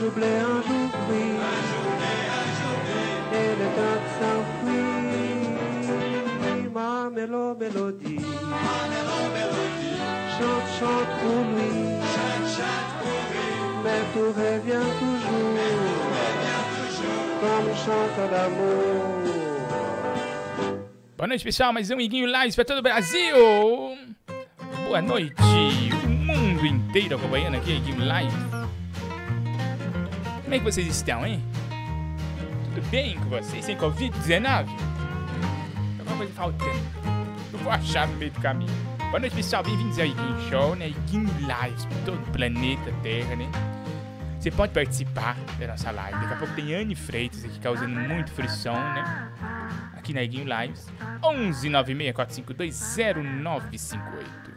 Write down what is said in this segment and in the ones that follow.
Anjo blé, anjo gris. Et le s'enfuit. Ma mélo, mélodie. Chante, chante pour lui. Mais tout revient toujours. Comme chante d'amour. Boa noite, pessoal. Mais um Iguinho Lives para todo o Brasil. Boa noite. O mundo inteiro acompanhando aqui Iguinho Live. Como é que vocês estão, hein? Tudo bem com vocês? Sem Covid-19? Alguma coisa faltando. Eu vou achar no meio do caminho. Boa noite, pessoal. Bem-vindos ao Iguinho Show, né? Iguinho Lives para todo o planeta Terra, né? Você pode participar da nossa live. Daqui a pouco tem Anne Freitas aqui causando muito frição, né? Aqui na Iguinho Lives. 11 0958.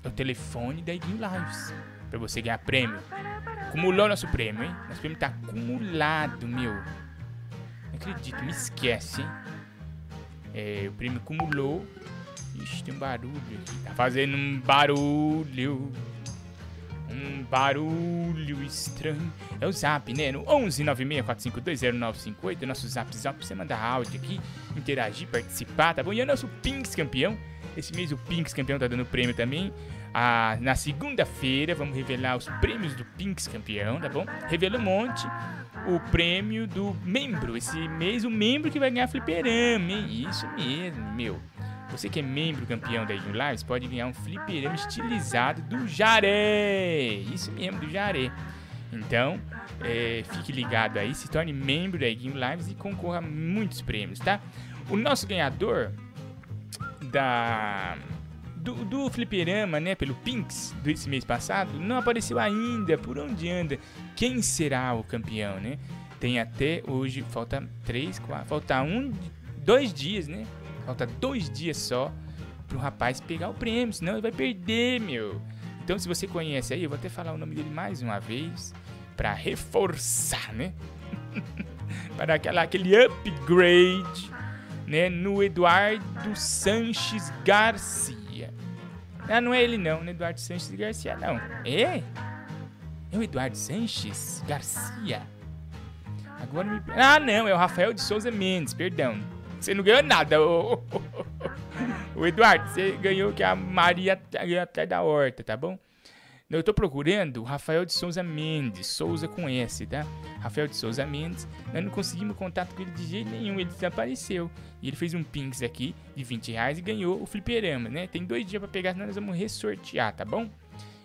É o telefone da Iguinho Lives. Pra você ganhar prêmio. Acumulou nosso prêmio, hein? Nosso prêmio tá acumulado, meu. Não acredito, me esquece? É, o prêmio acumulou. Ixi, tem um barulho aqui. Tá fazendo um barulho. Um barulho estranho. É o zap, né? No 11 964520958. É nosso zap zap pra você mandar áudio aqui, interagir, participar, tá bom? E é o nosso Pinks campeão. Esse mês o Pinks campeão tá dando prêmio também. Ah, na segunda-feira vamos revelar os prêmios do Pinks campeão, tá bom? Revela um monte. O prêmio do membro. Esse mês o membro que vai ganhar fliperama, hein? Isso mesmo, meu. Você que é membro campeão da Iguin Lives pode ganhar um fliperama estilizado do Jaré. Isso mesmo, do Jaré. Então, é, fique ligado aí, se torne membro da Iguin Lives e concorra a muitos prêmios, tá? O nosso ganhador da do, do fliperama, né, pelo Pinks desse mês passado, não apareceu ainda. Por onde anda? Quem será o campeão, né? Tem até hoje, falta três, quatro, falta um, dois dias, né? Falta dois dias só pro rapaz pegar o prêmio, senão ele vai perder, meu. Então, se você conhece aí, eu vou até falar o nome dele mais uma vez para reforçar, né? para aquela, aquele upgrade, né? No Eduardo Sanches Garcia. Ah, não é ele não, não é Eduardo Sanches Garcia, não. É? É o Eduardo Sanches Garcia? Agora me... Ah, não, é o Rafael de Souza Mendes, perdão. Você não ganhou nada, ô, ô Eduardo. Você ganhou que a Maria ganhou até da horta, tá bom? Eu tô procurando o Rafael de Souza Mendes, Souza com S, tá? Rafael de Souza Mendes. Nós não conseguimos contato com ele de jeito nenhum, ele desapareceu. E ele fez um Pinks aqui de 20 reais e ganhou o fliperama, né? Tem dois dias pra pegar, senão nós vamos ressortear, tá bom?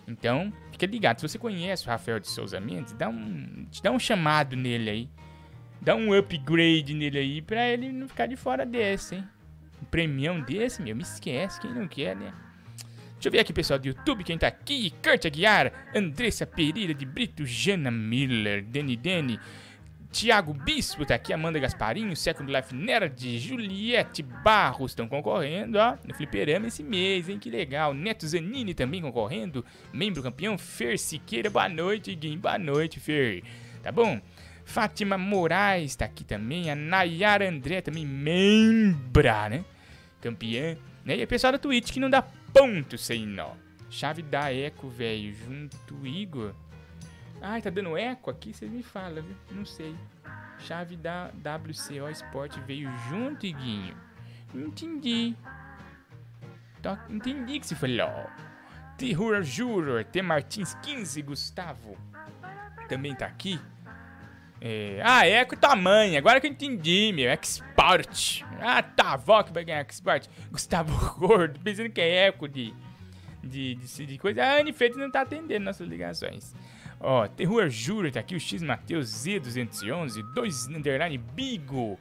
Então, fica ligado. Se você conhece o Rafael de Souza Mendes, dá um, dá um chamado nele aí. Dá um upgrade nele aí pra ele não ficar de fora desse, hein? Um premião desse, meu, me esquece, quem não quer, né? Deixa eu ver aqui, pessoal do YouTube, quem tá aqui. Kurt Aguiar, Andressa Pereira de Brito, Jana Miller, Deni Deni, Tiago Bispo tá aqui, Amanda Gasparinho, Second Life Nerd, Juliette Barros estão concorrendo, ó, no Fliperama esse mês, hein, que legal. Neto Zanini também concorrendo, membro campeão, Fer Siqueira, boa noite, Guim, boa noite, Fer, tá bom? Fátima Moraes tá aqui também, a Nayara André também, membra, né, campeã. Né? E o pessoal da Twitch que não dá ponto sem nó. Chave da Eco, velho, junto Igor. Ai, tá dando eco aqui? Vocês me falam, viu? Não sei. Chave da WCO Sport veio junto, Iguinho. Entendi. Entendi que você falou. Terror Juror, T. Martins 15, Gustavo. Também tá aqui. É, ah, Eco tamanho. Agora que eu entendi, meu. Export. Ah, tá. Vó que vai ganhar Export. Gustavo Gordo. Pensando que é Eco de, de, de, de coisa. A Anne Freitas não tá atendendo nossas ligações. Ó, Terror Júlio tá aqui, o X Mateus Z211, 2 underline Bigo,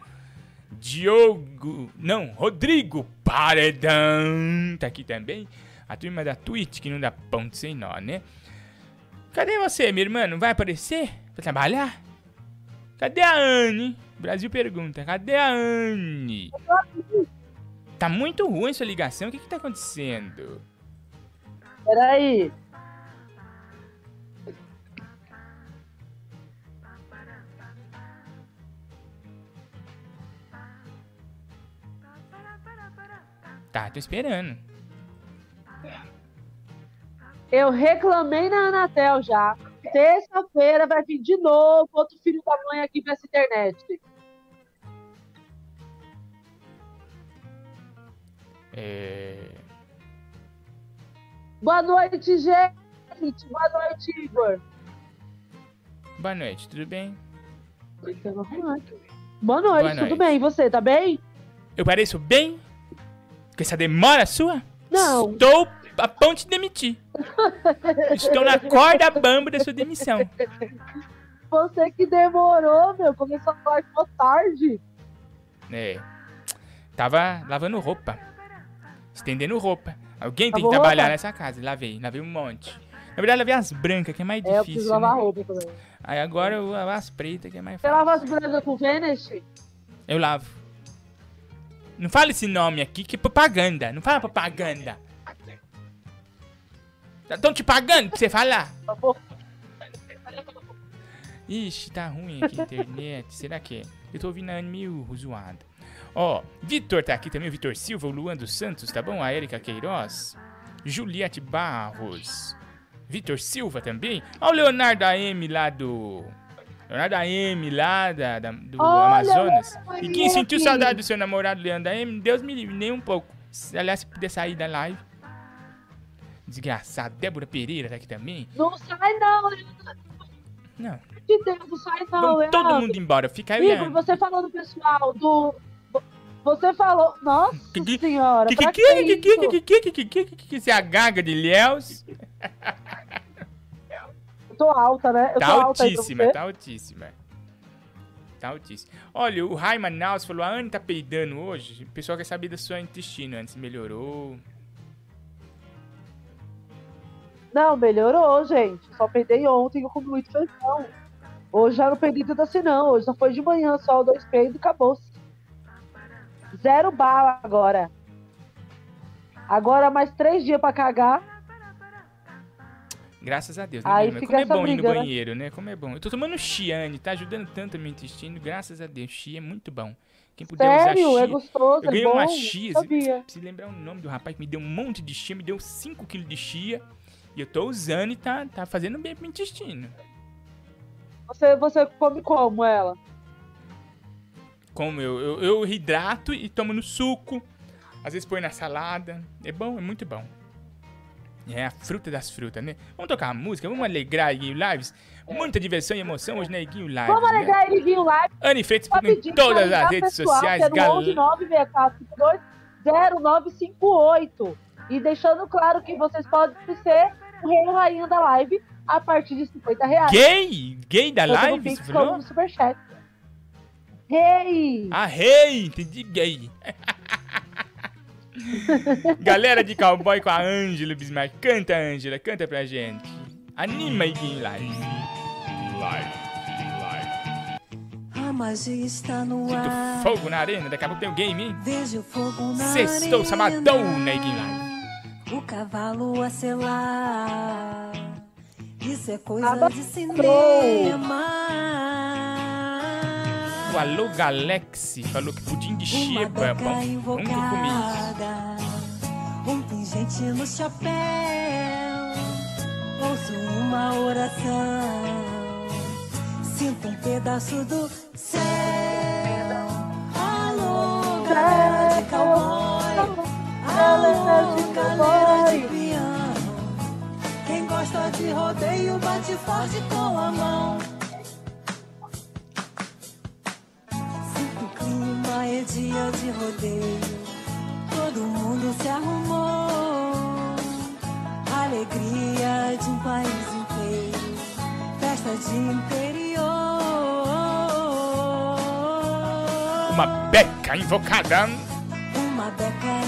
Diogo, não, Rodrigo Paredão tá aqui também. A turma da Twitch que não dá ponto sem nó, né? Cadê você, minha irmã? Não vai aparecer pra trabalhar? Cadê a Anne? Brasil pergunta, cadê a Anne? Tá muito ruim sua ligação, o que que tá acontecendo? Peraí. Tá, tô esperando. Eu reclamei na Anatel já. Terça-feira vai vir de novo outro filho da mãe aqui pra essa internet. É... Boa noite, gente. Boa noite, Igor. Boa noite, tudo bem? Boa noite, Boa tudo noite. bem? E você, tá bem? Eu pareço bem? Com essa demora sua? Não. Estou a ponto de demitir. Estou na corda bamba da sua demissão. Você que demorou, meu. Começou a falar mó tarde. É. Tava lavando roupa. Estendendo roupa. Alguém tem que trabalhar roupa? nessa casa. Lavei, lavei um monte. Na verdade, lavei as brancas, que é mais É, eu preciso difícil. lavar né? roupa também. Aí agora eu lavo as pretas, que é mais Você fácil. lava as brancas com Vênus? Eu lavo. Não fala esse nome aqui, que é propaganda. Não fala propaganda. Estão te pagando pra você falar? Ixi, tá ruim aqui a internet. Será que é? Eu tô ouvindo a meio zoada. Ó, Vitor tá aqui também, o Vitor Silva, o Luan dos Santos, tá bom? A Erika Queiroz, Juliette Barros, Vitor Silva também. Ó o Leonardo AM lá do... Leonardo AM lá da, da- do Olha, Amazonas. E quem sentiu saudade do seu namorado Leandro AM, Deus me livre, nem um pouco. Aliás, se puder sair da live. Desgraçado, Débora Pereira tá aqui também. Não sai não. Não, De Deus, não sai não, vamos Leandro. todo mundo embora. Fica eu e a Igor, você falou do pessoal do... Você falou... Nossa Que que- senhora, Que que que que que que que que que que que que que que é a gaga de Léus? Eu tô alta, né? Eu Tá alta aí altíssima, você. tá altíssima. Tá altíssima. Olha, o Raiman Naus falou, a Anne tá peidando hoje. O pessoal quer saber da sua intestino, antes melhorou. Não, melhorou, gente. Só peidei ontem, eu comi muito feijão. Hoje já não peidei tanto assim, não. Hoje só foi de manhã, só dois peidos e acabou. Zero bala agora. Agora mais três dias pra cagar. Graças a Deus, né, Aí Como é bom ir no briga, né? banheiro, né? Como é bom. Eu tô tomando Chiane, tá ajudando tanto a meu intestino. Graças a Deus, Chia é muito bom. Quem puder Sério, usar é Chia... gostoso, Eu é ganhei bom. uma sabia. preciso lembrar o nome do rapaz que me deu um monte de chia, me deu 5kg de chia. E eu tô usando e tá, tá fazendo bem pro intestino. Você, você come como ela? Como eu, eu, eu hidrato e tomo no suco. Às vezes põe na salada. É bom, é muito bom. É a fruta das frutas, né? Vamos tocar uma música, vamos alegrar Iguinho Lives. Muita diversão e emoção hoje na Iguinho Lives. Vamos né? alegrar ele vir lá. Anne Freitas em todas as redes pessoal, sociais. é no Gal... 1196420958. E deixando claro que vocês podem ser rei ou rainha da live a partir de 50 reais. Gay? Gay da live? Você falou? no Superchat. Rei! Ah, rei! Entendi gay. Galera de cowboy com a Ângela Bismarck. Canta, Ângela, canta pra gente. Anima Lives. Live, live. A magia está no Sinto ar. fogo na arena, daqui a pouco tem um game, hein? Vejo fogo na Sextou, arena. sabadão na Iguinho Live. O cavalo a selar. Isso é coisa de cinema. O Alô Galaxy falou que pudim de chiba é bom. Nunca comi isso. invocada. Um pingente no chapéu. Ouço uma oração. Sinto um pedaço do céu. Alô, galera de cowboy. Alô, galera de piano. Quem gosta de rodeio bate forte com a mão. Sinto o clima, é dia de rodeio. Todo mundo se arrumou. Alegria de um país inteiro. Festa de interior. Uma beca invocada. Uma beca invocada.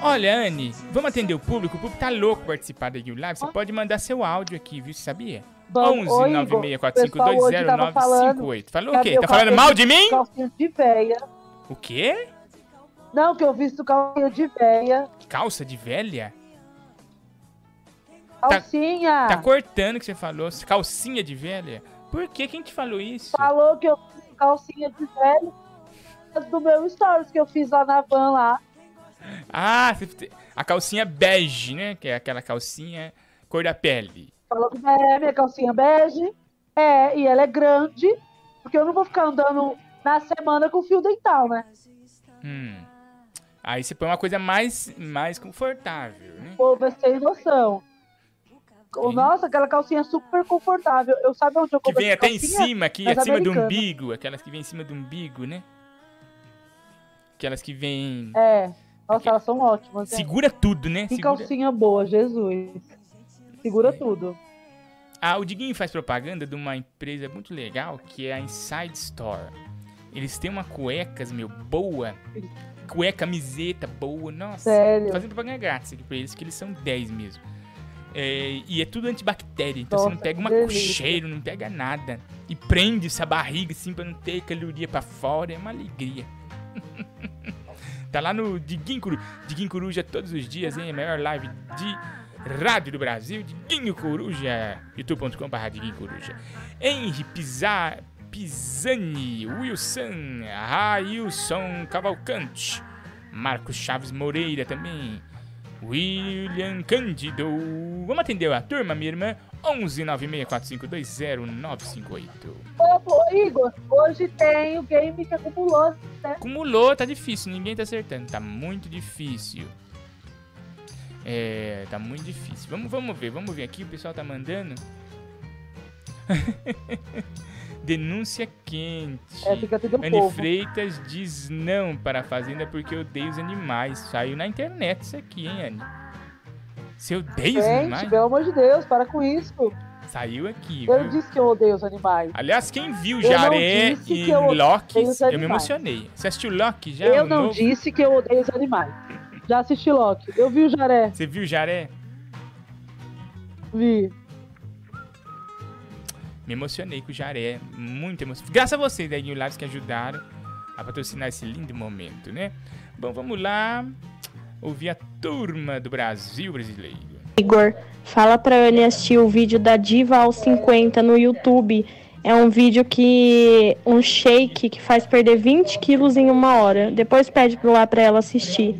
Olha, Anne, vamos atender o público. O público tá louco participar da Guild Live. Você pode mandar seu áudio aqui, viu? Você sabia? Vamos, 11 ô, Igor, 9645 o pessoal hoje tava falando- 2098. Falou o quê? Tá falando mal de mim? Calcinha de véia. O quê? Não, que eu visto calcinha de véia. Calça de velha? Calcinha! Tá cortando o que você falou. Calcinha de velha? Por quê? Quem te falou isso? Falou que eu fiz calcinha de velho do meu stories que eu fiz lá na van lá. Ah, você- a calcinha bege, né? Que é aquela calcinha Cor da pele. Falou que é minha calcinha bege. É, e ela é grande, porque eu não vou ficar andando na semana com fio dental, né? Hum. Aí você põe uma coisa mais, mais confortável, né? Povo é sem noção. Sim. Nossa, aquela calcinha super confortável. Eu sabe onde eu Que comprei vem essa até em calcinha? cima, aqui, Mas acima do americana. umbigo. Aquelas que vem em cima do umbigo, né? Aquelas que vem. É. Nossa, elas são ótimas. Segura tudo, né? Que Segura... calcinha boa, Jesus. Segura tudo. Ah, o Diguinho faz propaganda de uma empresa muito legal que é a Inside Store. Eles têm uma cuecas, meu, boa. Cueca, camiseta boa. Nossa. Sério. Fazendo propaganda grátis aqui pra eles, que eles são 10 mesmo. É, e é tudo antibactéria, então você Nossa, não pega uma delícia. cheiro, não pega nada. E prende essa barriga assim pra não ter caloria pra fora, é uma alegria. tá lá no Diguinho Coruja. Todos os dias, hein? A maior live de rádio do Brasil. Diguinho Coruja, youtube.com.br Diguinho Coruja. Henry Pisa, Pisani, Wilson, Railson Cavalcante, Marcos Chaves Moreira também. William Cândido. Vamos atender a turma, minha irmã? 11 964520958. Ô, ô, Igor, hoje tem o game que acumulou. Acumulou, tá difícil, ninguém tá acertando. Tá muito difícil. É, tá muito difícil. Vamos, vamos ver, vamos ver aqui, o pessoal tá mandando. Denúncia quente. É, fica tudo Anne povo. Freitas diz não para a fazenda porque odeia os animais. Saiu na internet isso aqui, hein, Anne? Você odeia os Gente, animais? pelo amor de Deus, para com isso. Saiu aqui, Eu viu? disse que eu odeio os animais. Aliás, quem viu Eu disse e eu Loki, eu me emocionei. Você assistiu Loki já? eu o não novo? disse que eu odeio os animais. Já assisti Loki. Eu vi o Jaré. Você viu Jaré? Vi. Me emocionei com o Jaré. Muito emocionante. Graças a vocês, da New Lives, que ajudaram a patrocinar esse lindo momento, né? Bom, vamos lá. Ouvir a turma do Brasil brasileiro. Igor, fala pra ele assistir o vídeo da Diva aos 50 no YouTube. É um vídeo que. um shake que faz perder 20 quilos em uma hora. Depois pede pro lá pra ela assistir.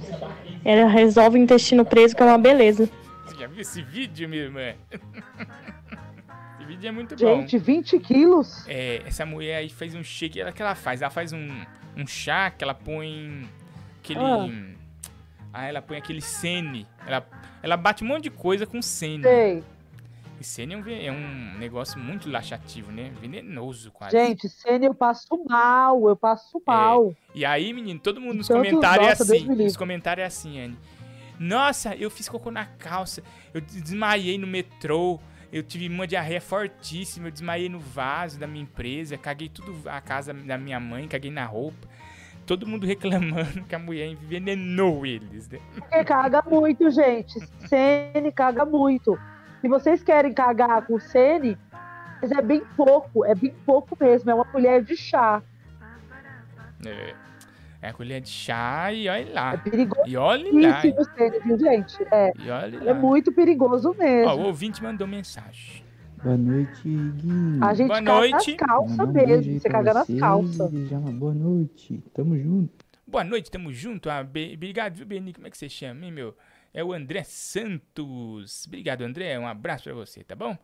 Ela resolve o intestino preso, que é uma beleza. Você já viu esse vídeo, minha irmã? esse vídeo é muito bom. Gente, 20 quilos? É, essa mulher aí fez um shake. Ela que ela faz? Ela faz um, um chá que ela põe aquele. Ah. Ah, ela põe aquele sene. Ela, ela bate um monte de coisa com sene. Sei. E sene é um, é um negócio muito laxativo, né? Venenoso quase. Gente, cena eu passo mal, eu passo mal. E aí, menino, todo mundo nos Tanto- comentários é assim. Nos comentários é assim, Anne. Nossa, eu fiz cocô na calça. Eu desmaiei no metrô. Eu tive uma diarreia fortíssima. Eu desmaiei no vaso da minha empresa. Caguei tudo a casa da minha mãe. Caguei na roupa. Todo mundo reclamando que a mulher envenenou eles, né? Porque caga muito, gente. Sene caga muito. Se vocês querem cagar com Sene, mas é bem pouco, é bem pouco mesmo. É uma colher de chá. É, é a colher de chá e olha lá. É perigoso E olha lá. Sene, viu, gente? É, E olha é muito perigoso mesmo. Ó, o ouvinte mandou mensagem. Boa noite, Guinho. A gente Boa caga noite. nas calças mesmo. Você caga nas calças. boa noite. Tamo junto. Boa noite, tamo junto. Ah, be- Obrigado, viu, Beni? Como é que você chama, hein, meu? É o André Santos. Obrigado, André. Um abraço pra você, tá bom?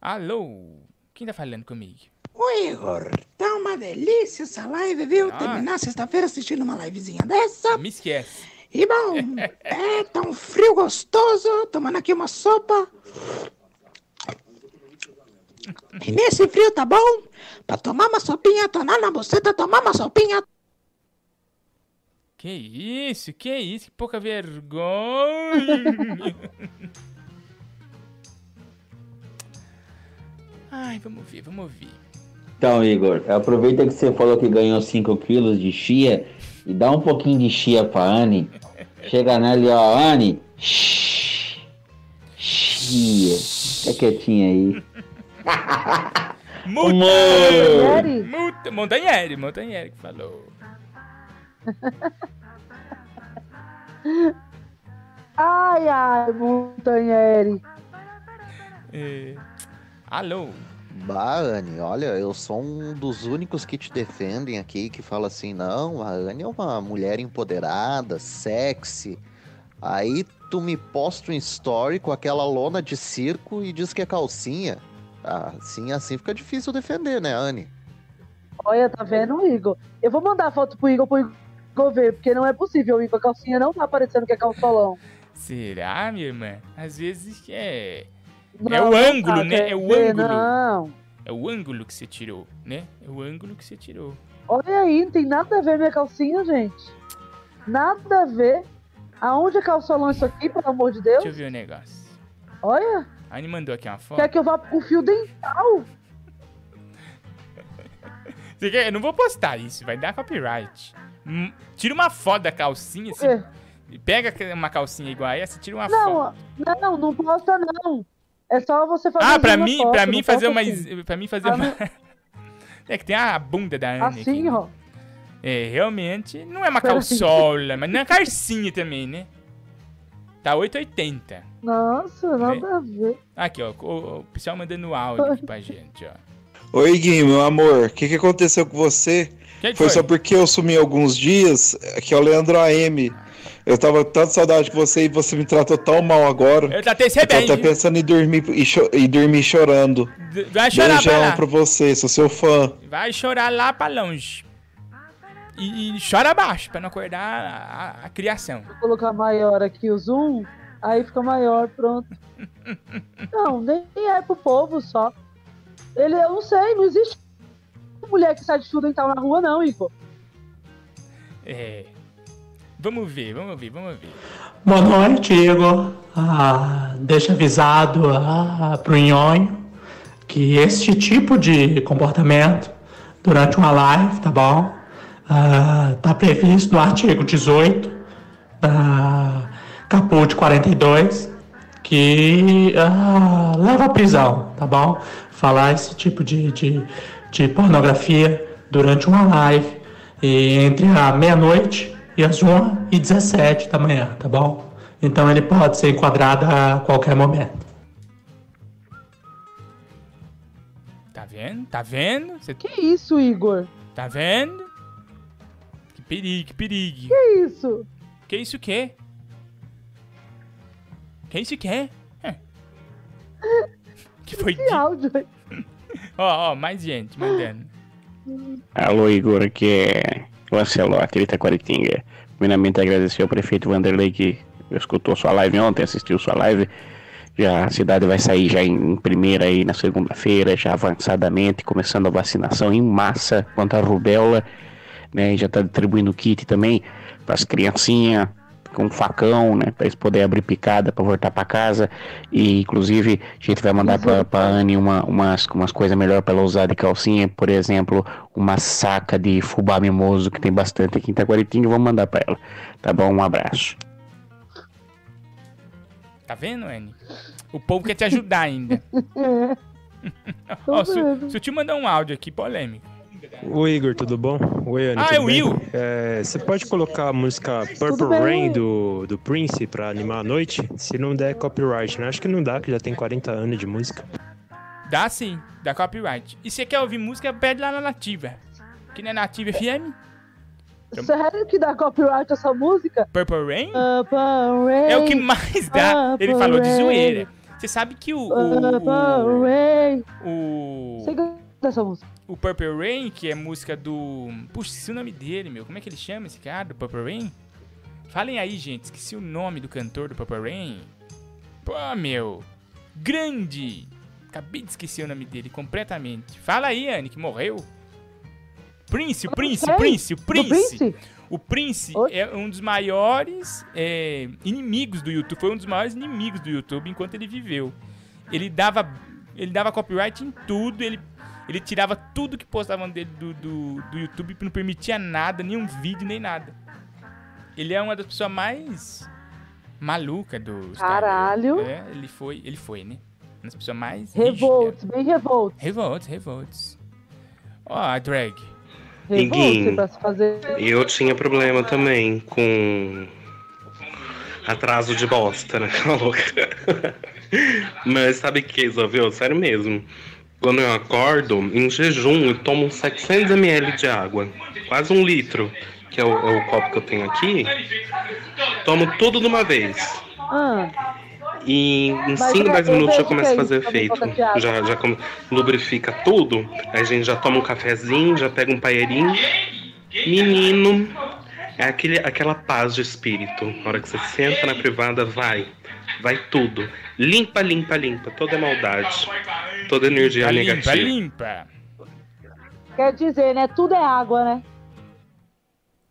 Alô? Quem tá falando comigo? Oi, Igor, tá uma delícia essa live, viu? Ah. Terminar sexta-feira assistindo uma livezinha dessa. Me esquece. E bom, é, tá um frio gostoso, tomando aqui uma sopa. E nesse frio tá bom? Pra tomar uma sopinha, tonar na buceta, tomar uma sopinha. Que isso? Que isso? Que pouca vergonha. Ai, vamos ver, vamos ver. Então, Igor, aproveita que você falou que ganhou 5 quilos de chia e dá um pouquinho de chia pra Anne. Chega nela e ó, Anne. Chia. Fica quietinha aí. Montanheri? Multa! Montanheri, Montanheri que falou. Ai, ai, Montanheri. É, Alô? Bah, Anne, olha, eu sou um dos únicos que te defendem aqui, que fala assim, não, a Anne é uma mulher empoderada, sexy, Aí tu me posta um story com aquela lona de circo e diz que é calcinha. Ah, Assim, assim fica difícil defender, né, Anne? Olha, tá vendo, Igor? Eu vou mandar a foto pro Igor pro Igor ver, porque não é possível, Igor. A calcinha não tá parecendo que é calçolão. Será, minha irmã? Às vezes é. Não, é o ângulo, tá, né? É o dizer, ângulo. Não. É o ângulo que você tirou, né? É o ângulo que você tirou. Olha aí, não tem nada a ver minha calcinha, gente. Nada a ver. Aonde é calçolão isso aqui, pelo amor de Deus? Deixa eu ver o negócio. Olha, A Anne mandou aqui uma foto. quer que eu vá com fio dental? Você quer? Eu não vou postar isso, vai dar copyright. Hum, Tira uma foto da calcinha, assim, É. pega uma calcinha igual a essa, tira uma foto. Não, não, não posta não. É só você fazer Ah, pra uma mim, foto, pra não mim fazer posta uma. assim. Pra mim fazer Ah, uma. É que tem a bunda da Anne aqui. Assim, né? ó. É, realmente, não é uma Pera calçola, mas não é calcinha também, né? Tá 8,80. Nossa, nada a ver. Aqui, ó, o, o pessoal mandando áudio aqui pra gente, ó. Oi, Gui, meu amor, o que, que aconteceu com você? Que que foi, foi? só porque eu sumi alguns dias, que é o Leandro AM. Eu tava com tanta saudade de você e você me tratou tão mal agora. Eu tratei você Eu tô bem, até pensando em dormir, e, cho- e dormir chorando. D- Vai chorar pra Beijão lá. pra você, sou seu fã. Vai chorar lá pra longe. E, e chora baixo, pra não acordar a, a- a criação. Vou colocar maior aqui o zoom, aí fica maior, pronto. Não, nem é pro povo só. Ele, eu não sei, não existe mulher que sai de fio dental na rua, não, Igor. É. Vamos ver, vamos ver, vamos ver. Boa noite, Igor. Ah, deixa avisado ah, pro Nhonho que este tipo de comportamento durante uma live, tá bom? Ah, tá previsto no artigo 18 da caput 42 que ah, leva à prisão, tá bom? Falar esse tipo de, de, de pornografia durante uma live e entre a meia-noite e as 1 e 17 da manhã, tá bom? Então ele pode ser enquadrado a qualquer momento. Tá vendo? Tá vendo? Você Que isso, Igor? tá vendo? Que perigo, que perigo. Que isso? Que isso o quê? Que isso o quê? É. Que foi Que áudio aí? Ó, ó, mais gente mandando. Alô, Igor, aqui é Lancelote, Itaquaritinga. Primeiramente, agradecer ao prefeito Vanderlei que escutou sua live ontem, assistiu sua live. Já a cidade vai sair já em primeira aí na segunda-feira, já avançadamente, começando a vacinação em massa quanto à rubéola, né? Já tá distribuindo kit também para as criancinhas com um facão, né, para eles poderem abrir picada para voltar para casa. E inclusive a gente vai mandar para para Anne uma, umas umas coisas melhor para ela usar de calcinha, por exemplo, uma saca de fubá mimoso que tem bastante aqui em Itaquaritinga, vamos mandar para ela. Tá bom? Um abraço. Tá vendo, Anne? O povo quer te ajudar ainda. Ó, se, se eu te mandar um áudio aqui, polêmico. Oi, Igor, tudo bom? Oi, Ana. Ah, é o? Will. É, você pode colocar a música Purple bem. Rain do, do Prince pra animar a noite? Se não der copyright, né? Acho que não dá, que já tem 40 anos de música. Dá sim, dá copyright. E se quer ouvir música, pede lá na Nativa. Que não é Nativa FM? Sério que dá copyright essa música? Purple Rain? Purple Rain. É o que mais dá. Ele Purple falou de zoeira. Você sabe que o. Purple O, Rain. o, Você gosta dessa música? o Purple Rain, que é música do. Puxa, esqueci o nome dele, meu. Como é que ele chama esse cara do Purple Rain? Falem aí, gente. Esqueci o nome do cantor do Purple Rain. Pô, meu. Grande. Acabei de esquecer o nome dele completamente. Fala aí, Anne, que morreu. Prince, o Prince, o. Prince, o. Prince? O Prince é um dos maiores é, inimigos do YouTube. Foi um dos maiores inimigos do YouTube enquanto ele viveu. Ele dava, ele dava copyright em tudo. Ele, ele tirava tudo que postavam dele do, do, do YouTube. Não permitia nada, nenhum vídeo, nem nada. Ele é uma das pessoas mais malucas do. Caralho. É, ele foi, ele foi, né? Uma das pessoas mais Revolt, bem revolt. Revolts, revolts. Ó, a drag. Se fazer. Eu tinha problema também com atraso de bosta, né? Cala a boca. Mas sabe o que resolveu? Sério mesmo. Quando eu acordo, em jejum, eu tomo 700ml de água. Quase um litro. que é o, é o copo que eu tenho aqui, tomo tudo de uma vez. Ah, E em Mas 5, eu- 10 eu minutos já começa a é fazer efeito. Já, já come- lubrifica tudo. Aí a gente já toma um cafezinho, já pega um paeirinho. Menino, é aquele, aquela paz de espírito. Na hora que você senta na privada, vai. Vai tudo. Limpa, limpa, limpa. Toda maldade. Toda energia Limpa, limpa, negativa. limpa. quer dizer, né? Tudo é água, né?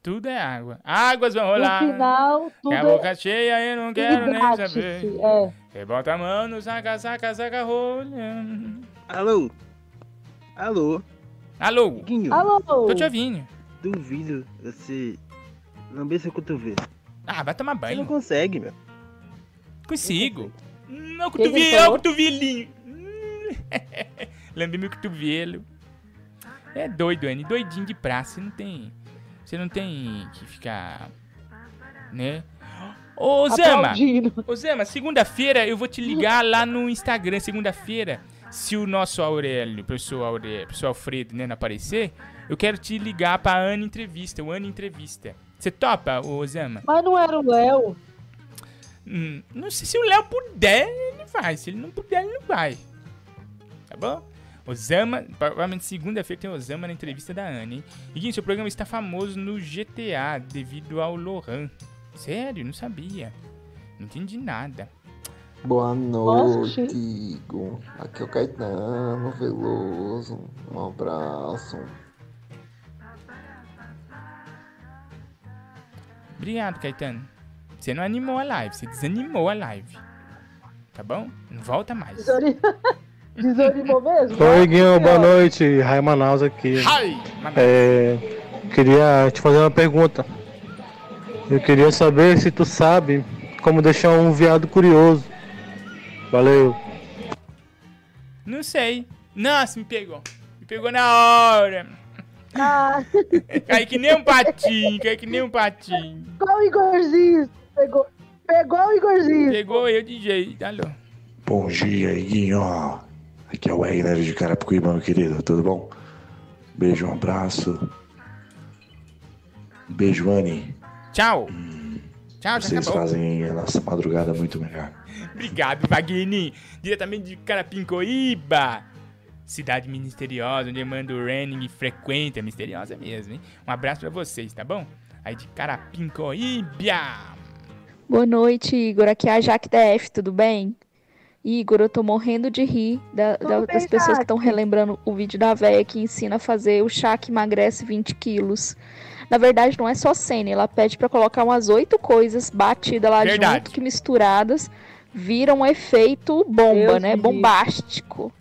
Tudo é água. Águas vão rolar. No final, tudo É a é boca cheia, eu não quero nem saber. É. Você bota a mão no saca, saca, saca, rolha. Alô? Alô? Alô? Guinho, Alô? Tô te ouvindo. Duvido você lamber seu cotovelo. Ah, vai tomar Você não banho. consegue, meu. Consigo. Ele cotovelo, ó, falou? cotovelinho. Lambi meu cotovelo. É doido, Anny. Doidinho de praça. Você não tem. Você não tem que ficar. Né? Ô, Zama! Ô, Zama, segunda-feira eu vou te ligar lá no Instagram. Segunda-feira, se o nosso Aurélio, o professor Aurélio, o professor Alfredo, né, não aparecer, eu quero te ligar pra Ana Entrevista, o Ana Entrevista. Você topa, ô Zama? Mas não era o Léo. Hum, não sei se o Léo puder, ele vai. Se ele não puder, ele não vai. Tá bom? Osama, provavelmente segunda-feira tem Osama na entrevista da hein? E, seu programa está famoso no GTA devido ao Lohan. Sério, não sabia. Não entendi nada. Boa noite. Igor. Aqui é o Caetano Veloso. Um abraço. Obrigado, Caetano. Você não animou a live, você desanimou a live. Tá bom? Não volta mais. Desori- Desanimou mesmo? Oi, Guinho, boa noite. Rai Manaus aqui. Hi, Manaus. É, queria te fazer uma pergunta. Eu queria saber se tu sabe como deixar um viado curioso. Valeu. Não sei. Nossa, me pegou. Me pegou na hora. Ah, Cai que nem um patinho, cai que nem um patinho. qual o Igorzinho? Pegou, pegou o Igorzinho. Pegou eu de jeito, alô. Bom dia, Iguinho. Aqui é o Wagner de Carapicuíba, meu querido. Tudo bom? Beijo, um abraço. Beijo, Anne. Tchau. Tchau, já Vocês acabou. fazem a nossa madrugada muito melhor. Obrigado, Wagner. Diretamente de Carapincoíba. Cidade misteriosa, onde Emmanuel Renning frequenta. Misteriosa mesmo, hein? Um abraço pra vocês, tá bom? Aí de Carapincoíba. Boa noite, Igor. Aqui é a Jaque DF, tudo bem? Igor, eu tô morrendo de rir da- da- bem, das pessoas que estão Jaque. relembrando o vídeo da véia que ensina a fazer o chá que emagrece 20 quilos. Na verdade, não é só cena, ela pede pra colocar umas oito coisas batidas lá Verdade. junto, que misturadas viram um efeito bomba, Deus né? Bombástico.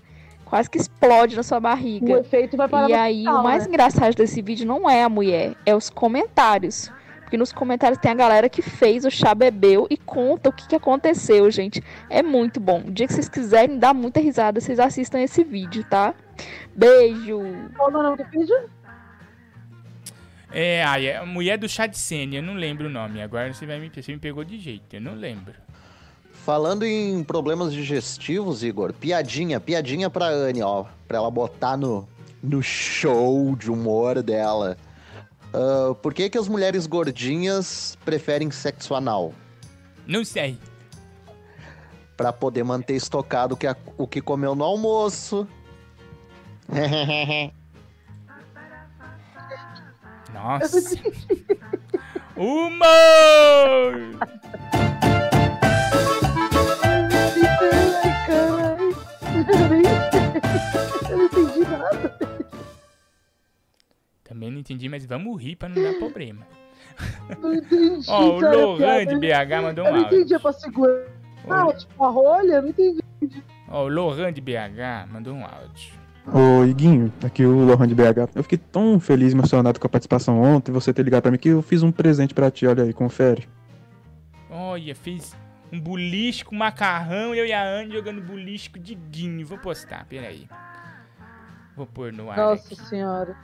Quase que explode na sua barriga. O efeito vai parar E aí, hospital, o mais né? engraçado desse vídeo não é a mulher, é os comentários. Porque nos comentários tem a galera que fez o chá bebeu e conta o que, que aconteceu, gente. É muito bom. O dia que vocês quiserem dar muita risada, vocês assistam esse vídeo, tá? Beijo! Qual é o nome do vídeo? É, ai, é a mulher do chá de Sênia, eu não lembro o nome. Agora você, vai me, você me pegou de jeito, eu não lembro. Falando em problemas digestivos, Igor, piadinha, piadinha pra Anne, ó. Pra ela botar no, no show de humor dela. Ah, por que, que as mulheres gordinhas preferem sexo anal? Não sei. Pra poder manter estocado o que, a- o que comeu no almoço. Nossa. Humor! Eu não entendi nada. Também não entendi, mas vamos rir pra não dar problema. Não entendi. Ó, o Lohan de. BH mandou Eu um não áudio. entendi, é pra segurar. Ah, tipo a rolha? Eu não entendi. Ó, o Lohan de BH mandou um áudio. Ô, Iguinho, aqui o Lohan de BH. Eu fiquei tão feliz e emocionado com a participação ontem, você ter ligado pra mim, que eu fiz um presente pra ti, olha aí, confere. Olha, fiz um boliche com macarrão, eu e a Anne jogando boliche com Diguinho. Vou postar, peraí. Vou pôr no ar Nossa aqui. senhora.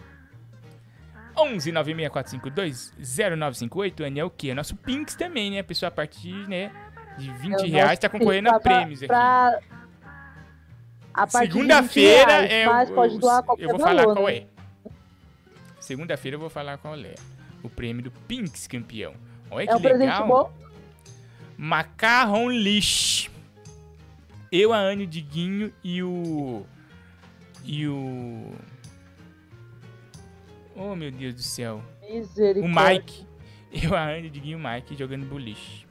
11 96452 0958, Anne, é o quê? É nosso Pinks também, né? A pessoa a partir, né, de 20 É o reais tá concorrendo a prêmios aqui. pra- A partir de 20 Segunda-feira é o- eu vou falar valor, qual né? é. Segunda-feira eu vou falar qual é. o prêmio do Pinks campeão. Olha É que um presente legal. bom? Macarrão Lish. Eu, a Anne, o Diguinho e o. E o. Oh, meu Deus do céu. O. Mike. Eu, a Anne, o Diguinho e o Mike jogando boliche.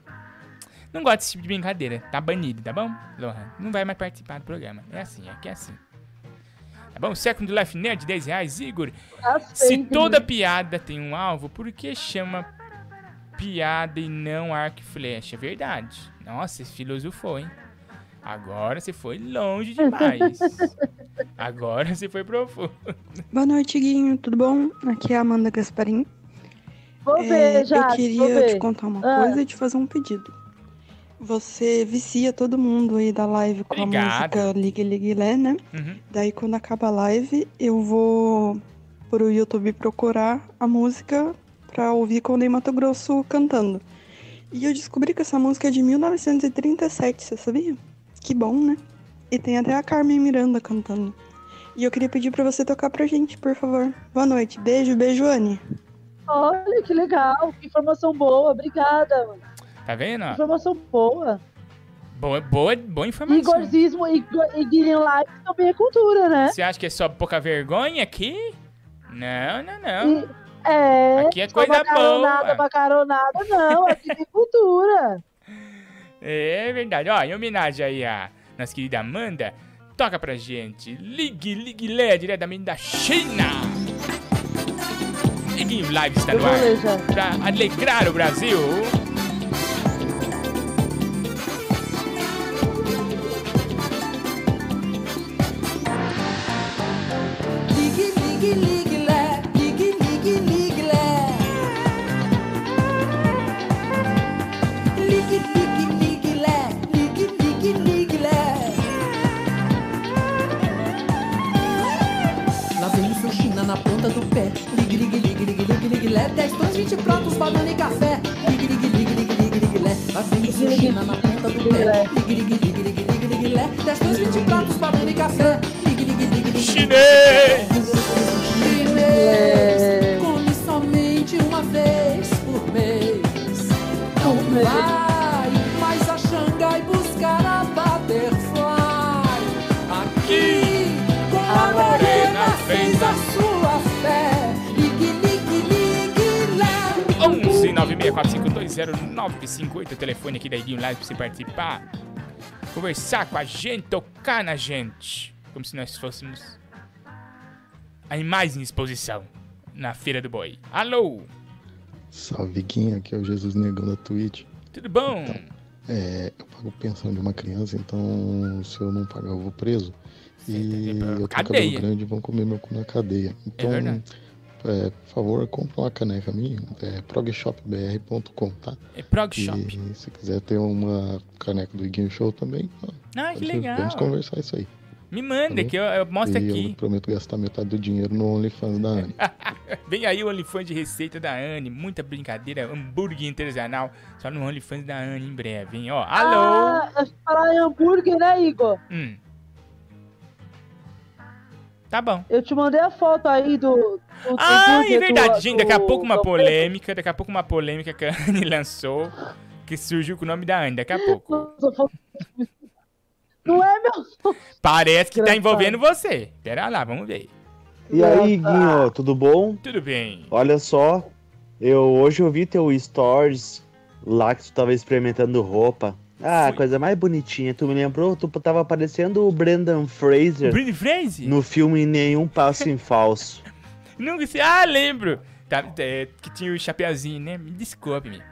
Não gosto desse tipo de brincadeira. Tá banido, tá bom, Lohan? Não vai mais participar do programa. É assim, aqui é assim. Tá bom? Second Life Nerd, 10 reais. Igor, se Aceito, toda né? piada tem um alvo, por que chama piada e não arco e flecha? Verdade. Nossa, você filosofou, hein? Agora você foi longe demais. Agora você foi profundo. Boa noite, Guinho. Tudo bom? Aqui é a Amanda Gasparim. Vou É, ver, eu já. queria te contar uma Ah. coisa e te fazer um pedido. Você vicia todo mundo aí da live com Obrigado. a música Ligue Ligue Lé, né? Uhum. Daí quando acaba a live, eu vou pro YouTube procurar a música pra ouvir com o Ney Mato Grosso cantando. E eu descobri que essa música é de 1937, você sabia? Que bom, né? E tem até a Carmen Miranda cantando. E eu queria pedir pra você tocar pra gente, por favor. Boa noite. Beijo, beijo, Anne. Olha que legal, que informação boa, obrigada. mano. Tá vendo? Informação boa. Boa, boa, boa informação. Igorzismo e, e Guilherme Live também é cultura, né? Você acha que é só pouca vergonha aqui? Não, não, não. É, Aqui é coisa boa. macaronada, não, aqui tem cultura. É verdade. Ó, em homenagem aí a nossa querida Amanda, toca pra gente. Ligue, ligue, lé, diretamente da China. Liguinho Live está no ar. Pra alegrar o Brasil. 10 pães, 20 pratos, banana e café. Ligue, ligue, ligue, ligue, ligue, ligue, lé. Lá vem o China na ponta do pé. Ligue, ligue, ligue, ligue, ligue, ligue, lé. 10 pães, 20 pratos, banana e café. Ligue, ligue, ligue, ligue. Chinês! Chinês! Come somente uma vez por mês. Não vai 11 964520958, o telefone aqui da Iguinho Live pra você participar. Conversar com a gente, tocar na gente. Como se nós fôssemos animais em exposição na Feira do Boi. Alô, Salve, Guinha, aqui é o Jesus Negão da Twitch. tudo bom? É, eu pago pensão de uma criança, então se eu não pagar eu vou preso. E eu tenho cadeia. cabelo grande vão comer meu cu na cadeia. Então, verdade. É, por favor, compra uma caneca minha, é progshopbr.com, tá? É Progshop. E se quiser ter uma caneca do Iguinho Show também, Ah, que legal. vamos conversar isso aí. Me manda, que eu, eu mostro e aqui. eu prometo gastar metade do dinheiro no OnlyFans da Anne. Vem aí o OnlyFans de receita da Anne. Muita brincadeira, hambúrguer artesanal. Só no OnlyFans da Anne em breve, hein? Ó, alô? Ah, falar em hambúrguer, né, Igor? Hum. Tá bom. Eu te mandei a foto aí do. do Ah, é verdade, do- gente. Daqui a do- pouco uma do- polêmica. Daqui a pouco uma polêmica que a Anne lançou. Que surgiu com o nome da Anne. Daqui a pouco. Não é meu. Parece que tá envolvendo você. Pera lá, vamos ver. E aí, Guinho, tudo bom? Tudo bem. Olha só, eu hoje eu vi teu stories lá que tu tava experimentando roupa. Ah, coisa mais bonitinha. Tu me lembrou? Tu tava parecendo o Brendan Fraser. Brendan Fraser? No filme Nenhum Passo em Falso. Nunca se. Ah, lembro! Tá, é, que tinha o chapeuzinho, né? Me desculpe, me.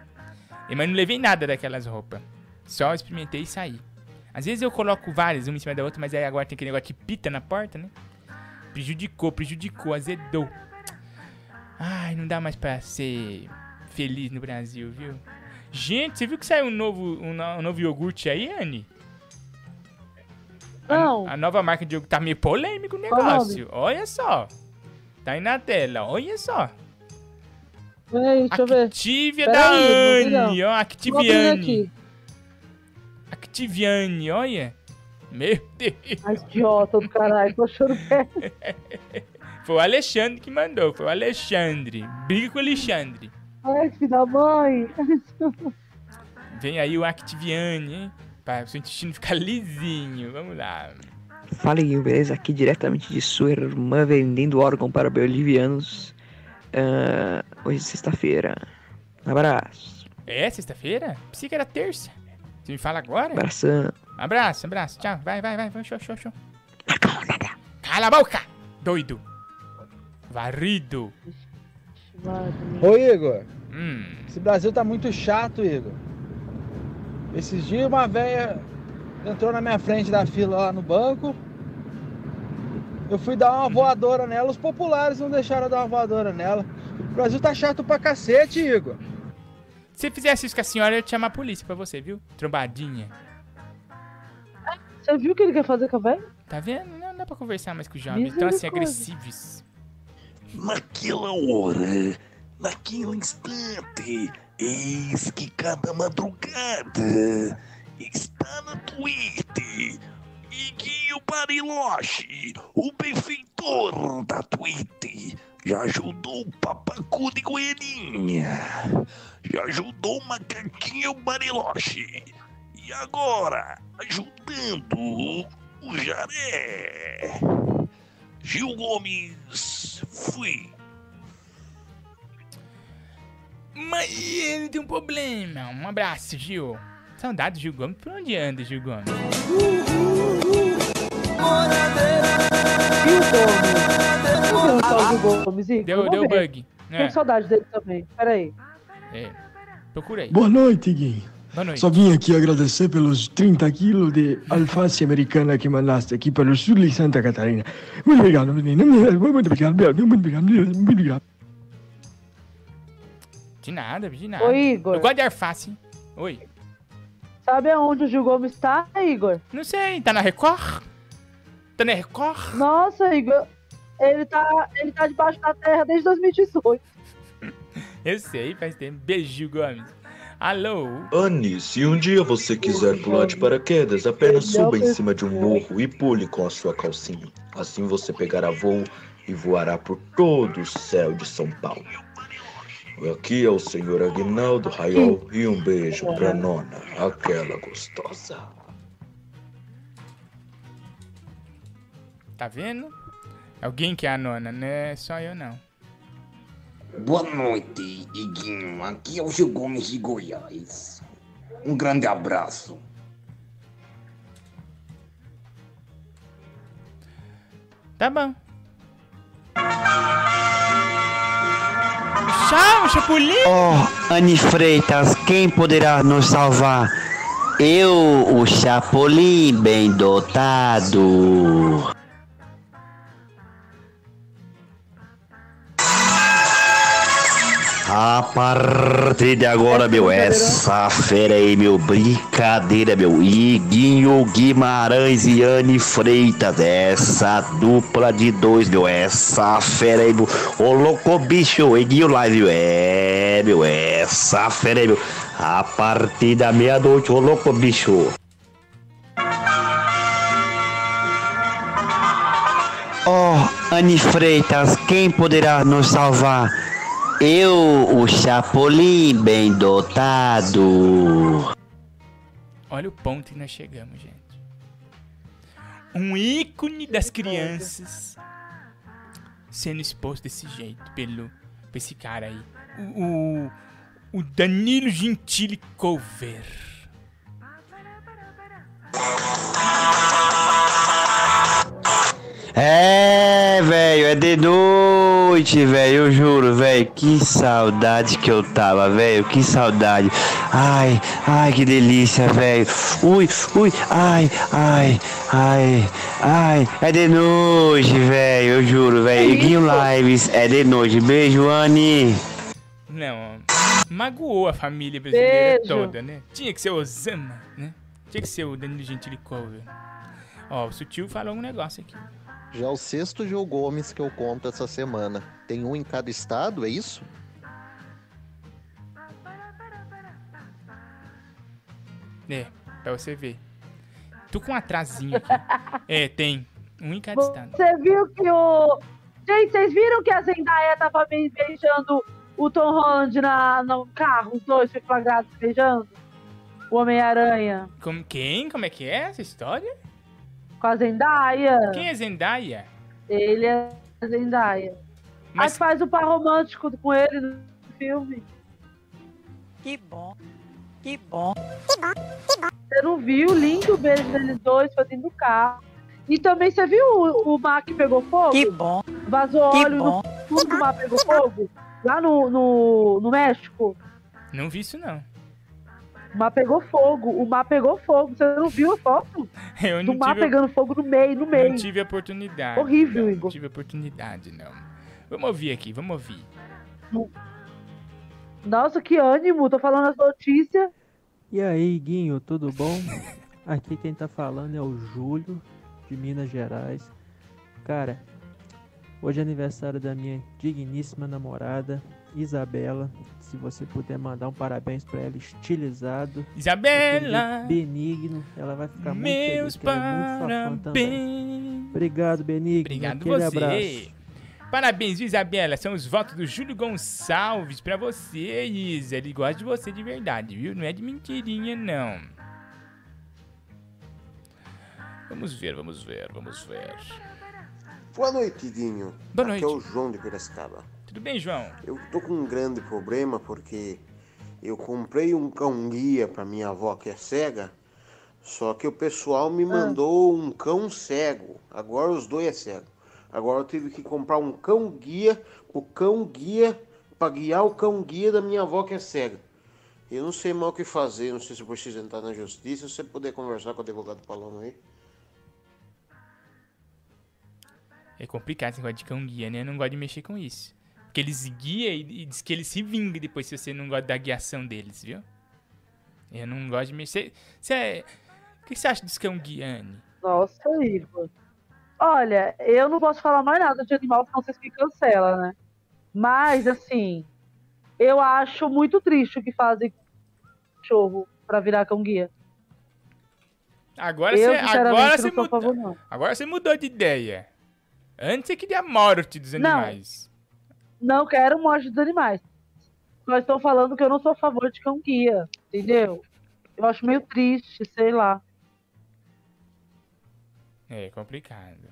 Mas não levei nada daquelas roupas. Só experimentei e saí. Às vezes eu coloco várias, uma em cima da outra, mas aí agora tem aquele negócio que pita na porta, né? Prejudicou, prejudicou, azedou. Ai, não dá mais pra ser feliz no Brasil, viu? Gente, você viu que saiu um novo, um, um novo iogurte aí, Anne? Não. A nova marca de iogurte tá meio polêmico o negócio. Olha só. Tá aí na tela, olha só. Peraí, deixa eu ver. Activia da aí. Anne, ó, Activiane. Activiane, olha. Meu Deus. Ai, idiota do caralho, tô que é. Foi o Alexandre que mandou, foi o Alexandre. Briga com o Alexandre. Ai, filho da mãe. Vem aí o Activiane, hein? Pra seu intestino ficar lisinho. Vamos lá. Fala aí, beleza? Aqui diretamente de sua irmã vendendo órgão para bolivianos. Ah, hoje é sexta-feira. Um abraço. É sexta-feira? Pensei que era terça. Você me fala agora? Abração. Abraço, abraço. Tchau. Vai, vai, vai. vai. Show, show, show. Cala a boca! Doido. Varrido. Ô Igor, Hum. esse Brasil tá muito chato, Igor. Esses dias uma velha entrou na minha frente da fila lá no banco. Eu fui dar uma voadora nela, os populares não deixaram eu dar uma voadora nela. O Brasil tá chato pra cacete, Igor. Se fizesse isso com a senhora, eu ia chamar a polícia pra você, viu? Trombadinha. Você viu o que ele quer fazer com a velha? Tá vendo? Não dá pra conversar mais com o jovem. Então, assim, agressivos. Naquela hora, naquele instante, eis que cada madrugada está na Twitter. Iguinho Bariloche, o benfeitor da Twitter, já ajudou o Papacu de Goianinha, já ajudou o Macaquinho Bariloche, e agora ajudando o Jaré. Gil Gomes, fui. Mas ele tem um problema. Um abraço, Gil. Saudade do Gil Gomes. Por onde anda, Gil Gomes? Vamos ver o Gil Gomes. Deu, deu bug. Tô É, com saudade dele também. Pera aí. é. Procura aí. Boa noite, Gui. Boa noite. Só vim aqui agradecer pelos 30 quilos de alface americana que mandaste aqui pelo sul de Santa Catarina. Muito obrigado, menina. Muito obrigado, muito obrigado, muito obrigado. De nada, de nada. Ô, Igor. Eu gosto de alface. Oi. Sabe aonde o Gil Gomes tá, Igor? Não sei, tá na Record? Tá na Record? Nossa, Igor. Ele tá, ele tá debaixo da terra desde 2018. Eu sei, faz tempo. Beijo, Gil Gomes. Alô? Anne, se um dia você quiser pular de paraquedas, apenas suba em cima de um morro e pule com a sua calcinha. Assim você pegará voo e voará por todo o céu de São Paulo. Aqui é o senhor Aguinaldo Raiol e um beijo pra nona, aquela gostosa. Tá vendo? Alguém que é a nona, não é só eu não. Boa noite, Iguinho. Aqui é o Gil Gomes de Goiás. Um grande abraço. Tá bom. Tchau, Chapolin! Oh, Anne Freitas, quem poderá nos salvar? Eu, o Chapolin bem dotado. A partir de agora, meu, essa fera aí, meu, brincadeira, meu. Iguinho Guimarães e Anne Freitas, essa dupla de dois, meu, essa fera aí, meu. Ô louco bicho, Iguinho Live, meu, é, meu, essa fera aí, meu. A partir da meia-noite, ô louco bicho. Oh, Anne Freitas, quem poderá nos salvar? Eu, o Chapolin bem dotado. Olha o ponto que nós chegamos, gente. Um ícone das crianças sendo exposto desse jeito pelo por esse cara aí. O, o, o Danilo Gentili Cover. É, velho, é de noite, velho, eu juro, velho, que saudade que eu tava, velho, que saudade. Ai, ai, que delícia, velho. Ui, ui, ai, ai, ai, ai, é de noite, velho, eu juro, velho. Iguinho Lives, é de noite. Beijo, Anne. Não, magoou a família brasileira Beijo. toda, né? Tinha que ser o Osama, né? Tinha que ser o Danilo Gentili Cover. Ó, o Sutil falou um negócio aqui. Já é o sexto Gil Gomes que eu conto essa semana. Tem um em cada estado, é isso? É, pra você ver. Tô com um atrasinho aqui. é, tem. Um em cada estado. Você viu que o. Gente, vocês viram que a Zendaya tava be- beijando o Tom Holland na, no carro? Os dois foi flagrados beijando? O Homem-Aranha. Como, quem? Como é que é essa história? Com a Zendaya. Quem é Zendaya? Ele é a Zendaya. Mas faz o par romântico com ele no filme. Que bom. Que bom. Você não viu? Lindo o beijo deles dois, foi dentro do carro. E também você viu o, o mar que pegou fogo? Que bom. Vazou Que óleo bom. no fundo do mar pegou fogo? Lá no, no, no México. Não vi isso, não. O mar pegou fogo. O mar pegou fogo. Você não viu a foto? Eu Do não mar tive, pegando fogo no meio, no meio. não tive a oportunidade. Horrível, não, Igor. Não tive a oportunidade, não. Vamos ouvir aqui, vamos ouvir. Nossa, que ânimo. Tô falando as notícias. E aí, Guinho, tudo bom? Aqui quem tá falando é o Júlio, de Minas Gerais. Cara, hoje é aniversário da minha digníssima namorada, Isabela. Se você puder mandar um parabéns pra ela estilizado. Isabela! Benigno, ela vai ficar muito Meus feliz, é parabéns. Obrigado, Benigno. Obrigado Aquele você. abraço. Parabéns, Isabela. São os votos do Júlio Gonçalves pra você, Isa. Ele gosta de você de verdade, viu? Não é de mentirinha, não. Vamos ver, vamos ver, vamos ver. Boa noite, Guinho. Boa Aqui noite. é o João de Piracicaba. Tudo bem, João? Eu tô com um grande problema porque eu comprei um cão guia pra minha avó que é cega, só que o pessoal Ah. me mandou um cão cego. Agora os dois é cego. Agora eu tive que comprar um cão guia, o cão guia pra guiar o cão guia da minha avó que é cega. Eu não sei mal o que fazer, não sei se eu preciso entrar na justiça, se você puder conversar com o advogado Paloma aí. É complicado esse negócio de cão guia, né? Eu não gosto de mexer com isso. Porque eles guiam e, e diz que eles se vingam depois se você não gosta da guiação deles, viu? Eu não gosto de mexer. Você é... O que você acha dos cão guia, Anne? Nossa, Igor. Olha, eu não posso falar mais nada de animal, senão vocês me cancelam, né? Mas, assim, eu acho muito triste o que fazem cachorro pra virar cão guia. Agora eu, você, agora você favor, mudou. não. Agora você mudou de ideia. Antes você queria a morte dos animais. Não quero morte dos animais. Só estou falando que eu não sou a favor de cão guia, entendeu? Eu acho meio triste, sei lá. É complicado.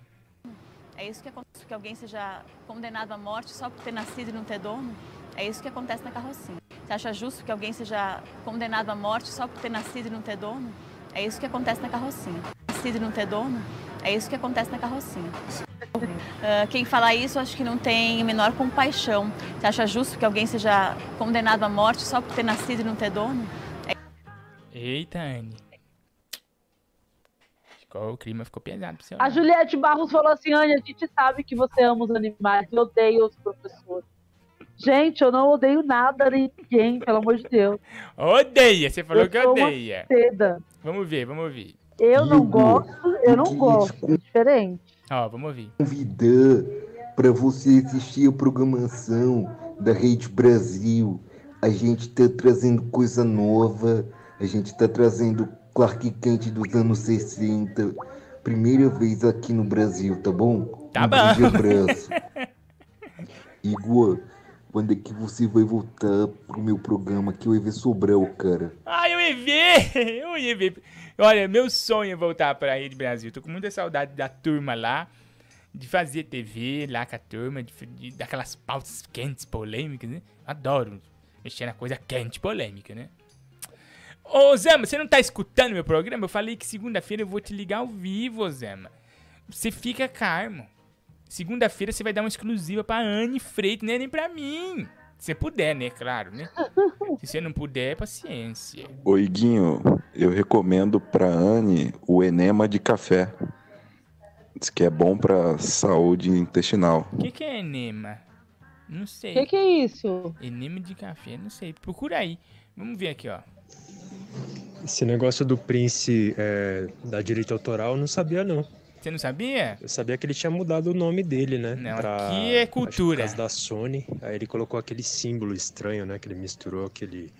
É isso que acontece que alguém seja condenado à morte só por ter nascido e não ter dono? É isso que acontece na carrocinha. Você acha justo que alguém seja condenado à morte só por ter nascido e não ter dono? É isso que acontece na carrocinha. Nascido e não ter dono? É isso que acontece na carrocinha. Ah, quem fala isso, acho que não tem a menor compaixão. Você acha justo que alguém seja condenado à morte só por ter nascido e não ter dono? Eita, Anne. Ficou, o clima ficou pesado pro seu A. Juliette Barros falou assim: Ania, a gente sabe que você ama os animais e odeia os professores. Gente, eu não odeio nada nem ninguém, pelo amor de Deus. Odeia, você falou Eu que uma odeia. seda. Vamos ver, vamos ouvir. Eu não gosto, eu não gosto. É diferente. Ó, vamos ouvir. convidar para você assistir a programação da Rede Brasil. A gente tá trazendo coisa nova, a gente tá trazendo Clark Kent dos anos 60. Primeira vez aqui no Brasil, tá bom? Tá um bom. grande abraço. Igor, quando é que você vai voltar pro meu programa que eu ia ver Sobral, cara? Ah, eu ver! Eu ver. Olha, meu sonho é voltar pra Rede Brasil. Tô com muita saudade da turma lá, de fazer TV lá com a turma, de, de- daquelas pautas quentes, polêmicas, né? Adoro mexer na coisa quente, polêmica, né? Ô, Zema, você não tá escutando meu programa? Eu falei que segunda-feira eu vou te ligar ao vivo, Zema. Você fica calmo. Segunda-feira você vai dar uma exclusiva pra Anne Freitas, é nem pra mim. Se você puder, né? Claro, né? Se você não puder, paciência. Oi, Guinho, eu recomendo pra Anne o enema de café. Diz que é bom pra saúde intestinal. O que, que é enema? Não sei. O que, que é isso? Enema de café, não sei. Procura aí. Vamos ver aqui, ó. Esse negócio do Prince é, da direito autoral, eu não sabia, não. Você não sabia? Eu sabia que ele tinha mudado o nome dele, né? Não, pra- aqui é acho que por cultura. causa da Sony. Aí ele colocou aquele símbolo estranho, né? Que ele misturou aquele,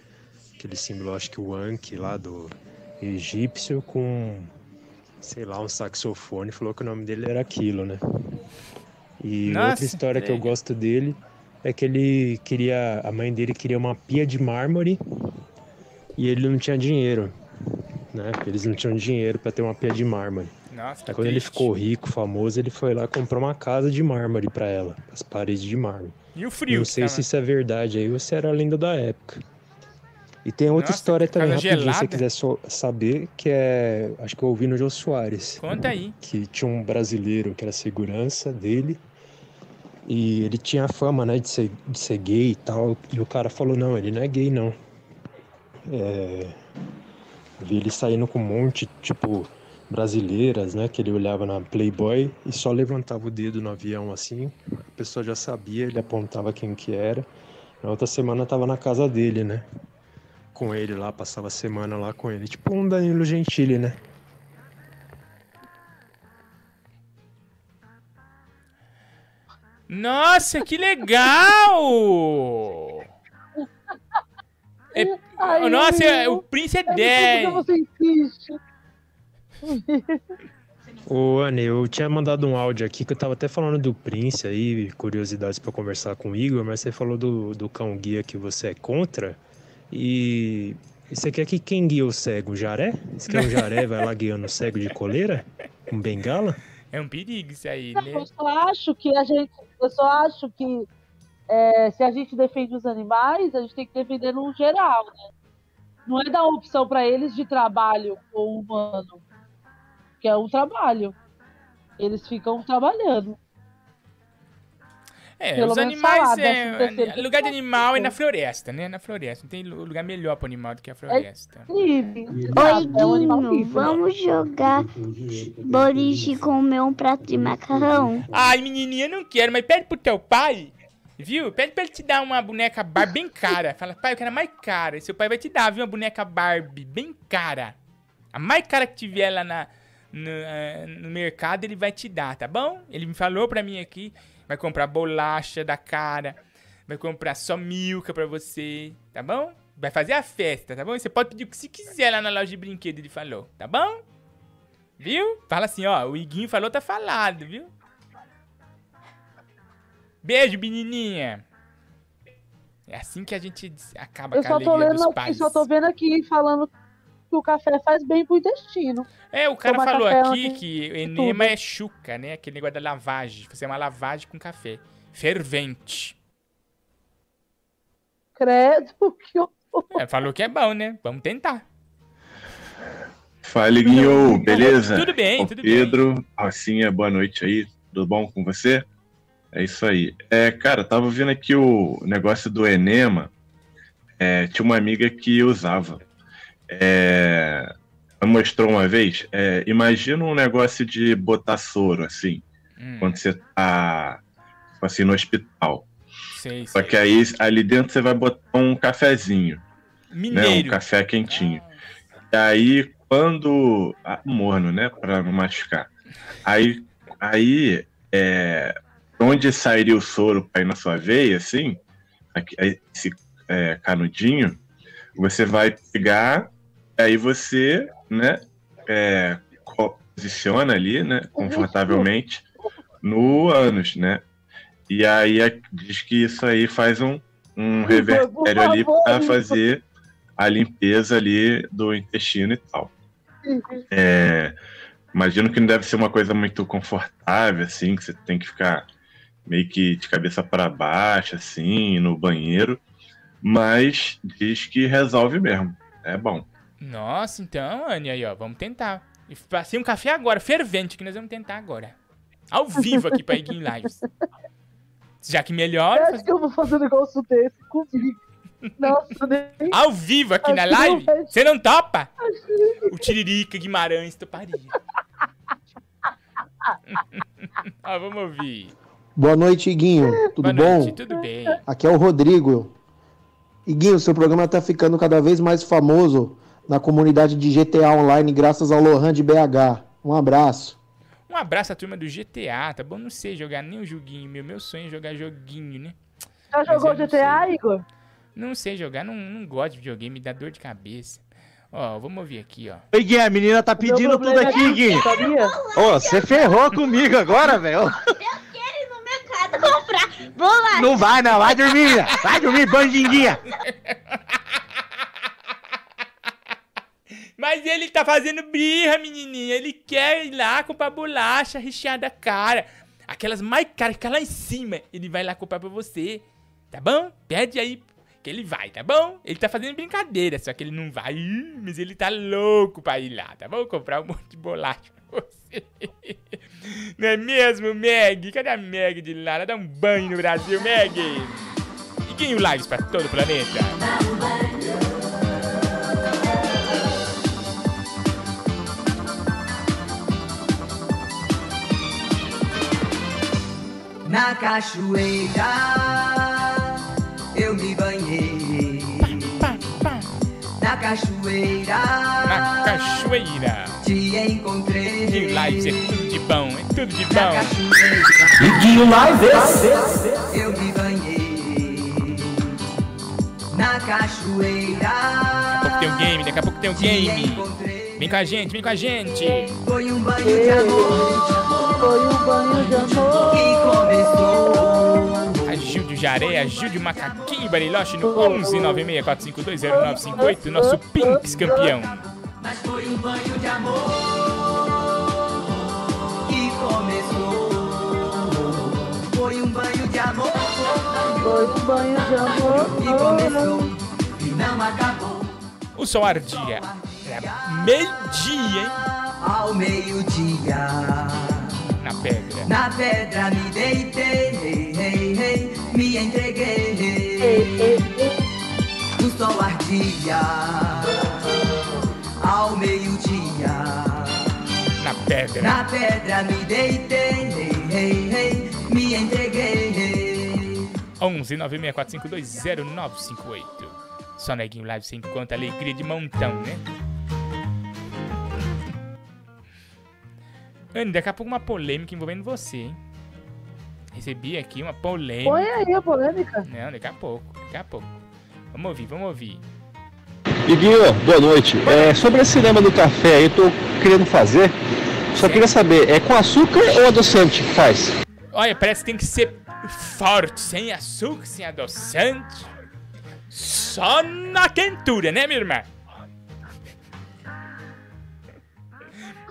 aquele símbolo, acho que o Ankh lá do egípcio com, sei lá, um saxofone. Falou que o nome dele era aquilo, né? E Nossa, outra história que eu gosto dele é que ele queria. A mãe dele queria uma pia de mármore e ele não tinha dinheiro. Né? Eles não tinham dinheiro para ter uma pia de mármore. Nossa, Aí quando ele triste. ficou rico, famoso, ele foi lá e comprou uma casa de mármore para ela, as paredes de mármore. E o frio Não sei se isso é verdade aí ou se era a lenda da época. E tem outra Nossa, história também, rapidinho, se você gelada. quiser so- saber, que é. Acho que eu ouvi no Jô Soares. Conta aí. Que tinha um brasileiro que era segurança dele. E ele tinha a fama, né, de ser, de ser gay e tal. E o cara falou, não, ele não é gay, não. É... Vi ele saindo com um monte, tipo, brasileiras, né? Que ele olhava na Playboy e só levantava o dedo no avião assim. A pessoa já sabia, ele apontava quem que era. Na outra semana tava na casa dele, né? Com ele lá, passava a semana lá com ele. Tipo um Danilo Gentili, né? Nossa, que legal! É- Ai, nossa, amigo. o Prince é Eu sei 10. Ô, Anne, eu tinha mandado um áudio aqui que eu tava até falando do Prince aí, curiosidades pra conversar com o Igor, mas você falou do, do cão guia que você é contra. E você quer que quem guia o cego? O jaré? Você quer um jaré vai lá guiando o cego de coleira? Um bengala? É um perigo isso aí, né? eu só acho que a gente. Eu só acho que é, se a gente defende os animais, a gente tem que defender no geral, né? Não é dar opção para eles de trabalho ou humano. Que é um trabalho. Eles ficam trabalhando. É, Pelo os menos animais, falar, é, décimo terceiro lugar de animal é na floresta, né? Na floresta. Não tem lu- lugar melhor pro animal do que a floresta. Livre. Oi, É um animal Guinho, vamos jogar boliche e comer um prato de macarrão? Ai, menininha, eu não quero, mas pede pro teu pai, viu? Pede pra ele te dar uma boneca Barbie bem cara. Fala, pai, eu quero a mais cara. E seu pai vai te dar, viu? Uma boneca Barbie bem cara. A mais cara que tiver lá na, no, eh, no mercado, ele vai te dar, tá bom? Ele me falou pra mim aqui. Vai comprar bolacha da cara. Vai comprar só milka pra você, tá bom? Vai fazer a festa, tá bom? E Você pode pedir o que você quiser lá na loja de brinquedo, ele falou, tá bom? Viu? Fala assim, ó, o Iguinho falou, tá falado, viu? Beijo, menininha. É assim que a gente acaba Eu com a só tô alegria lendo dos pais. só tô vendo aqui falando que o café faz bem pro intestino. É, o cara Tomar falou café aqui antes que enema tudo. é chuca, né? Aquele negócio da lavagem. Fazer uma lavagem com café. Fervente. Credo, que horror. É, falou que é bom, né? Vamos tentar. Fala, Guinho, beleza? Tudo bem, Ô, tudo Pedro, Rocinha, boa noite aí. Tudo bom com você? É isso aí. É, cara, tava vendo aqui o negócio do enema. É, tinha uma amiga que usava. É, mostrou uma vez. é, imagina um negócio de botar soro, assim, Hum. quando você tá tipo assim, no hospital. Sei, Só que aí ali dentro você vai botar um cafezinho. Né, um Mineiro. café quentinho. E aí, quando. Ah, morno, né? Pra não machucar. Aí, aí é, onde sairia o soro pra ir na sua veia, assim, aqui, esse é, canudinho, você vai pegar, aí você, né? é, posiciona ali, né? Confortavelmente no ânus, né? E aí diz que isso aí faz um, um revertério ali para fazer a limpeza ali do intestino e tal. É, imagino que não deve ser uma coisa muito confortável, assim, que você tem que ficar meio que de cabeça para baixo, assim, no banheiro. Mas diz que resolve mesmo. É bom. Nossa, então, Anne, aí, ó, vamos tentar. E Passei um café agora, fervente, que nós vamos tentar agora. Ao vivo aqui pra Iguin Lives. Já que melhor. Acho que eu vou fazer um negócio desse comigo. Nossa, nem. Ao vivo aqui na Acho não live? vai- Você não topa? O Tiririca Guimarães toparia. ah, vamos ouvir. Boa noite, Iguinho. Tudo Boa bom? noite, tudo bem. Aqui é o Rodrigo. Iguinho, seu programa está ficando cada vez mais famoso na comunidade de GTA Online, graças ao Lohan de BH. Um abraço. Um abraço à turma do GTA, tá bom? Não sei jogar nem o joguinho meu. Meu sonho é jogar joguinho, né? Já Mas jogou eu GTA, sei. Igor? Não sei jogar, não, não gosto de videogame, me dá dor de cabeça. Ó, vamos ouvir aqui, ó. Oi, Gui, a menina tá pedindo tudo aqui, é Gui. sabia? Ô, você ferrou comigo agora, velho. Bolacha. Não vai, não. Vai dormir. Vai dormir, bandidinha. Mas ele tá fazendo birra, menininha. Ele quer ir lá comprar bolacha recheada cara. Aquelas mais caras, que lá em cima. Ele vai lá comprar pra você. Tá bom? Pede aí que ele vai, tá bom? Ele tá fazendo brincadeira, só que ele não vai. Mas ele tá louco pra ir lá, tá bom? Comprar um monte de bolacha pra você. Não é mesmo, Meg? Cadê a Meg de lá? Ela dá um banho no Brasil, Meg. E quem o Lives pra todo o planeta? Na cachoeira eu me banhei. Na cachoeira. Na cachoeira. Te encontrei. Iguinho Lives é tudo de bom, é tudo de Na bom. cachoeira. Iguinho Lives. Eu me banhei. Na cachoeira. Daqui a pouco tem um game, daqui a pouco tem um game. Vem com a gente, vem com a gente. Foi um banho de amor. Foi um banho de amor. Que começou. A Gil de Jaré, a Gil de Macaquinho Bariloche no 11 964520958, nosso Pinks campeão. Mas foi um banho de amor que começou. Foi um banho de amor. Foi um banho de amor. Que começou e não acabou. O sol ardia. Era meio-dia, hein? Ao meio-dia. Na pedra. Na pedra me deitei, me entreguei. O sol ardia ao meio-dia. Na pedra. Na pedra me deitei, hey, hey, hey, me entreguei. 11 964520958. Só neguinho live sem conta, alegria de montão, né? Anny, daqui a pouco uma polêmica envolvendo você, hein? Recebi aqui uma polêmica. Põe aí a polêmica. Não, daqui a pouco, daqui a pouco. Vamos ouvir, vamos ouvir. Iguinho, boa noite. É, sobre esse cinema do café aí, eu tô querendo fazer. Só queria saber, é com açúcar ou adoçante que faz? Olha, parece que tem que ser forte, sem açúcar, sem adoçante. Só na quentura, né, minha irmã?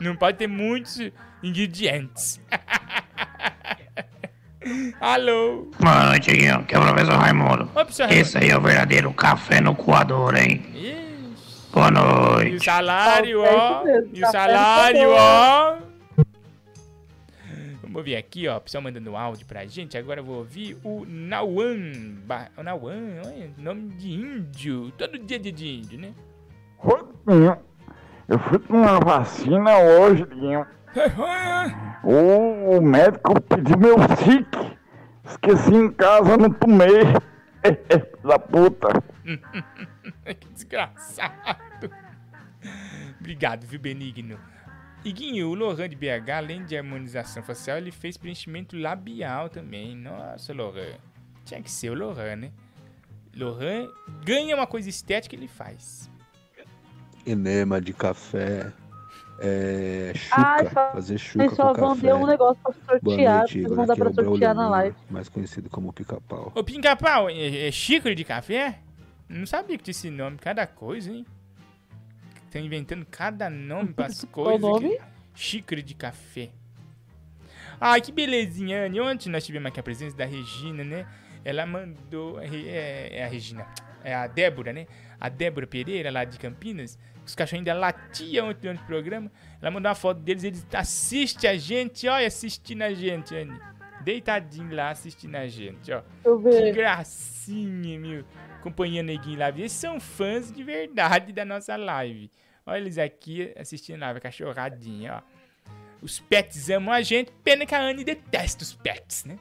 Não pode ter muitos ingredientes. Alô? Boa noite, Guinho. Que é o professor Raimundo. Oi, professor Raimundo. Esse aí é o verdadeiro café no coador, hein? Boa E o noite. salário, ó. E o salário, ó. Vamos ouvir aqui, ó. O pessoal mandando áudio pra gente. Agora eu vou ouvir o Nauan. Ba- O Nauan, olha, nome de índio. Todo dia de índio, né? Eu fui tomar vacina hoje, Dinho. O médico pediu meu SIC. Esqueci em casa, não tomei. da puta. que desgraçado. Obrigado, viu, Benigno? Iguinho, o Lohan de BH, além de harmonização facial, ele fez preenchimento labial também. Nossa, Lohan. Tinha que ser o Lohan, né? Lohan ganha uma coisa estética ele faz. Enema de café. É. Chuca. fazer chuca Eles só com vão café. ter um negócio pra sortear. noite, Igor. vão dar Aqui é pra o Braulio sortear na live. Mais conhecido como pica-pau. Ô, Pica-Pau, é, é xícara de café? Não sabia que tinha esse nome. Cada coisa, hein? Estão inventando cada nome pras coisas. nome? aqui. Xícara de café. Ai, que belezinha, Anne. Ontem nós tivemos aqui a presença da Regina, né? Ela mandou. É, é- é a Regina. É a Débora, né? A Débora Pereira, lá de Campinas. Os cachorros ainda latiam ontem durante o programa. Ela mandou uma foto deles. Eles assistem a gente. Olha, assistindo a gente, Anne. Deitadinho lá assistindo a gente, ó. Que gracinha, meu. Acompanhando Neguinho Live. Eles são fãs de verdade da nossa live. Olha eles aqui assistindo a live, cachorradinha, ó. Os pets amam a gente, pena que a Anne detesta os pets, né?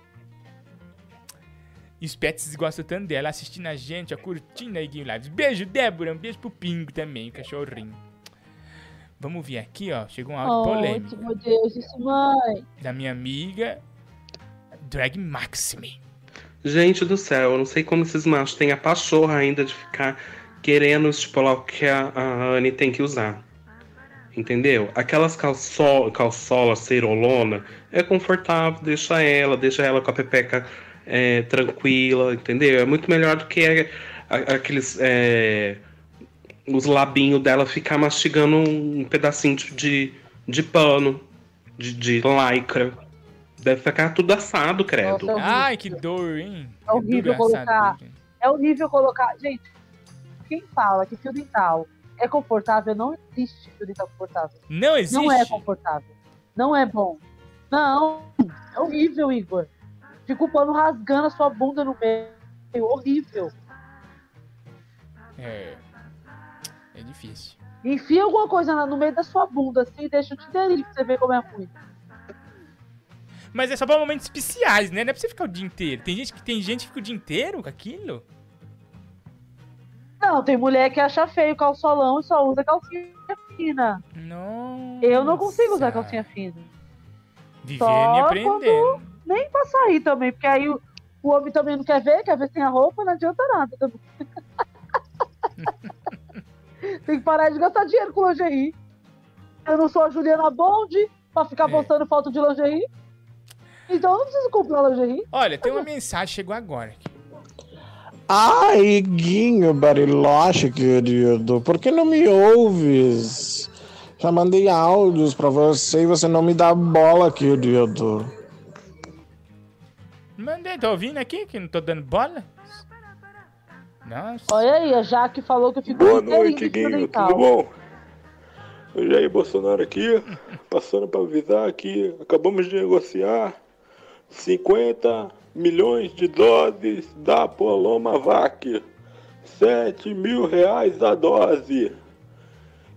E os pets gostam tanto dela, assistindo a gente, ó, curtindo a Neguinho Lives. Beijo, Débora. Um beijo pro Pingo também, o cachorrinho. Vamos ver aqui, ó. Chegou um áudio polêmico Oh, meu Deus, isso, mãe. da minha amiga Drag Maxime. Gente do céu, eu não sei como esses machos têm a pachorra ainda de ficar querendo estipular o que a, a Anne tem que usar. Entendeu? Aquelas calço, calçolas ceirolona é confortável, deixa ela, deixa ela com a pepeca é, tranquila, entendeu? É muito melhor do que a- aqueles. é, os labinhos dela ficar mastigando um pedacinho de, de, pano, de, de lycra. Deve ficar tudo assado, credo. Nossa, é. Ai, que dor, hein? É horrível colocar. assado. É horrível colocar. Gente, quem fala que fio dental é confortável, não existe fio dental confortável. Não existe? Não é confortável. Não é bom. Não. É horrível, Igor. Fica o pano rasgando a sua bunda no meio. Horrível. É. É difícil. Enfia alguma coisa no meio da sua bunda, assim, e deixa eu te delírio pra você ver como é ruim. Mas é só pra momentos especiais, né? Não é pra você ficar o dia inteiro. Tem gente que, tem gente que fica o dia inteiro com aquilo. Não, tem mulher que acha feio calçolão e só usa calcinha fina. Não. Eu não consigo usar calcinha fina. Vivendo e aprendendo. quando- nem pra sair também, porque aí o, o homem também não quer ver, quer ver sem a roupa, não adianta nada também. Tem que parar de gastar dinheiro com lingerie. Eu não sou a Juliana Bond pra É. ficar postando foto de lingerie. Então eu não preciso comprar lingerie. Olha, tem uma mensagem, chegou agora. Ai, Guinho Bariloche, querido, por que não me ouves? Já mandei áudios pra você e você não me dá bola, querido. Mandei, tô ouvindo aqui que não tô dando bola? Nossa. Olha aí, a Jaque falou que eu fico Boa noite, Guinho. Tudo bom? O Jair Bolsonaro aqui, passando para avisar que acabamos de negociar 50 milhões de doses da Polomavac. 7 mil reais a dose.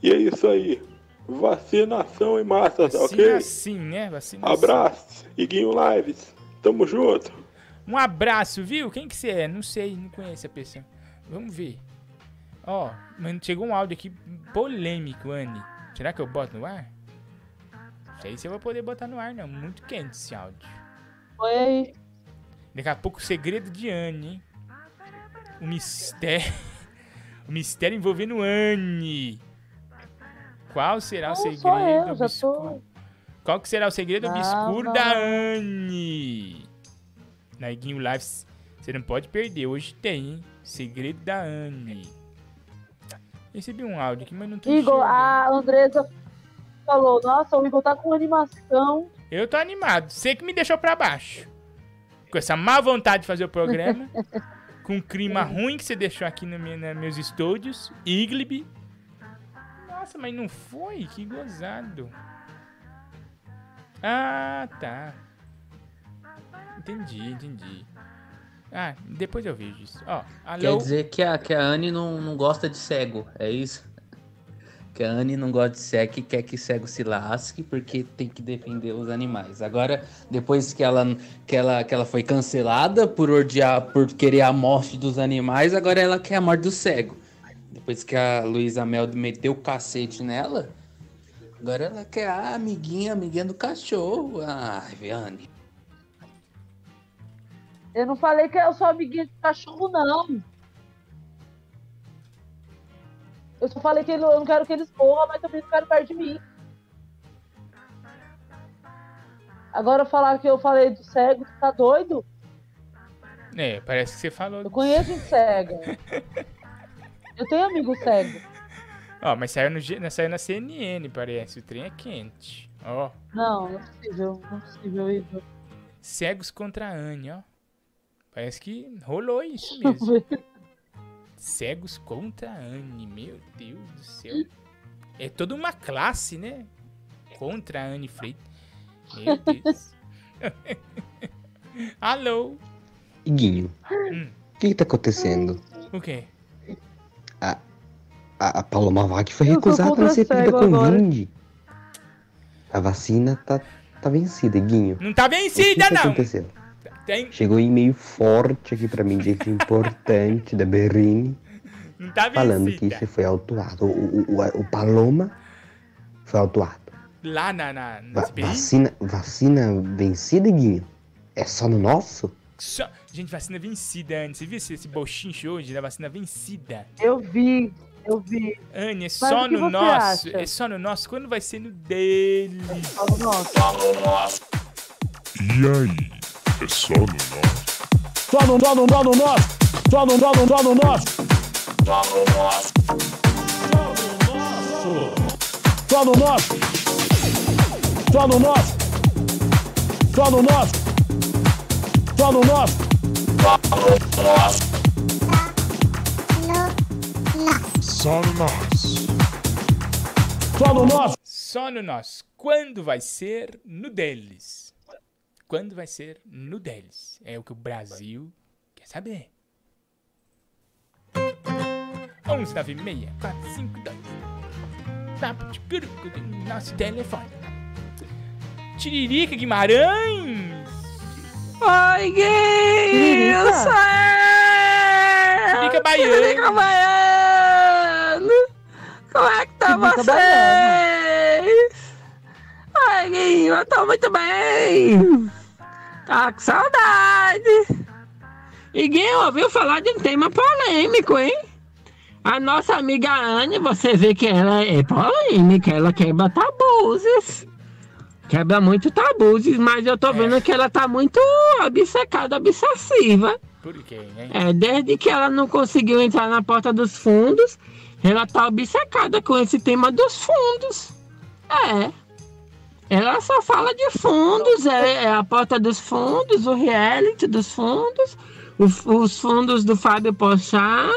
E é isso aí. Vacinação em massa, tá Vacina ok? sim, né? Vacina Abraço, Iguinho Lives. Tamo junto. Um abraço, viu? Quem que você é? Não sei, não conheço a pessoa. Vamos ver. Ó, mano, chegou um áudio aqui polêmico, Anne. Será que eu boto no ar? Não sei se eu vou poder botar no ar, não. Muito quente esse áudio. Oi. Daqui a pouco o segredo de Anne, hein? O mistério. O mistério envolvendo Anne. Qual será o Não, segredo só eu, obscuro? Qual que será o segredo Não, obscuro não, da. Anne? Na Iguinho Lives, você não pode perder. Hoje tem, hein? Segredo da Anne. Recebi um áudio aqui, mas não tô Igor, a Andresa falou, nossa, o Igor tá com animação. Eu tô animado. Você que me deixou pra baixo. Com essa má vontade de fazer o programa. com o clima ruim que você deixou aqui no nos meus estúdios. Iglib. Nossa, mas não foi? Que gozado. Ah, tá. Entendi, entendi. Ah, depois eu vejo isso. Alô? Quer dizer que a, que a Anne não, não gosta de cego, é isso? Que a Anne não gosta de cego e quer que cego se lasque porque tem que defender os animais. Agora, depois que ela, que ela, que ela foi cancelada por odiar, por querer a morte dos animais, agora ela quer a morte do cego. Depois que a Luísa Mel meteu o cacete nela, agora ela quer a amiguinha, amiguinha do cachorro. Ai, Anne. Eu não falei que eu sou amiguinha de cachorro, não. Eu só falei que eu não quero que eles corram, mas também não quero perto de mim. Agora falar que eu falei do cego, tu tá doido? É, parece que você falou. Eu conheço gente cega. Eu tenho amigo cego. Ó, mas saiu, no, saiu na CNN, parece. O trem é quente. Ó, Não, não é possível. Não é possível, Igor. cegos contra a Anne, ó. Parece que rolou isso mesmo. Cegos contra a Anne, meu Deus do céu. É toda uma classe, né? Contra a Anne Freitas. Meu Deus. Alô? Iguinho, Hum. o que, que tá acontecendo? O quê? A, a, a Paloma Vac foi recusada na CPI da. Covid. A vacina tá, tá vencida, Iguinho. Não tá O que, vencida, que não! aconteceu? Tem... Chegou um e-mail forte aqui pra mim, gente importante da Berrini, Não tá falando que você foi autuado. O, o, o, o Paloma foi autuado. Lá na, na, na Va- vacina, vacina vencida, Guinho? É só no nosso? Só... Gente, vacina vencida, Anne. Você viu esse, esse bochinche hoje da vacina vencida? Eu vi, eu vi. Anne, é Mas só no nosso. acha? É só no nosso. Quando vai ser no dele? Só no nosso. E aí? É só no nosso? Só no, só no, só no nosso. Só no, só no, só no nosso. Só no nosso. Só no nosso. Só no nosso. Só no nosso. Só no nosso. Só no nosso. Só no nosso. Só no nosso. Quando vai ser no deles? Quando vai ser no deles? É o que o Brasil quer saber. 11 96 452 Papo de Curucu, Nosso telefone. Tiririca Guimarães. Oi, Gui! Tiririca? Eu sou Tiririca Baiano. Tiririca Baiano! Como é que tá Tiririca vocês? Ai, Gui, eu tô muito bem! Tá com saudade! Gui, ouviu falar de um tema polêmico, hein? A nossa amiga Anne, você vê que ela é polêmica, ela quebra tabus. Quebra muito tabus, mas eu tô vendo que ela tá muito obcecada, obsessiva. Por quê, hein? É, desde que ela não conseguiu entrar na porta dos fundos, ela tá obcecada com esse tema dos fundos. É. Ela só fala de fundos, é, é a porta dos fundos, o reality dos fundos, o- os fundos do Fábio Pochá.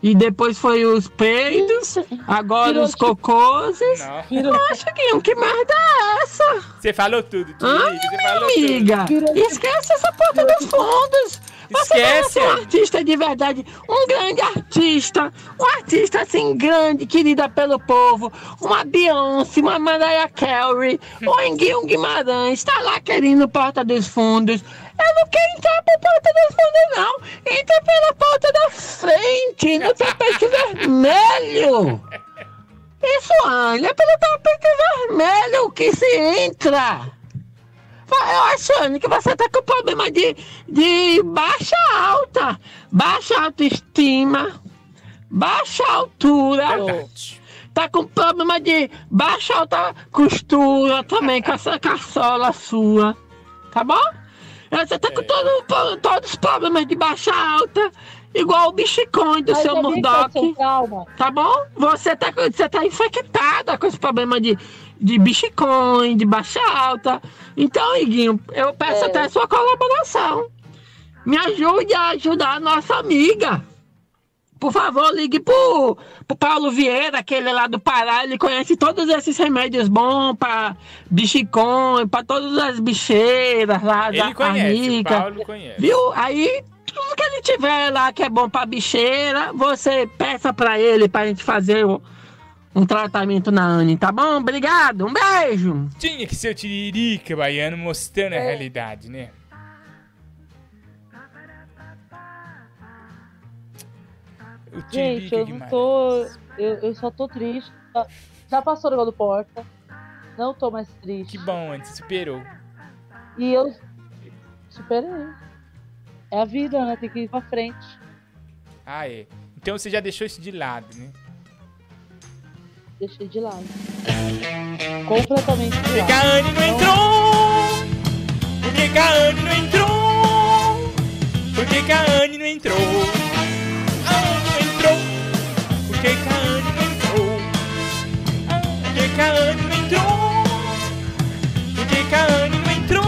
E depois foi os peidos, agora Virou os cocôses. Não. Poxa, Guinho, que merda é essa? Você falou tudo, Ai, Tiririca. Você falou amiga, tudo. esquece essa porta dos fundos. Você Esquece. é um artista de verdade, um grande artista, um artista assim grande, querida pelo povo, uma Beyoncé, uma Mariah Carey, um Enguinho Guimarães, tá lá querendo porta dos fundos. Eu não quero entrar por porta dos fundos, não. Entra pela porta da frente, no tapete vermelho. Isso, Ania, é pelo tapete vermelho que se entra. Eu acho, Anne, que você tá com problema de, de baixa alta, baixa autoestima, baixa altura. Tá com problema de baixa alta costura também, com essa caçola sua. Tá bom? Você tá com todo, todos os problemas de baixa alta, igual o bichicone do Mas seu é Murdoch. Tá bom? Você tá, você tá infectada com esse problema de, de bichicone, de baixa alta. Então, Iguinho, eu peço É. até sua colaboração. Me ajude a ajudar a nossa amiga. Por favor, ligue pro, pro Paulo Vieira, aquele lá do Pará. Ele conhece todos esses remédios bons pra bichicone, pra todas as bicheiras lá Ele da conhece, o amiga. Paulo conhece. Viu? Aí, tudo que ele tiver lá que é bom pra bicheira, você peça pra ele pra gente fazer o- um tratamento na Anne, tá bom? Obrigado, um beijo. Tinha que ser o Tiririca Baiano mostrando a realidade, né? O Gente, eu não tô. Eu, eu só tô triste. Já- Já passou o negócio do porta. Não tô mais triste. Que bom, antes superou. E eu superei. É a vida, né? Tem que ir pra frente. Ah, é. Então você já deixou isso de lado, né? Deixei de lado. Completamente de Por que lado. que a Anne não entrou? Por que a Anne não entrou? Por que a Anne não entrou? A Anne não entrou. Por que a Anne não entrou? Por que a Anne não entrou? Por que que a Anne não entrou?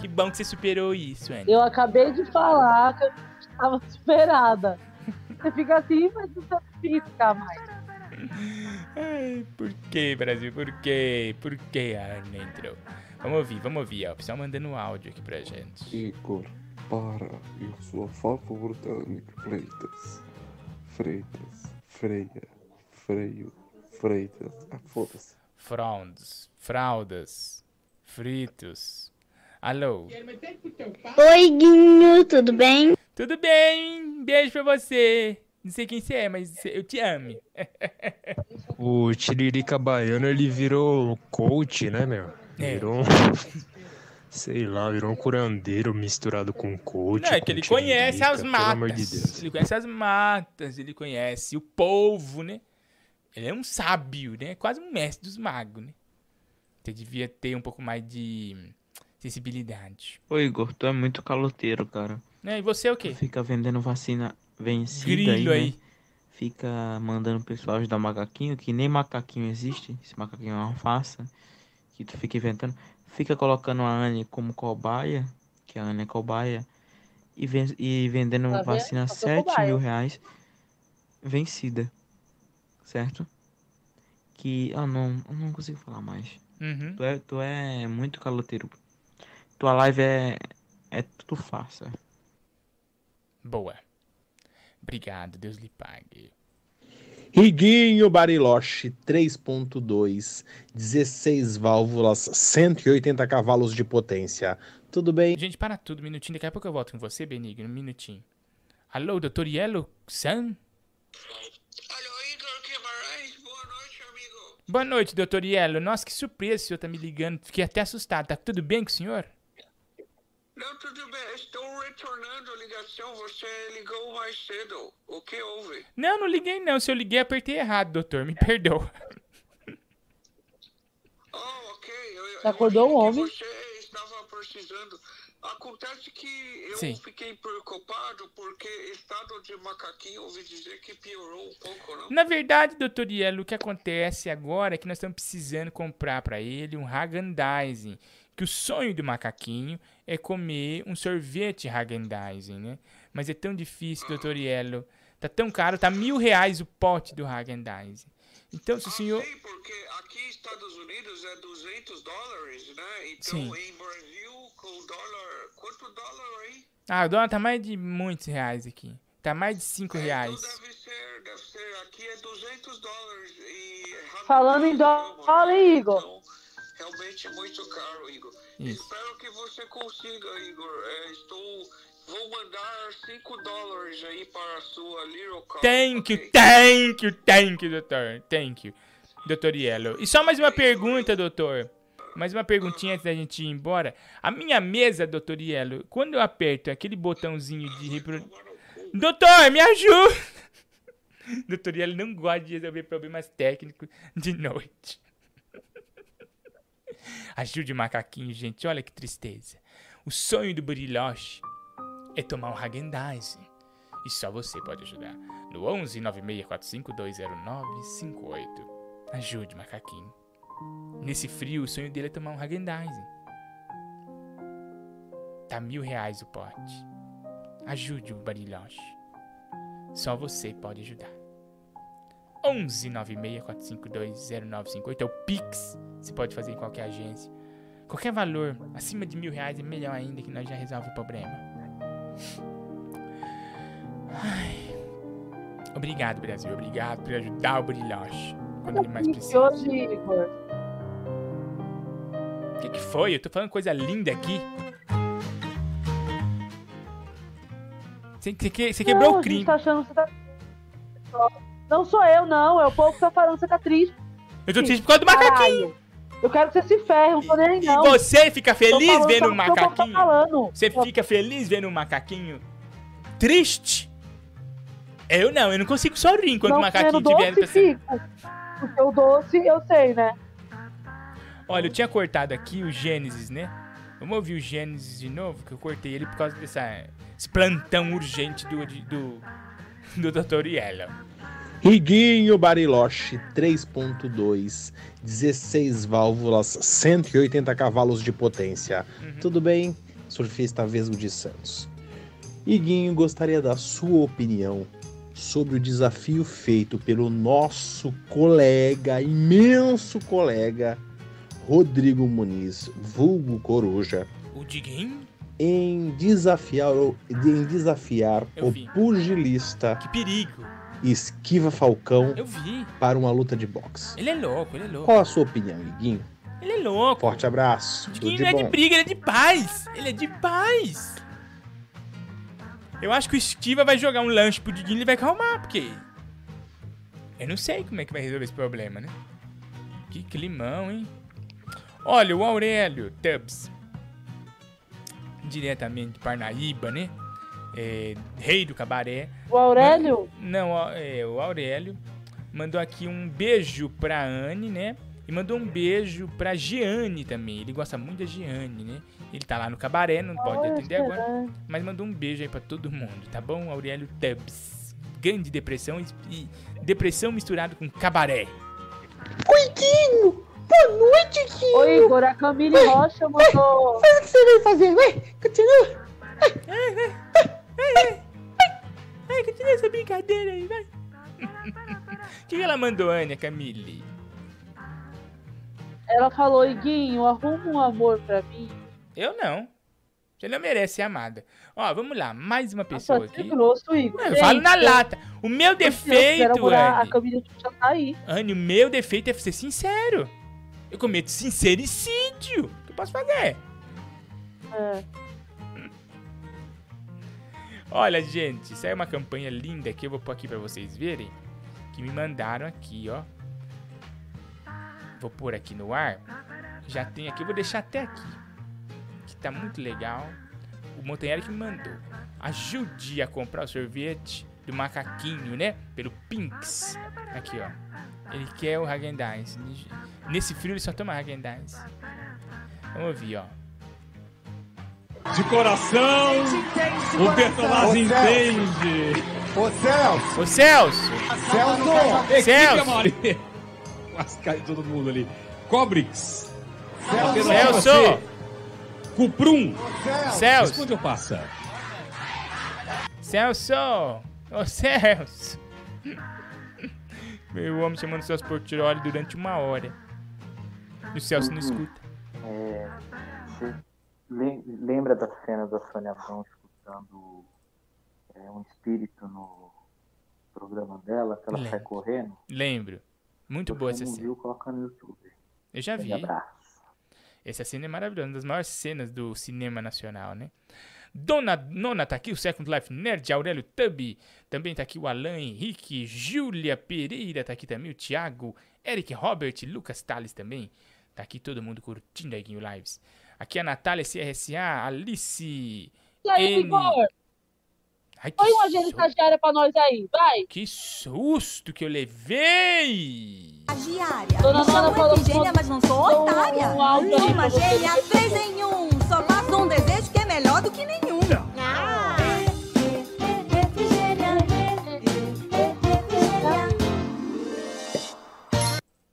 Que bom que você superou isso, Anne. Eu acabei de falar que eu estava superada. Você fica assim, mas não ficar mais. Ai, por que, Brasil? Por que? Por que a não entrou? Vamos ouvir, vamos ouvir, ó. O pessoal mandando áudio aqui pra gente. Igor, para. Eu sou a favor da Anne Freitas. Freitas. Freia. Freio. Freitas. Ah, foda-se. Fraudes, fraldas, fritos. Alô? Oi, Guinho, tudo bem? Tudo bem? Beijo pra você. Não sei quem você é, mas eu te amo. O Tiririca Baiano, ele virou coach, né, meu? É. Virou um... Sei lá, virou um curandeiro misturado com coach. Não, é que ele conhece as tiririca, Pelo amor de matas. Deus. Ele conhece as matas, ele conhece o povo, né? Ele é um sábio, né? Quase um mestre dos magos, né? Você devia ter um pouco mais de Acessibilidade. Ô Igor, tu é muito caloteiro, cara. É, e você é o quê? Fica vendendo vacina vencida Grilo aí, aí. né? Fica mandando o pessoal ajudar macaquinho, que nem macaquinho existe. Esse macaquinho é uma farsa. Que tu fica inventando. Fica colocando a Anne como cobaia, que a Anne é cobaia. E, ven- e vendendo Tá vacina a Eu sou 7 cobaia. mil reais vencida. Certo? Que. Ah, não, eu não consigo falar mais. Uhum. Tu, é, tu é muito caloteiro. Tua live é. É tudo farsa. Boa. Obrigado, Deus lhe pague. Riguinho Bariloche 3.2, 16 válvulas, 180 cavalos de potência. Tudo bem? Gente, para tudo, um minutinho. Daqui a pouco eu volto com você, Benigno. Um minutinho. Alô, doutor Yellow San? Boa noite, doutor Yellow. Nossa, que surpresa o senhor tá me ligando. Fiquei até assustado. Tá tudo bem com o senhor? Não, tudo bem. Estou retornando a ligação. Você ligou mais cedo. O que houve? Não, não liguei não. Se eu liguei, apertei errado, doutor. Me perdoa. Você acordou um homem? Você estava precisando. Acontece que eu Sim. fiquei preocupado porque estado de macaquinho ouvi dizer que piorou um pouco, não? Na verdade, doutor Yellow, o que acontece agora é que nós estamos precisando comprar pra ele um Häagen-Dazs. Que o sonho do macaquinho é comer um sorvete Häagen-Dazs, né? Mas é tão difícil, doutor Yellow. Tá tão caro, tá mil reais o pote do Häagen-Dazs. Então, se o senhor... Porque aqui Estados Unidos é 200 dólares, né? Então Sim. em Brasil com o dólar, quanto dólar aí? Ah, o dólar tá mais de muitos reais aqui. Tá mais de cinco reais. Deve ser, deve ser, aqui é 200 dólares e Falando em dólar, hein, Igor? Realmente muito caro, Igor. Isso. Espero que você consiga, Igor. É, estou, vou mandar 5 dólares aí para a sua Little Car. Thank you, thank you, thank you, doutor. Thank you, doutor Yellow. E só mais uma pergunta, doutor. Mais uma perguntinha antes da gente ir embora. A minha mesa, doutor Yellow, quando eu aperto aquele botãozinho de repro... Doutor, me ajuda! doutor Yellow não gosta de resolver problemas técnicos de noite. Ajude o macaquinho, gente. Olha que tristeza. O sonho do Buriloche é tomar um Häagen-Dazs. E só você pode ajudar. No 11 9645 20958. Ajude, macaquinho. Nesse frio, o sonho dele é tomar um Häagen-Dazs. Tá mil reais o pote. Ajude o Bariloche. Só você pode ajudar. 11 964520958 é o Pix. Você pode fazer em qualquer agência. Qualquer valor acima de mil reais é melhor ainda que nós já resolve o problema. Ai. Obrigado, Brasil. Obrigado por ajudar o Brilhoche quando ele mais precisa. O que, que foi? Eu tô falando coisa linda aqui. Você, você que- você quebrou não, o a gente crime. tá achando que você tá... Não sou eu, não. É o povo que tá falando que você tá triste. Eu tô triste por causa do macaquinho. Eu quero que você se ferre, não tô nem aí, não. E você fica feliz vendo um tá macaquinho? Você fica feliz vendo um macaquinho triste? Eu não, eu não consigo sorrir enquanto o macaquinho estiver pensando. Porque o doce, eu sei, né? Olha, eu tinha cortado aqui o Gênesis, né? Vamos ouvir o Gênesis de novo, que eu cortei ele por causa dessa, esse plantão urgente do, do, do Dr. Yellow. Riguinho Bariloche 3.2, 16 válvulas, 180 cavalos de potência. Tudo bem? Surfista Vesgo de Santos. Iguinho gostaria da sua opinião sobre o desafio feito pelo nosso colega, imenso colega, Rodrigo Muniz, vulgo Coruja, O Diguinho? em desafiar, o- em desafiar o pugilista Que perigo. Esquiva Falcão Eu vi. para uma luta de boxe. Ele é louco, ele é louco. Qual a sua opinião, Iguinho? Ele é louco. Forte abraço. O Tudo Diguinho de não é de briga, ele é de paz. Ele é de paz. Eu acho que o Esquiva vai jogar um lanche pro Diguinho e ele vai acalmar, porque... Eu não sei como é que vai resolver esse problema, né? Que climão, hein? Olha, o Aurélio Tubbs. Diretamente de Parnaíba, né? É, rei do cabaré. O Aurélio? Não, é, o Aurélio mandou aqui um beijo pra Anne, né? E mandou um beijo pra Giane também. Ele gosta muito da Giane, né? Ele tá lá no cabaré, não pode Olha, atender agora. Giane. Mas mandou um beijo aí pra todo mundo, tá bom? Aurélio Tubbs. Grande depressão e, e depressão misturado com cabaré. Coitinho! Boa noite, Quinho! Oi, Igor, a Camille Rocha mandou. Faz o que você vai fazer, vai! Continua! Ai, continua essa brincadeira aí, vai. O que ela mandou, Ania Camille? Ela falou, Iguinho, arruma um amor pra mim. Eu não. Você não merece ser amada. Ó, vamos lá, mais uma pessoa Nossa, aqui. grosso, Igor. Eu falo na lata. O meu defeito, morar- A Anne. Camille já tá aí. Anne, o meu defeito é ser sincero. Eu cometo sincericídio. O que eu posso fazer? É. Olha, gente, aí é uma campanha linda que eu vou pôr aqui pra vocês verem. Que me mandaram aqui, ó. Vou pôr aqui no ar. Já tem aqui, eu vou deixar até aqui. Que tá muito legal. O montanheiro que me mandou. Ajude a comprar o sorvete do macaquinho, né? Pelo Pinks. Aqui, ó. Ele quer o Häagen-Dazs. Nesse frio ele só toma Häagen-Dazs. Vamos ouvir, ó. De coração, o Bertolazzi entende. Ô Celso! Ô Celso! Celso! Celso! Quase caiu todo mundo ali. Cobrix. Celso! Celso! Celso! Cuprum. Celso! Responde ou passa? Celso! Ô Celso! Meu homem chamando o Celso Portiroli durante uma hora. E o Celso não escuta. É, lembra da cena da Sônia Abrão escutando é, um espírito no programa dela, que ela Lembro. sai correndo? Lembro. Muito boa essa cena. viu, coloca no YouTube. Eu já vi. Grande abraço. Essa cena é maravilhosa, uma das maiores cenas do cinema nacional, né? Dona Nona tá aqui, o Second Life Nerd, Aurélio Tubi. Também tá aqui o Alan Henrique, Júlia Pereira tá aqui também, o Thiago, Eric Robert, Lucas Tales também. Tá aqui todo mundo curtindo aí o Lives. Aqui a Natália CRSA, Alice. E aí, N. Igor? Ai, que, Põe uma agenda estagiária pra nós aí, vai. que susto que eu levei! Estagiária. Dona Nona falou que Efigênia, mas não sou otária. um Uma gênia, três em um. Só faço um desejo que é melhor do que nenhum. Ah.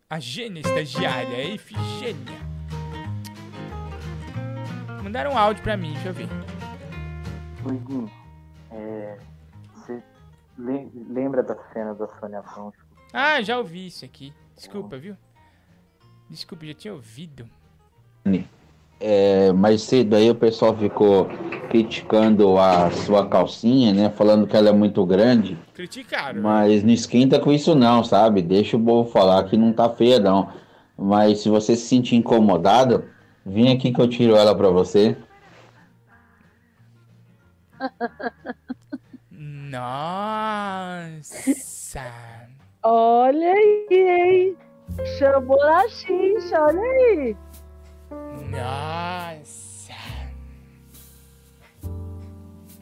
A gênia estagiária, a Efigênia. Mandaram um áudio pra mim, deixa eu ver. Ô, Iguinho, é, você le- lembra da cena da Sônia Abrão Ah, já ouvi isso aqui. Desculpa, viu? Desculpa, já tinha ouvido. É, mais cedo aí o pessoal ficou criticando a sua calcinha, né? Falando que ela é muito grande. Criticaram. Mas não esquenta com isso não, sabe? Deixa o povo falar que não tá feia não. Mas se você se sentir incomodado, vem aqui que eu tiro ela pra você. Nossa! Olha aí, hein? Chamou xixa, olha aí. Nossa!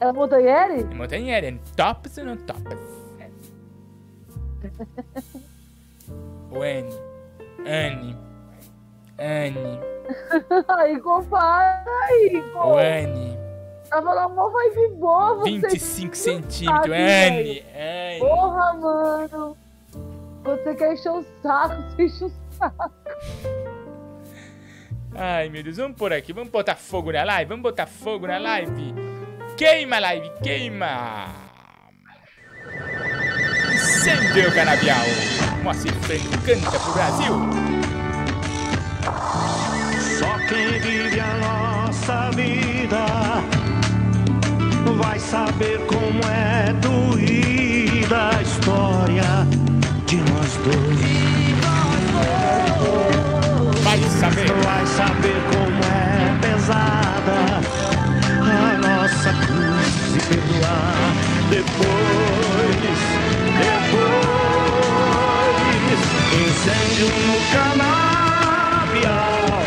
É Montanheri? É Montanheri, tops ou não tops? O Anne. Anne. Aí, compadre, Igor. O Anne. Tava na mó vibe boa, você. 25 centímetros. Anne. Porra, mano. Você quer encher o saco, você enche o saco. Ai, meu Deus, vamos por aqui, vamos botar fogo na live, vamos botar fogo na live. Queima live, queima! Incêndio canavial. Moacir Franco canta pro Brasil. Só quem vive a nossa vida vai saber como é doída a história de nós dois. Vai saber. Vai saber como é pesada a nossa cruz e perdoar depois, depois. Incêndio no canavial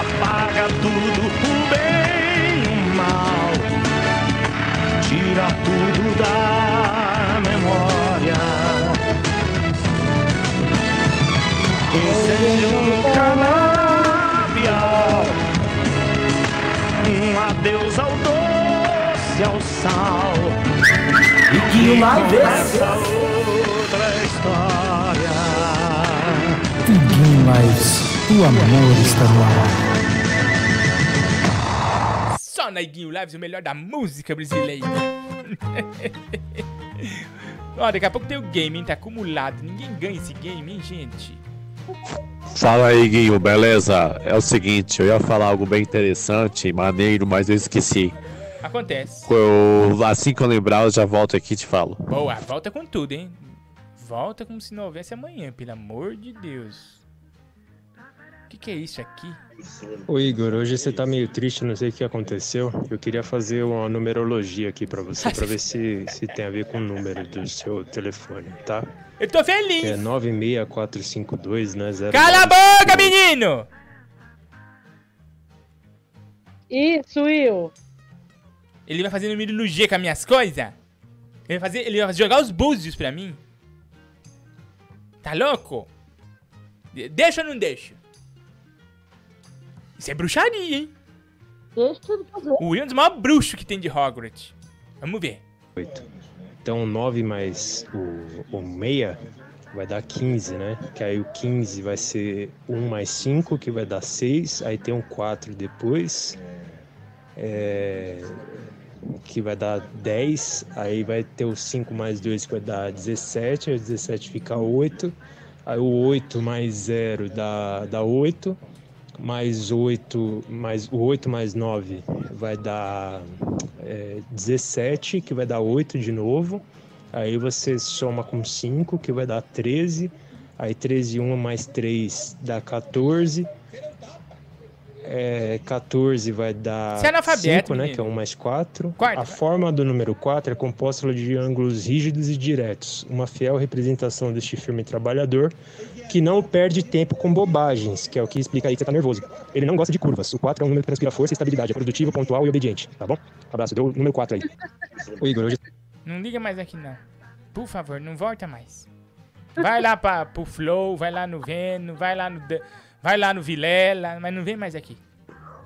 apaga tudo, o bem e o mal, tira tudo da memória. Incêndio canavial. Um adeus ao doce, ao sal. Iguinho Lives. Essa outra história. Lives, o amor está no ar. Só na Iguinho Lives, o melhor da música brasileira. Ó, daqui a pouco tem o game, hein? Tá acumulado. Ninguém ganha esse game, hein, gente? Fala aí, Guinho, beleza? É o seguinte, eu ia falar algo bem interessante, maneiro, mas eu esqueci. Acontece. Eu- assim que eu lembrar, eu já volto aqui e te falo. Boa, volta com tudo, hein? Volta como se não houvesse amanhã, pelo amor de Deus. O que, que é isso aqui? Ô Igor, hoje você tá meio triste, não sei o que aconteceu. Eu queria fazer uma numerologia aqui pra você, pra ver se, se tem a ver com o número do seu telefone, tá? Eu tô feliz! É 96452, né? Cala a boca, menino! Isso, Will. Ele vai fazer numerologia com as minhas coisas? Ele vai, fazer, ele vai jogar os búzios pra mim? Tá louco? De- Deixa ou não deixa? Isso é bruxaria, hein? Deixa ele fazer. O William é o maior bruxo que tem de Hogwarts. Vamos ver. Então 9 mais o, o meia vai dar 15, né? Que aí o 15 vai ser 1 mais 5, que vai dar 6. Aí tem um 4 depois. é, que vai dar 10. Aí vai ter o 5 mais 2, que vai dar 17. Aí o 17 fica 8. Aí o 8 mais 0 dá, dá 8. Mais 8, mais, o 8 mais 9 vai dar é, 17, que vai dar 8 de novo. Aí você soma com 5, que vai dar 13. Aí 13 1 mais 3 dá 14. É, 14 vai dar é analfabeto, 5, né? menino. Que é 1 mais 4. a forma do número 4 é composta de ângulos rígidos e diretos. Uma fiel representação deste firme trabalhador que não perde tempo com bobagens, que é o que explica aí que você tá nervoso. Ele não gosta de curvas. O 4 é um número que transpira força e estabilidade. É produtivo, pontual e obediente. Tá bom? Abraço. Deu o número 4 aí. Ô Igor, hoje Não liga mais aqui, não. Por favor, não volta mais. Vai lá pra, pro Flow, vai lá no Veno, vai lá no, vai lá no Vilela, mas não vem mais aqui.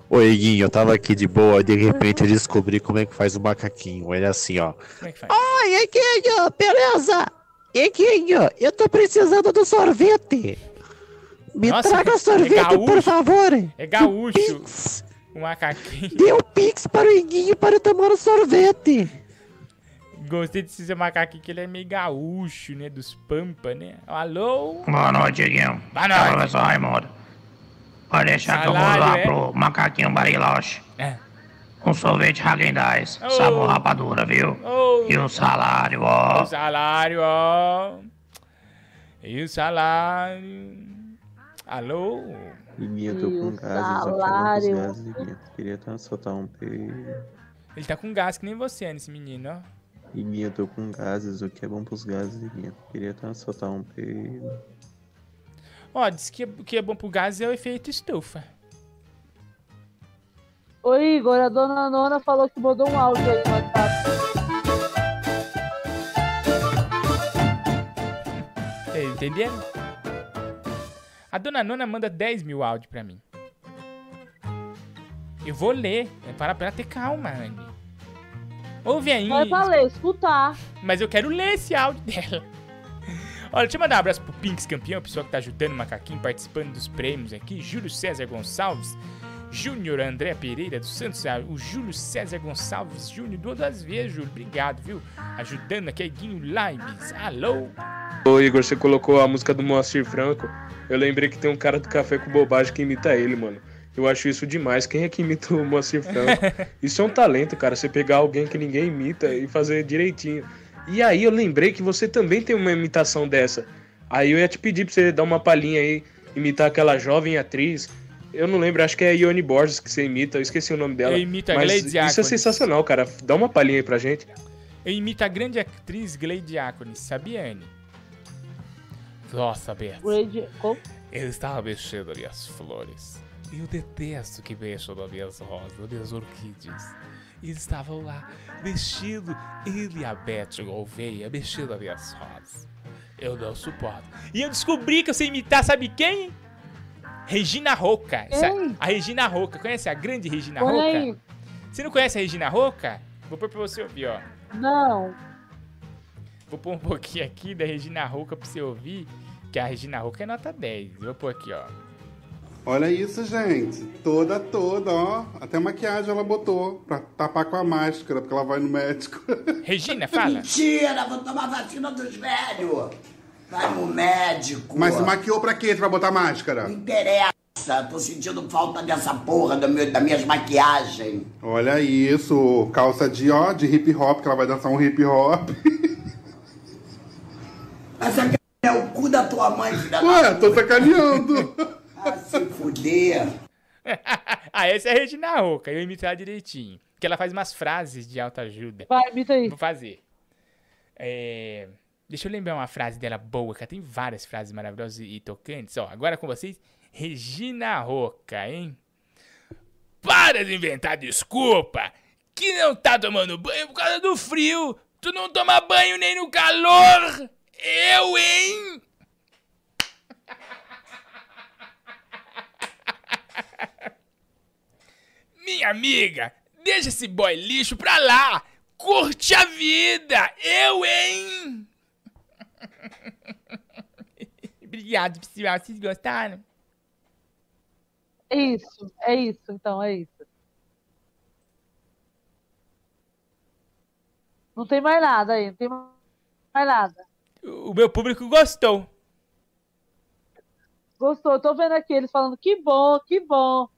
Oi, Guinho, eu tava aqui de boa e de repente eu descobri como é que faz o macaquinho. Ele é assim, ó. Como é que faz? Oi, Iguinho, beleza? Iguinho, eu tô precisando do sorvete. Me Nossa, traga é sorvete, gaúcho. por favor. É gaúcho. O macaquinho. Dê o pix para o Iguinho para tomar o sorvete. Gostei desse seu macaquinho, que ele é meio gaúcho, né? Dos Pampa, né? Alô? Boa noite, Guinho. Boa É o noite. professor Raimundo. Pode deixar que eu vou Salário, lá é? pro macaquinho Bariloche. É. Um sorvete Häagen-Dazs, Ô. sabor rapadura, viu? Ô. E o salário, ó. O salário, ó. E o salário. Alô? Iguinho, eu tô com eu quero salário. uns gases, Iguinho. Queria tanto soltar um peido. Ele tá com gás que nem você, nesse menino, ó. Iguinho, eu tô com gases, o que é bom pros gases, Iguinho. Queria tanto soltar um peido. Ó, diz que o que é bom pro gás é o efeito estufa. Ô, Igor, a dona Nona falou que mandou um áudio aí no WhatsApp. Tá entendendo? A dona Nona manda 10 mil áudios pra mim. Eu vou ler. É para pra ela ter calma, Andy. Ouve aí. Não é pra ler, escutar. Mas eu quero ler esse áudio dela. Olha, deixa eu mandar um abraço pro Pinks Campeão, pessoal que tá ajudando o Macaquinho, participando dos prêmios aqui. Júlio César Gonçalves, Júnior André Pereira dos Santos, ah, o Júlio César Gonçalves Júnior, duas vezes, Júlio. Obriguado, viu? Ajudando aqui, Guinho Lives. Alô? Ô Igor, você colocou a música do Moacir Franco. Eu lembrei que tem um cara do Café com Bobagem que imita ele, mano. Eu acho isso demais. Quem é que imita o Moacir Franco? Isso é um talento, cara. Você pegar alguém que ninguém imita e fazer direitinho. E aí eu lembrei que você também tem uma imitação dessa. Aí eu ia te pedir pra você dar uma palhinha aí, imitar aquela jovem atriz. Eu não lembro, acho que é a Ione Borges que você imita, eu esqueci o nome dela. Eu imito a Mas Gleide isso é sensacional, cara. Dá uma palhinha aí pra gente. Eu imito a grande atriz Gleide Diáconis, sabia, Anne? Nossa, Beto. Como? Eu estava mexendo nas minhas flores. E eu detesto que mexam nas minhas rosas, nas minhas orquídeas. E eles estavam lá, mexendo, ele e a Beth Gouveia, mexendo nas minhas rosas. Eu não suporto. E eu descobri que eu sei imitar, sabe quem? Regina Roca. Essa- Quem? a Regina Roca. Conhece a grande Regina Põe Roca? aí. Você não conhece a Regina Roca? Vou pôr pra você ouvir, ó. Não. Vou pôr um pouquinho aqui da Regina Roca pra você ouvir. Que a Regina Roca é nota 10. Vou pôr aqui, ó. Olha isso, gente. Toda, toda, ó. Até maquiagem ela botou pra tapar com a máscara, porque ela vai no médico. Regina, fala. Mentira, vou tomar vacina dos velhos. Vai no médico. Mas se maquiou pra quê? Tu vai botar máscara? Interessa, tô sentindo falta dessa porra da meu, das minhas maquiagens. Olha isso, calça de, ó, de hip hop, que ela vai dançar um hip hop. Essa aqui é o cu da tua mãe, filha da Ué, tô sacaneando. Ah, se fuder. ah, essa é a Regina Roca. Eu imito ela direitinho. Que ela faz umas frases de autoajuda. Vai, imita aí. Vou fazer. É, Deixa eu lembrar uma frase dela boa, que ela tem várias frases maravilhosas e tocantes. Ó, agora com vocês, Regina Roca, hein? Para de inventar desculpa! Que não tá tomando banho por causa do frio! Tu não toma banho nem no calor! Eu, hein? Minha amiga, deixa esse boy lixo pra lá! Curte a vida! Eu, hein? Obrigado, pessoal. Vocês gostaram? É isso, é isso, então, é isso. Não tem mais nada aí, não tem mais nada. O meu público gostou. Gostou? Tô vendo aqui eles falando que bom, que bom.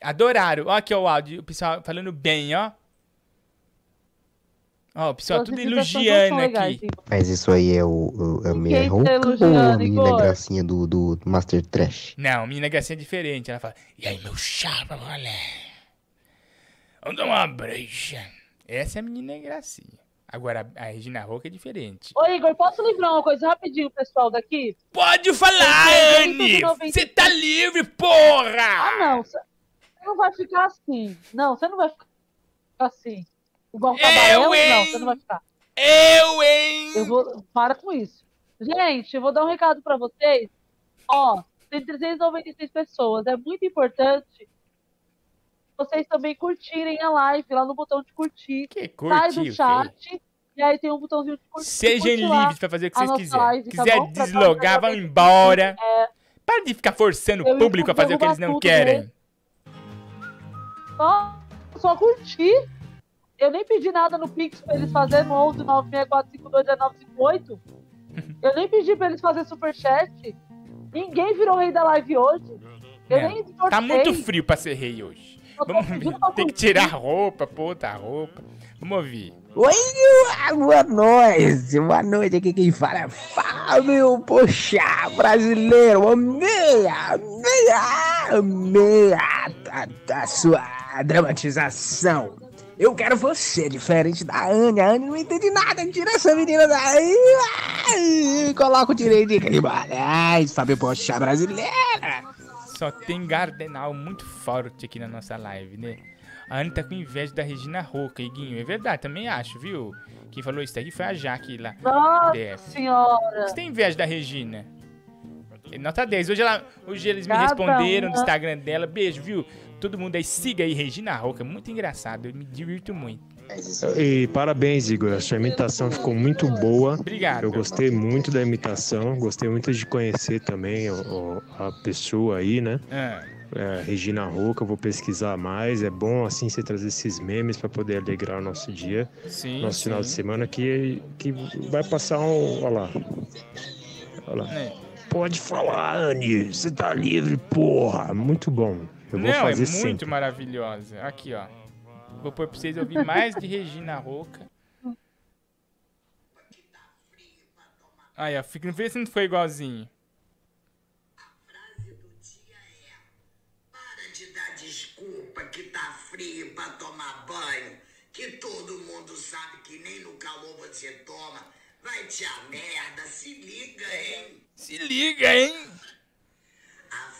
Adoraram. Ó aqui ó, o áudio, o pessoal falando bem, ó. Ó, o pessoal As tudo elogiando aqui. Mas isso aí é o, o, a minha Quem tá ou a menina gracinha do, do Master Trash? Não, menina gracinha é diferente. Ela fala, e aí, meu chapa, mulher? Vamos dar uma breja. Essa é a menina gracinha. Agora, a Regina Roca é diferente. Ô, Igor, posso livrar uma coisa rapidinho, pessoal, daqui? Pode falar, Anne! Você tá livre, porra! Ah, não. Você não vai ficar assim. Não, você não vai ficar assim. Igual o Cabarel, não, você não vai ficar. Eu, hein? Eu vou... Para com isso. Gente, eu vou dar um recado pra vocês. Ó, tem 396 pessoas. É muito importante vocês também curtirem a live lá no botão de curtir. Sai curtir do o quê? chat. E aí tem um botãozinho de curtir. Sejam livres pra fazer o que vocês quiserem. live, tá Quiser deslogar, vão embora. É, Para de ficar forçando Eu o público a fazer o que eles não querem. mesmo. só, só curtir. Eu nem pedi nada no Pix pra eles fazerem no 11 964521958. Eu nem pedi pra eles fazerem superchat. Ninguém virou rei da live hoje. Eu Não, nem Tá muito frio pra ser rei hoje. Vamos ver. Tem que tirar a roupa, pôr outra roupa. Vamos ouvir. Oi, boa noite, boa noite, aqui quem fala é Fábio Poxa, brasileiro, amei, amei, amei a, a, a sua dramatização. Eu quero você, diferente da Anne, a Anne não entende nada, tira essa menina daí, ai, coloca o direito de Guimarães, Fábio Poxa, brasileira. Só tem gardenal muito forte aqui na nossa live, né? A Anne tá com inveja da Regina Roca, Iguinho. É verdade, também acho, viu? Quem falou isso aqui foi a Jaque lá. Nossa DF. senhora. Você tem inveja da Regina? Nota 10. Hoje, ela, hoje eles me Cada responderam no uma. Instagram dela. Beijo, viu? Todo mundo aí, siga aí Regina Roca. Muito engraçado. Eu me divirto muito. E parabéns, Igor. A sua imitação ficou muito boa. Obrigado. Eu gostei muito da imitação. Gostei muito de conhecer também o- a pessoa aí, né? Ah. É, Regina Roca, vou pesquisar mais. É bom assim você trazer esses memes para poder alegrar o nosso dia, Sim, nosso final de sim. semana que, que vai passar um. Olha lá. Olha lá. É. Pode falar, Anne. Você tá livre, porra. Muito bom. Eu vou Não, é fazer muito sempre. maravilhosa. Aqui, ó. Vou pôr pra vocês ouvir mais de Regina Roca. Aí, ó. Fica, vê se não foi igualzinho. Para de dar desculpa que tá frio pra tomar banho, que todo mundo sabe que nem no calor você toma. Vai te a merda, se liga, hein? Se liga, hein?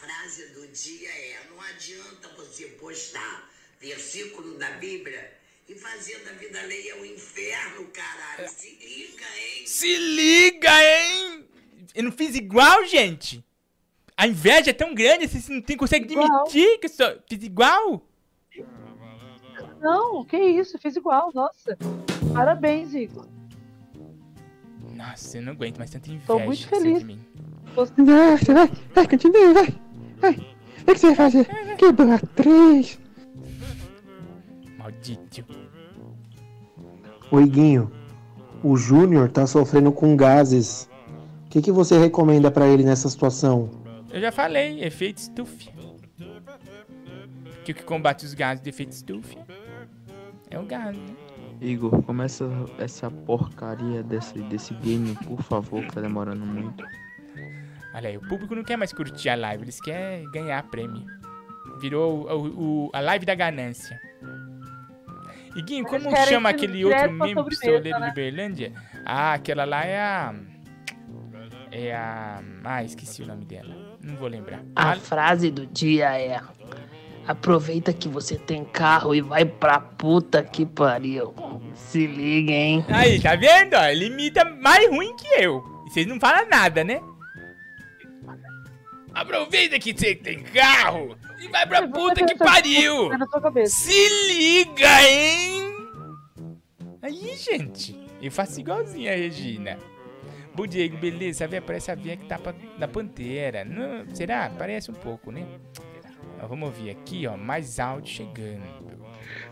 A frase do dia é: não adianta você postar versículo da Bíblia Que fazenda vida alheia é o inferno, caralho. Se liga, hein? Se liga, hein? Eu não fiz igual, gente. A inveja é tão grande, vocês não tem, consegue admitir que eu só fiz igual? Não, que isso, fiz igual, nossa. Parabéns, Igor. Nossa, eu não aguento mais tanta inveja. Tô muito feliz. de mim. Você... Vai, vai, vai, continue, vai. Vai. O que você vai fazer? Quebrou a três. Maldito. Ô Iguinho, o Júnior tá sofrendo com gases. O que, que você recomenda pra ele nessa situação? Eu já falei, efeito estufe. Que o que combate os gases de efeito estufe é o gás, né? Igor, começa essa porcaria desse, desse game, por favor, que tá demorando muito. Olha aí, o público não quer mais curtir a live, eles querem ganhar prêmio. Virou o, o- a live da ganância. Iguinho, como chama que aquele direto outro sobremesa, pistoleiro né? de Berlândia? Ah, aquela lá é a. É a. Ah, esqueci o nome dela. Não vou lembrar. A frase do dia é: Aproveita que você tem carro e vai pra puta que pariu. Se liga, hein? Aí, tá vendo? Ele imita mais ruim que eu. E vocês não falam nada, né? Aproveita que você tem carro e vai pra puta que pariu! Se liga, hein? Aí, gente, eu faço igualzinho a Regina. Bom Diego, beleza? Vê, parece a vinha que tá pra, da Pantera. Não, será? Parece um pouco, né? Ó, vamos ouvir aqui, ó, mais áudio chegando.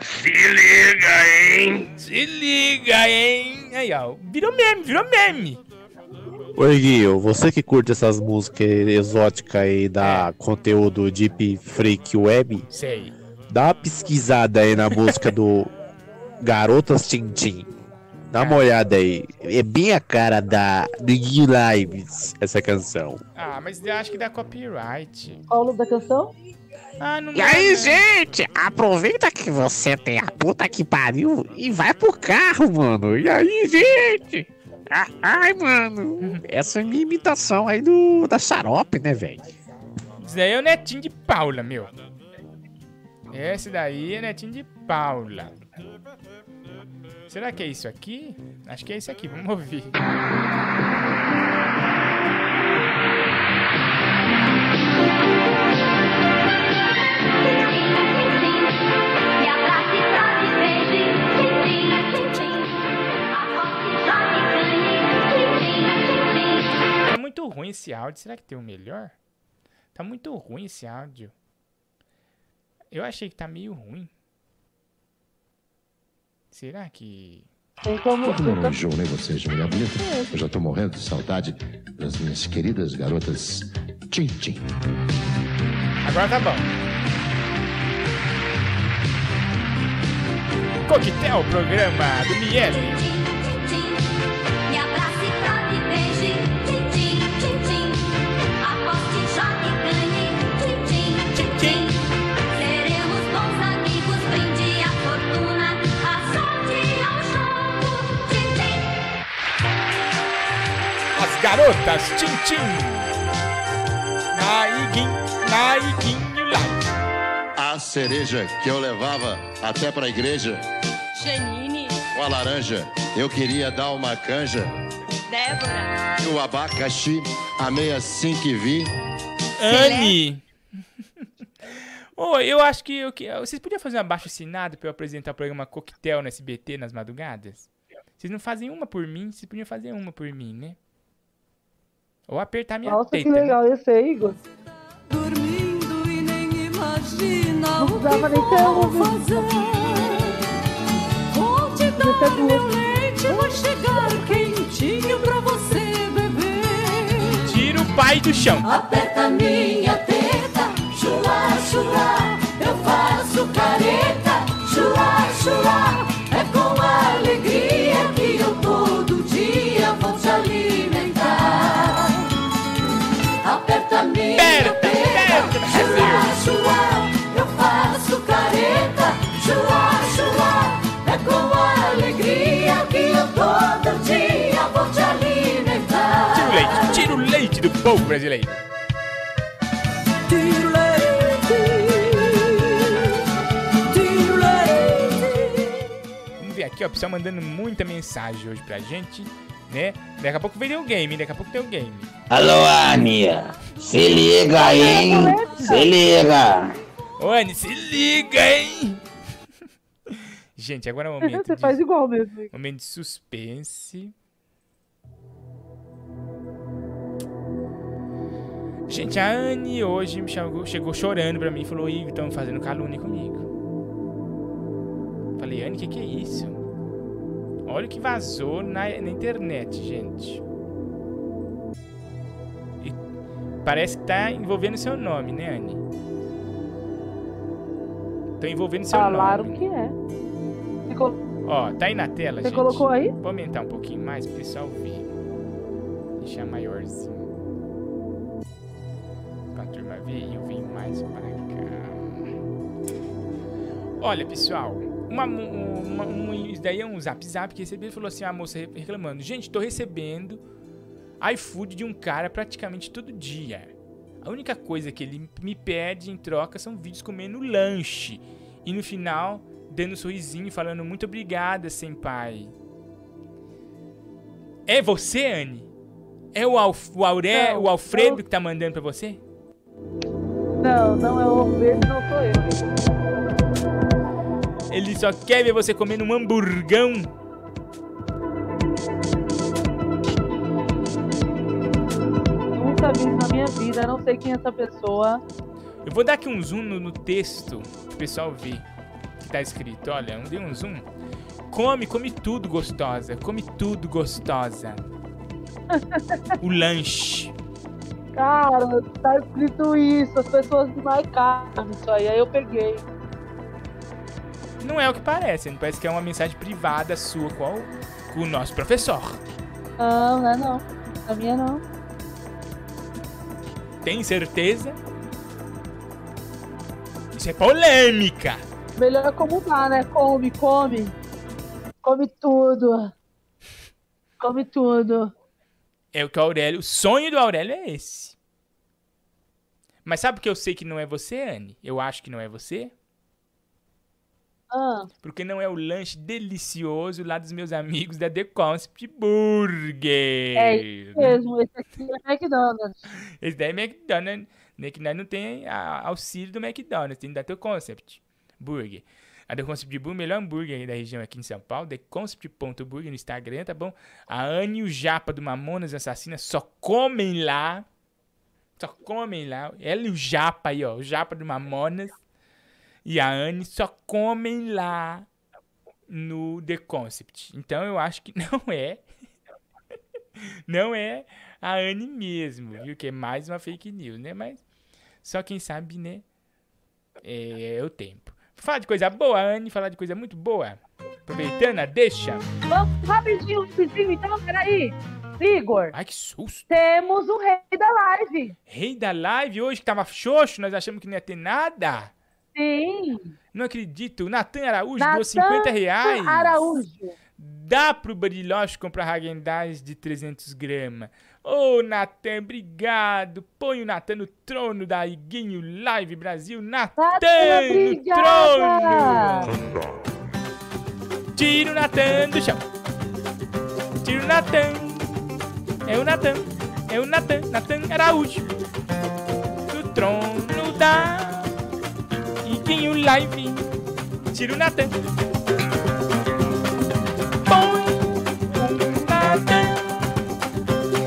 Se liga, hein? Se liga, hein? Aí, ó, virou meme, virou meme. Oi, Guinho, você que curte essas músicas exóticas aí da conteúdo Deep Freak Web, Sei. dá uma pesquisada aí na música do Garotas Tintim. Dá uma olhada aí. É bem a cara da do Guinho Lives, essa canção. Ah, mas eu acho que dá copyright. Qual o nome da canção? Ah, não E aí, né? gente, aproveita que você tem a puta que pariu e vai pro carro, mano. E aí, gente? Ah, ai, mano. Essa é minha imitação aí do da xarope, né, velho? Isso daí é o netinho de Paula, meu. Esse daí é netinho de Paula. Será que é isso aqui? Acho que é isso aqui, vamos ouvir. Ruim esse áudio. Será que tem o melhor? Tá muito ruim esse áudio. Eu achei que tá meio ruim. Será que. Como. Todo mundo enjoa, nem você, de mulher bonita. Eu já tô morrendo de saudade das minhas queridas garotas Tintin. Agora tá bom. Coquetel, programa do Miele. Garotas Tintim. Naiguinho, Naiguinho Live. A cereja que eu levava até pra igreja Janine, com a laranja, eu queria dar uma canja. Débora, E o abacaxi, amei assim que vi. Anne. Ô, eu acho que, eu, que vocês podiam fazer um abaixo assinado pra eu apresentar o programa Coquetel no SBT nas madrugadas? Vocês não fazem uma por mim, vocês podiam fazer uma por mim, né? Ou apertar minha Nossa, que teta. né? legal esse aí, Igor. Imagina Não precisava nem ter um fazer. Vou te dar meu leite, vai chegar quentinho pra você beber. Tira o pai do chão. Aperta minha teta, chua, chua, eu faço careta, chua, chua. Eu faço careta. É com alegria que eu todo dia vou te alimentar. Tira o leite, tira o leite do povo brasileiro. Tiro leite, tiro leite. aqui, ó, o pessoal mandando muita mensagem hoje pra gente, né? Daqui a pouco vem o game, daqui a pouco tem o game. Alô, Ania. Se liga aí, hein? Se liga. Ô, Anne, se liga, hein? Gente, agora é o momento Você de, faz igual mesmo. momento de suspense. Gente, a Anne hoje me chegou, chegou chorando pra mim e falou: Igor, estão fazendo calúnia comigo. Falei, Anne, o que, que é isso? Olha o que vazou na, na internet, gente. E parece que tá envolvendo seu nome, né, Anne? Tô envolvendo seu Falaram nome. que é. Você colo- Ó, tá aí na tela, Você gente. colocou aí? Vou aumentar um pouquinho mais pro pessoal ver. Deixar maiorzinho. Pra turma ver e eu venho mais pra cá. Olha, pessoal. Uma, uma, um, isso daí é um zap zap que recebi. Ele falou assim: a moça reclamando. Gente, tô recebendo iFood de um cara praticamente todo dia. A única coisa que ele me pede em troca são vídeos comendo lanche. E no final, dando um sorrisinho e falando muito obrigada, senpai. É você, Anne? É o, Alf, o, Auré, Não, o Alfredo eu- que tá mandando pra você? Não, não é o verde, não sou eu. Ele só quer ver você comendo um hamburgão. Nunca vi isso na minha vida, não sei quem é essa pessoa. Eu vou dar aqui um zoom no, no texto pro pessoal ver que tá escrito. Olha, eu dei um zoom. Come, come tudo gostosa. Come tudo gostosa. o lanche. Cara, tá escrito isso, as pessoas marcaram isso aí, aí eu peguei. Não é o que parece, parece que é uma mensagem privada sua com, o- com o nosso professor. Não, não é não. A minha não. Tem certeza? Isso é polêmica. Melhor como tá, né? Come, come. Come tudo. Come tudo. É o que o Aurélio. O sonho do Aurélio é esse. Mas sabe que eu sei que não é você, Anne? Eu acho que não é você. Ah, Porque não é o lanche delicioso lá dos meus amigos da The Concept Burger. é isso mesmo. Esse aqui é McDonald's. Esse daí é McDonald's, né? Que nós não tem auxílio do McDonald's, tem da The Concept Burger. A The Concept Burger, o melhor hambúrguer aí da região aqui em São Paulo, TheConcept.burger no Instagram, tá bom? A Anne e o Japa do Mamonas Assassinas só comem lá. Só comem lá. Ela e o Japa aí, ó. O Japa do Mamonas e a Anne só comem lá no The Concept. Então eu acho que não é. não é a Anne mesmo, viu? Que é mais uma fake news, né? Mas só quem sabe, né? É, é o tempo. Falar de coisa boa, Anne falar de coisa muito boa. Aproveitando, deixa. Vamos rapidinho, rapidinho, então, peraí. Igor. Ai, que susto. Temos o rei da live. Rei da live hoje que tava xoxo, nós achamos que não ia ter nada. Sim. Não acredito. Natan Araújo Natan doou 50 reais. Araújo. Dá pro Bariloche comprar Hagendaz de 300 gramas. Ô, Natan, obrigado. Põe o Natan no trono da Iguinho Live Brasil. Natan no trono. Tira o Natan do chão. Tira o Natan. É o Natan. É o Natan. Natan Araújo. Do trono da Iguinho Live. Tira o Natan. Põe o Natan.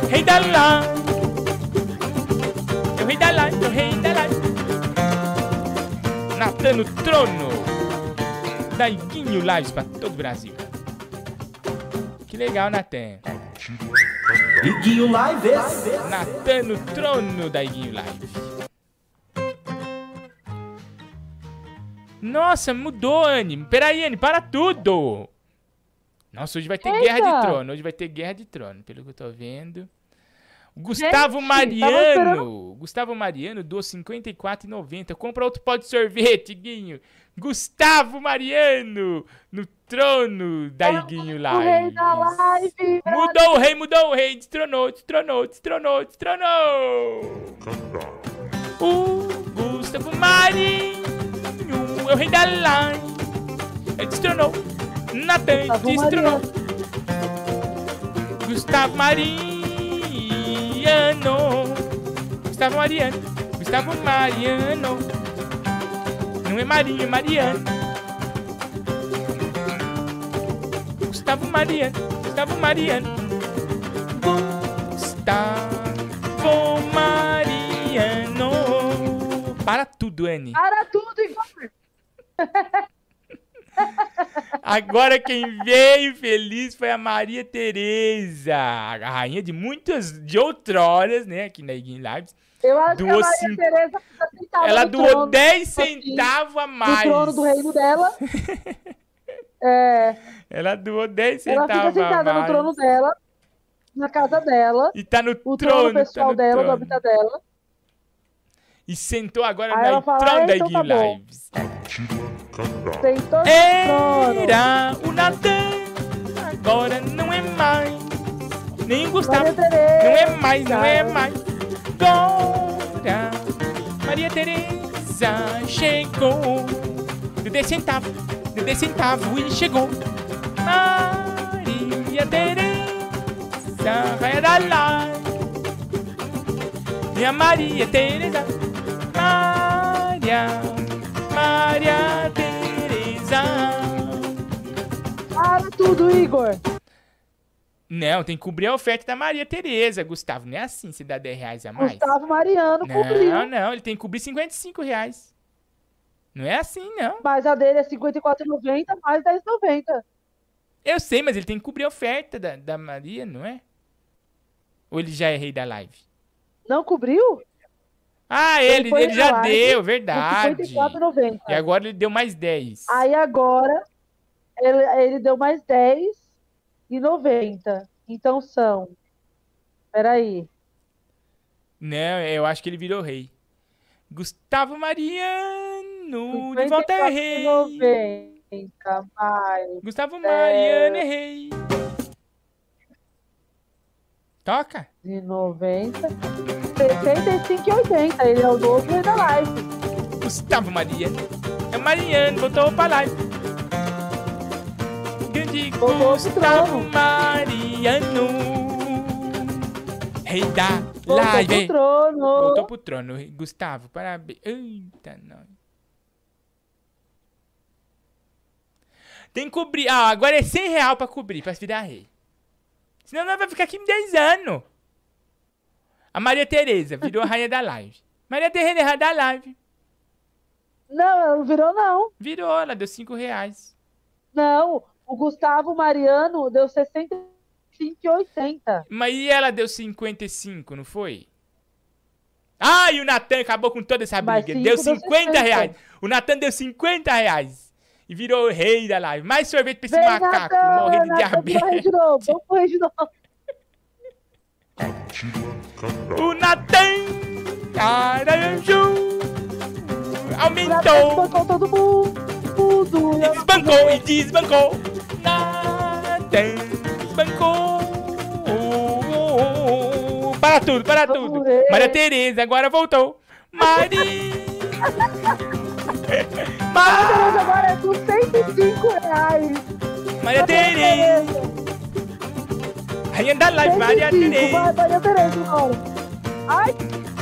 Rei da live. É o rei da live. O rei da live. Natan no trono. Da Iguinho Lives pra todo o Brasil. Que legal, Natan. Iguinho Lives. Natan no trono da Iguinho Live. Nossa, mudou, Anne. Peraí, Anne, para tudo. Nossa, hoje vai ter Eita. guerra de trono. Hoje vai ter guerra de trono, pelo que eu tô vendo. Gustavo Gente, Mariano. Gustavo Mariano doou R$ 54,90. Compra outro pó de sorvete, Guinho. Gustavo Mariano no trono da Iguinho O rei da live. Mudou o rei, mudou o rei. Destronou, destronou, destronou, destronou. O Gustavo Marinho é o rei da live. Ele destronou. Natan destronou. Mariano. Gustavo Mariano. Gustavo Mariano. Gustavo Mariano. Não é Marinho, é Mariano. Gustavo Mariano. Gustavo Mariano. Gustavo Mariano. Para tudo, Anne. Para tudo, Igor. Agora quem veio feliz foi a Maria Tereza, a rainha de muitas de outroras, né, aqui na Iguin Lives. Eu acho que a Doou Maria Tereza fica Ela doou trono, 10 assim, centavos a mais. trono do reino dela. É, Ela doou 10 ela fica centavos a sentada no mais. trono dela, na casa dela. E tá no o trono, trono pessoal tá no dela, do trono. habitat dela. E sentou agora Aí na fala, "Ah, da então tá bom." Lives. Sentou. Era o Natan, agora não é mais. Nem o Gustavo. Não é mais, não é mais. Agora, Maria Tereza chegou. Deu 10 centavos, deu 10 centavos e chegou. Maria Tereza, rainha da live. Minha Maria Tereza, Maria, Maria Tereza. Para tudo, Igor. Não, tem que cobrir a oferta da Maria Tereza, Gustavo. Não é assim, se dá 10 reais a mais. Gustavo Mariano cobriu. Não, não, ele tem que cobrir 55 reais. Não é assim, não. Mas a dele é R$ 54,90 mais R$ 10,90. Eu sei, mas ele tem que cobrir a oferta da, da Maria, não é? Ou ele já é rei da live? Não cobriu? Ah, ele, ele na já deu, verdade. R$ 54,90. E agora ele deu mais 10. Aí agora ele, ele deu mais 10,90. Então são. Peraí. Não, eu acho que ele virou rei. Gustavo Mariano, de volta é rei. 54,90 mais. Gustavo Mariano é rei. Toca. De 90. 65,80. Ele é o novo rei da live. Gustavo Mariano. É o Mariano, voltou pra live. Grande Gustavo Mariano. Rei da Voltou live. pro trono. Voltou pro trono. Gustavo, parabéns. Eita, não. Tem que cobrir. Ah, agora é 100 real pra cobrir, pra se virar rei. Senão nós vai ficar aqui em 10 anos. A Maria Tereza virou a rainha da live. Maria Tereza é da live. Não, ela não virou, não. Virou, ela deu 5 reais. Não, o Gustavo Mariano deu 65,80. Mas e ela deu 55, não foi? Ah, e o Natan acabou com toda essa briga. Deu deu 50 60. reais. O Natan deu 50 reais. E virou o rei da live. Mais sorvete pra esse macaco morrer de Natan, Vamos correr diabetes. de novo, vamos correr de novo. O Natan Caranju aumentou. Desbancou todo mundo. E desbancou e desbancou. Natan desbancou. Para tudo, para tudo. Maria Tereza agora voltou. Maria. Maria Tereza agora é com 105 reais. Maria Tereza. Rainha da live, Maria 105, Tereza. Vai, Maria Tereza agora. Ai,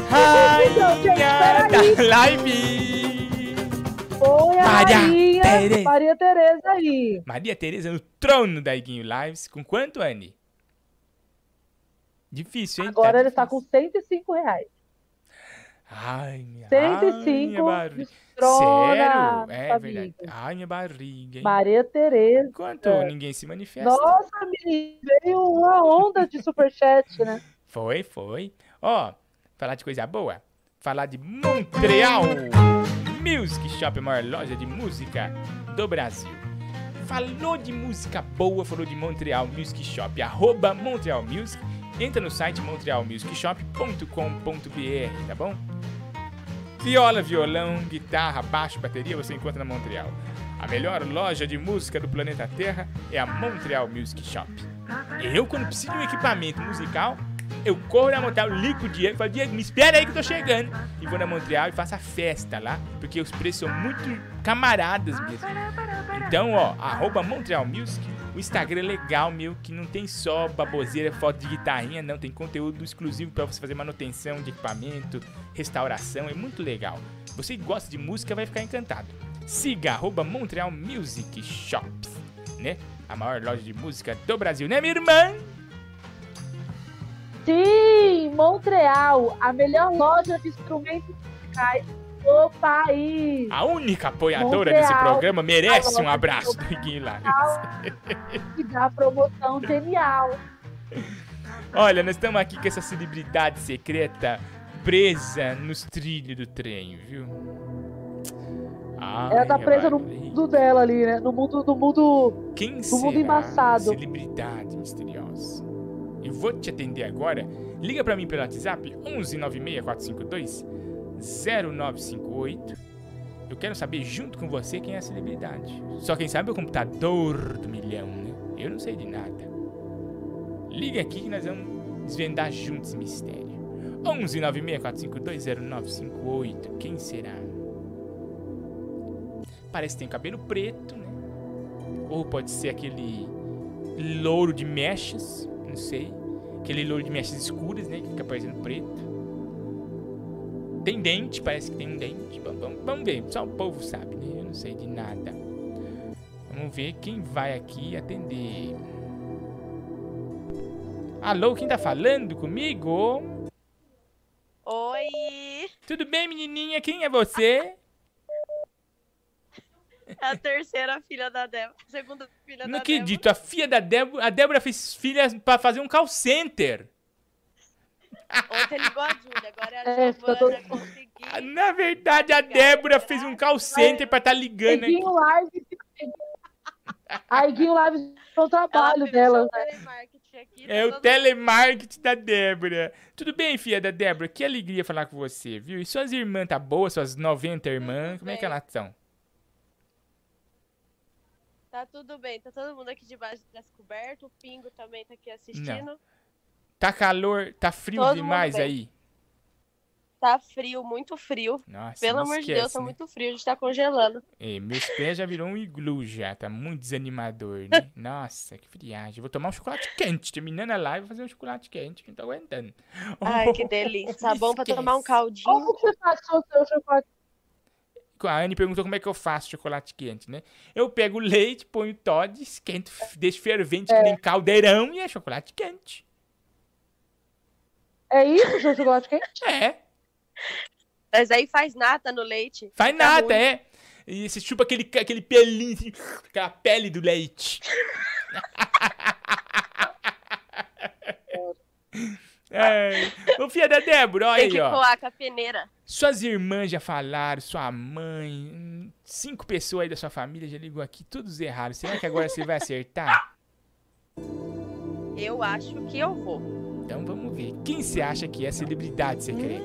Rainha da live. põe a Maria Tereza. Maria Tereza aí. Maria Tereza no trono da Iguinho Lives. Com quanto, Anne? Difícil, hein? Agora Tá ele tá com 105 reais. Ai, minha, 105 ai, minha. Sério? É essa verdade. Ai, minha barriga, hein? Maria Tereza. Quanto ninguém se manifesta. Nossa, menino, veio uma onda de superchat, né? Foi, foi. Ó, falar de coisa boa. Falar de Montreal Music Shop, a maior loja de música do Brasil. Falou de música boa, falou de Montreal Music Shop, arroba Montreal Music. Entra no site montrealmusicshop.com.br, tá bom? Viola, violão, guitarra, baixo, bateria você encontra na Montreal. A melhor loja de música do planeta Terra é a Montreal Music Shop. Eu, quando preciso de um equipamento musical, eu corro na Montreal, ligo o Diego e falo, Diego, me espera aí que eu tô chegando. E vou na Montreal e faço a festa lá, porque os preços são muito camaradas mesmo. Então, ó, arroba Montreal Music, o Instagram é legal, meu, que não tem só baboseira, foto de guitarrinha, não, tem conteúdo exclusivo pra você fazer manutenção de equipamento, restauração, é muito legal. Você que gosta de música vai ficar encantado. Siga arroba Montreal Music Shops, né? A maior loja de música do Brasil, né, minha irmã? Sim, Montreal, a melhor loja de instrumentos musicais do país. A única apoiadora Montreal. desse programa merece um abraço do lá. E dá promoção genial. Olha, nós estamos aqui com essa celebridade secreta presa nos trilhos do trem, viu? Ai, Ela tá presa no mundo dela ali, né? No mundo, no mundo, Quem no será mundo embaçado. celebridade misteriosa? Eu vou te atender agora. Liga pra mim pelo WhatsApp 11 96 452 0958. Eu quero saber junto com você quem é a celebridade. Só quem sabe é o computador do milhão, né? Eu não sei de nada. Liga aqui que nós vamos desvendar juntos esse mistério. 11 96 452 0958. Quem será? Parece que tem cabelo preto, né? Ou pode ser aquele louro de mechas, não sei. Aquele louro de mechas escuras, né? Que fica parecendo preto. Tem dente, parece que tem um dente. Vamos, vamos- ver, só o povo sabe, né? Eu não sei de nada. Vamos ver quem vai aqui atender. Alô, quem tá falando comigo? Oi! Tudo bem, menininha? Quem é você? É a terceira filha da Débora. Segunda filha Não da acredito, a filha da Débora. A Débora fez filha pra fazer um call center. Ontem ligou a Júlia, agora é a É, Giovana. Ah, Na verdade, a Débora fez um call center pra tá ligando aqui. Live. A Iguinho Live é o trabalho Ela dela, né? o telemarketing aqui, É o todo- telemarketing da Débora. Tudo bem, filha da Débora? Que alegria falar com você, viu? E suas irmãs tá boas? Suas 90 irmãs? Como é que elas estão? Tá tudo bem, tá todo mundo aqui debaixo dessa coberta. O Pingo também tá aqui assistindo. Tá calor, tá frio Todo demais aí? Tá frio, muito frio. Nossa, Pelo amor de Deus, tá né? muito frio, a gente tá congelando. É, meus pés já virou um iglu já, tá muito desanimador, né? Nossa, que friagem. Vou tomar um chocolate quente, terminando a live, vou fazer um chocolate quente, que não tô aguentando. Ai, que delícia. Tá bom pra tomar um caldinho. Como que você faz o seu chocolate? A Anne perguntou como é que eu faço chocolate quente, né? Eu pego o leite, ponho Todd, esquento, deixo fervente, que nem caldeirão, e é chocolate quente. É isso, seu chocolate quente? É. Mas aí faz nata no leite. Faz nada, ruim. é. E você chupa aquele, aquele pelinho, assim, aquela pele do leite. É. Ô, filha da Débora, olha Tem aí, que ó. coar com a peneira. Suas irmãs já falaram, sua mãe, hum, cinco pessoas aí da sua família já ligou aqui, todos errados. Será que agora você vai acertar? Eu acho que eu vou. Então vamos ver. Quem você acha que é a celebridade secreta?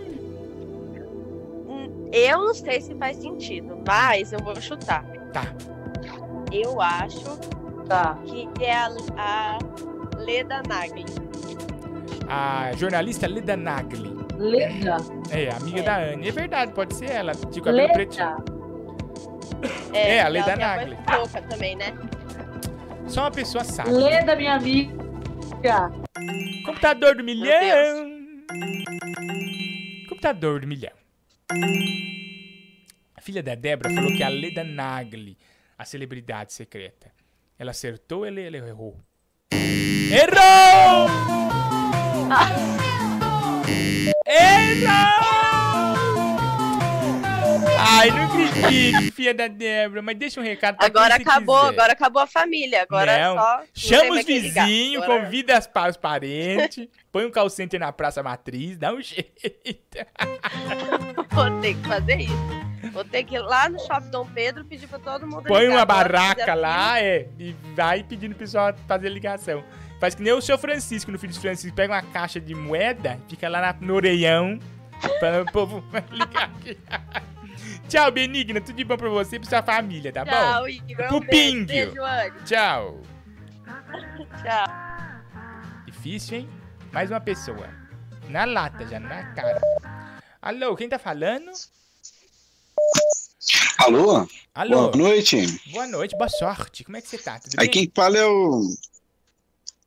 Hum, Eu não sei se faz sentido, mas eu vou chutar. Tá. Eu acho Tá. que é a, a Leda Nagli. A jornalista Leda Nagli. Leda? É, amiga É. da Anne. É verdade, pode ser ela. De cabelo pretinho. É, a Leda ela tem Nagli. rouca também, né? Só uma pessoa sabe. Leda, minha amiga. Computador do milhão. Computador do milhão. A filha da Débora falou que é a Leda Nagli, a celebridade secreta. Ela acertou ou ela, ela errou? Errou! Errou! Ai, não acredito, filha da Débora. Mas deixa um recado pra Agora acabou, quiser. agora acabou a família. Agora Não. só. Chama os vizinhos, Agora- convida as, os parentes, põe um call center na Praça Matriz, dá um jeito. Vou ter que fazer isso. Vou ter que ir lá no Shopping Dom Pedro pedir pra todo mundo Põe ligar. uma barraca lá, é, e vai pedindo pro pessoal fazer ligação. Faz que nem o seu Francisco, no filho de Francisco, pega uma caixa de moeda, fica lá na, no orelhão, para o povo ligar aqui. Tchau, Benigna, tudo de bom pra você e pra sua família, tá Tchau, bom? Igor. Pro Um beijo. Tchau. Tchau. Difícil, hein? Mais uma pessoa. Na lata, já na cara. Alô, quem tá falando? Alô? Alô? Boa noite. Boa noite, boa sorte. Como é que você tá? Tudo Aí bem? quem fala é o.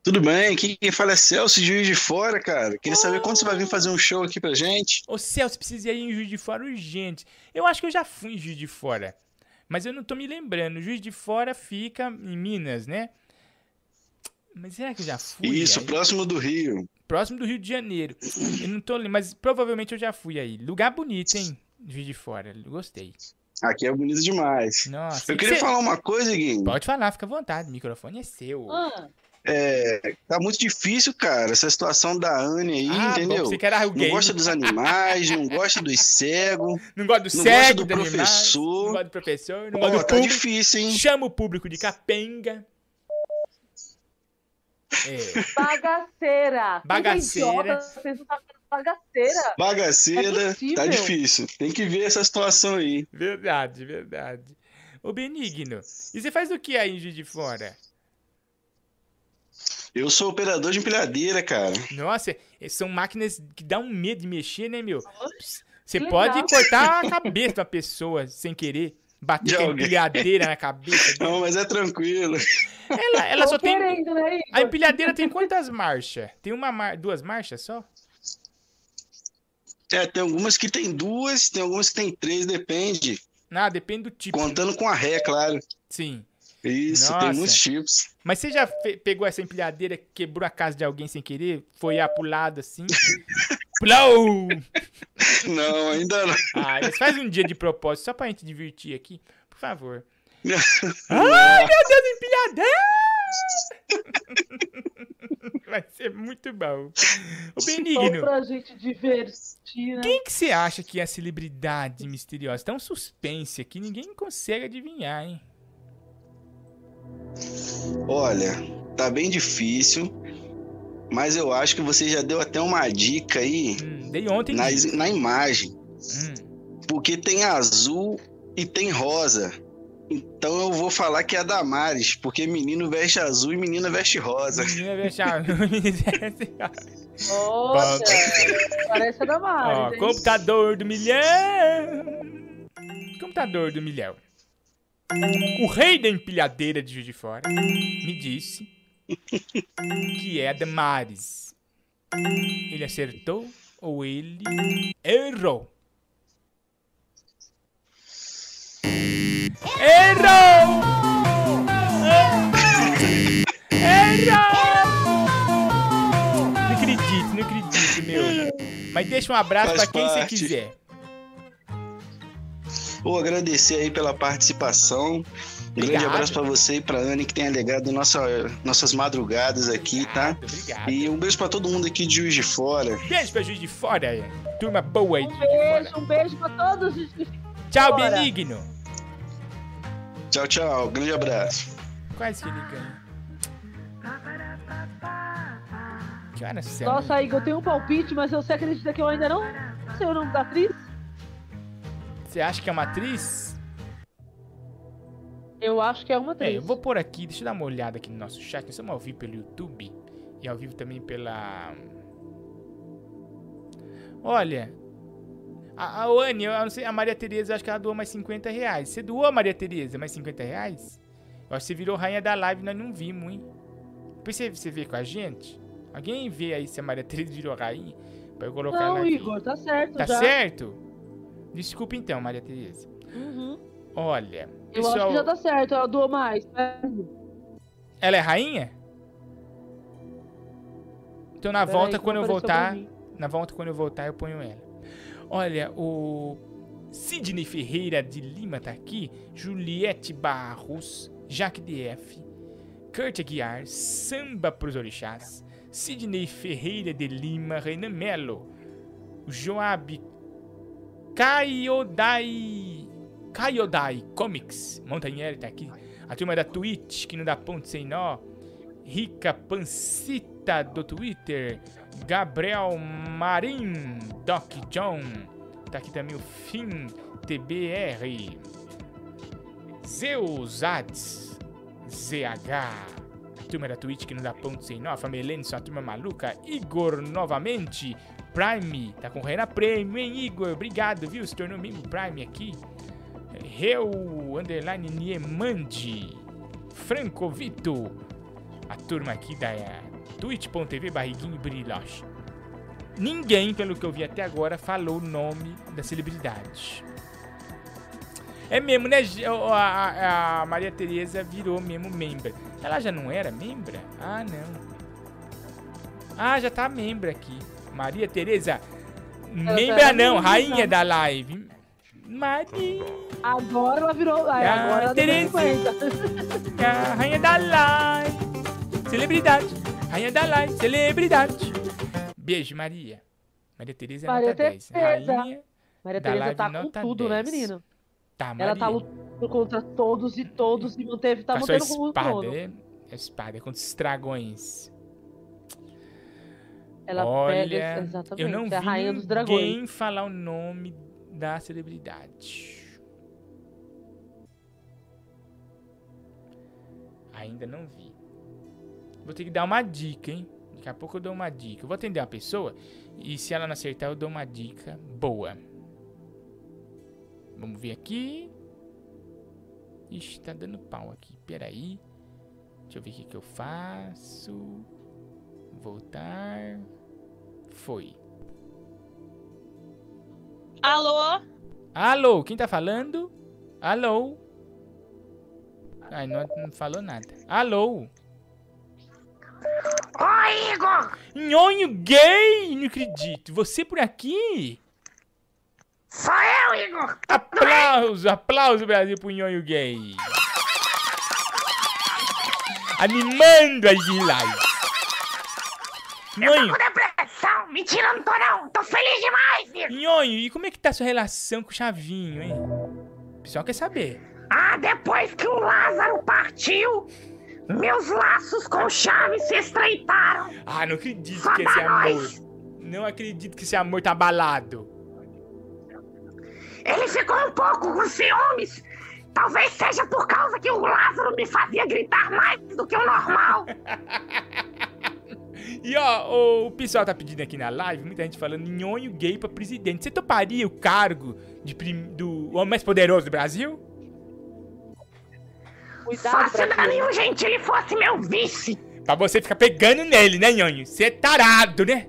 Tudo bem? Quem fala é Celso, juiz de fora, cara. Queria saber quando você vai vir fazer um show aqui pra gente. Ô Celso, precisa ir em Juiz de Fora urgente. Eu acho que eu já fui em Juiz de Fora. Mas eu não tô me lembrando. Juiz de Fora fica em Minas, né? Mas será que eu já fui? Isso, aí? próximo do Rio. Próximo do Rio de Janeiro. Eu não tô lembrando, mas provavelmente eu já fui aí. Lugar bonito, hein? Juiz de Fora. Gostei. Aqui é bonito demais. Nossa. Eu queria cê- falar uma coisa, Guinho. Pode falar, fica à vontade. O microfone é seu. É, tá muito difícil, cara, essa situação da Anne aí, Ah, bom, entendeu? era não gosta dos animais, não gosta dos cegos. Não gosta do não cego, gosta do do animais, professor. Não gosta do professor, não gosta do tá público. difícil, hein? Chama o público de capenga. É. Bagaceira. Bagaceira. Quem é Vocês não tá bagaceira. Bagaceira, É tá difícil. Tem que ver essa situação aí. Verdade, verdade. Ô Benigno, e você faz o que aí em Juiz de Fora? Eu sou operador de empilhadeira, cara. Nossa, eh, são máquinas que dá um medo de mexer, né, meu? Você Que pode legal. cortar a cabeça da pessoa sem querer. Bater com a empilhadeira na cabeça. Não, mas é tranquilo. Ela, ela só Tô tem. querendo, né, A empilhadeira tem quantas marchas? Tem uma mar... duas marchas só? É, tem algumas que tem duas, tem algumas que tem três, depende. Ah, depende do tipo. Contando com a ré, claro. Sim. Isso, Nossa. tem muitos tipos. Mas você já pegou essa empilhadeira, quebrou a casa de alguém sem querer? Foi a pro lado assim? Pulou! Não, ainda não. Ah, mas faz um dia de propósito só pra gente divertir aqui, por favor. Ai, meu Deus, empilhadeira! Vai ser muito bom. O Só Benigno, pra gente divertir, né? quem que você acha que é a celebridade misteriosa? Tá um suspense aqui, ninguém consegue adivinhar, hein? Olha, tá bem difícil, mas eu acho que você já deu até uma dica aí Hum, Dei ontem. na, na imagem. Hum. Porque tem azul e tem rosa. Então eu vou falar que é a Damares, porque menino veste azul e menina veste rosa. Menina veste a- Poxa, parece a da Mari. Ó, computador do milhão. Computador do milhão. O rei da empilhadeira de Juiz de Fora me disse que é a Damares. Ele acertou ou ele errou? Errou! Errou! Não acredito, não acredito, meu. Mas deixa um abraço Faz pra quem você parte. quiser. Vou agradecer aí pela participação. Um grande abraço pra você e pra Anne que tem alegado nossa, nossas madrugadas aqui, tá? obrigado. E um beijo pra todo mundo aqui de Juiz de Fora. Beijo pra Juiz de Fora, turma boa aí. de Juiz de Fora. Beijo, um beijo pra todos os de Tchau, Fora. Benigno. Tchau, tchau. Grande abraço. Quase que ligando. Que horas são? Nossa, Igor, eu tenho um palpite, mas você acredita que eu ainda não sei o nome da atriz? Você acha que é uma atriz? Eu acho que é uma atriz. É, eu vou pôr aqui, deixa eu dar uma olhada aqui no nosso chat. Nós estamos ao vivo pelo YouTube e ao vivo também pela. Olha, a, a Anne, eu não sei, a Maria Tereza, eu acho que ela doou mais 50 reais. Você doou, Maria Tereza, mais 50 reais? Eu acho que você virou rainha da live nós não vimos, hein? Depois você, você vê com a gente? Alguém vê aí se a Maria Tereza virou rainha? Pra eu colocar ela Não, aqui. Igor, tá certo Tá já. certo? Desculpa então, Maria Tereza. Uhum. Olha, Eu acho pessoal, que já tá certo, eu dou mais. né? ela é rainha? Então na Peraí, volta que quando eu voltar, na volta quando eu voltar eu ponho ela. Olha, o Sidney Ferreira de Lima tá aqui, Juliette Barros, Jaque DF, Kurt Aguiar, Samba pros Orixás, Sidney Ferreira de Lima, Renan Melo, Joab Kaiodai. Kaiodai Comics, Montanheri tá aqui, a turma da Twitch, que não dá ponto sem nó, Rica Pancita do Twitter, Gabriel Marim, Doc John, tá aqui também o Fim TBR, Zeus Ads, ZH, a turma da Twitch que não dá ponto sem nó, a família sua turma maluca, Igor novamente, Prime, tá concorrendo a prêmio, hein, Igor? Obrigado, viu? Se tornou membro Prime aqui. Reu Underline Niemandi. Francovito. A turma aqui da eh, twitch.tv Barriguinho Brilhoche. Ninguém, pelo que eu vi até agora, falou o nome da celebridade. É mesmo, né? A, a- a Maria Tereza virou mesmo membra. Ela já não era membra? Ah, não. Ah, já tá membra aqui. Maria Tereza. Membra não, rainha da live. Maria. Agora ela virou. Ah, agora ela. 50. A rainha da live. Celebridade. Rainha da live. Celebridade. Beijo, Maria. Maria Tereza é Maria nota 10. Tereza. Rainha Maria da Tereza live tá com tudo, né, 10. menino? Tá, Ela tá Maria. lutando contra todos e todos e manteve, tá a sua mantendo o espada, trono. né? A espada contra os dragões. Ela Olha, pega exatamente, eu não é a vi rainha dos dragões. ninguém falar o nome da celebridade. Ainda não vi. Vou ter que dar uma dica, hein? Daqui a pouco eu dou uma dica. Eu vou atender uma pessoa e se ela não acertar eu dou uma dica boa. Vamos ver aqui. Ixi, tá dando pau aqui. Peraí. Deixa eu ver o que, que eu faço. Voltar. Foi. Alô? Alô, quem tá falando? Alô? Ai, não, não falou nada. Alô? Oi, Igor! Nhonho gay! Não acredito. Você por aqui? Sou eu, Igor! Aplauso, aplauso, Brasil, pro Nhonho gay. Animando as de live. Nhonho! Mentira, não tô não! Tô feliz demais, Igor! Nhonho, e como é que tá a sua relação com o Chavinho, hein? O pessoal quer saber. Ah, depois que o Lázaro partiu, meus laços com chave se estreitaram. Ah, não acredito Só que esse amor. nós. Não acredito que esse amor tá abalado. Ele ficou um pouco com ciúmes. Talvez seja por causa que o Lázaro me fazia gritar mais do que o normal. E ó, o, o pessoal tá pedindo aqui na live, muita gente falando nhonho gay pra presidente. Você toparia o cargo de prim- do homem mais poderoso do Brasil? Só se Danilo Gentili fosse meu vice. Pra você ficar pegando nele, né, nhonho? Você é tarado, né?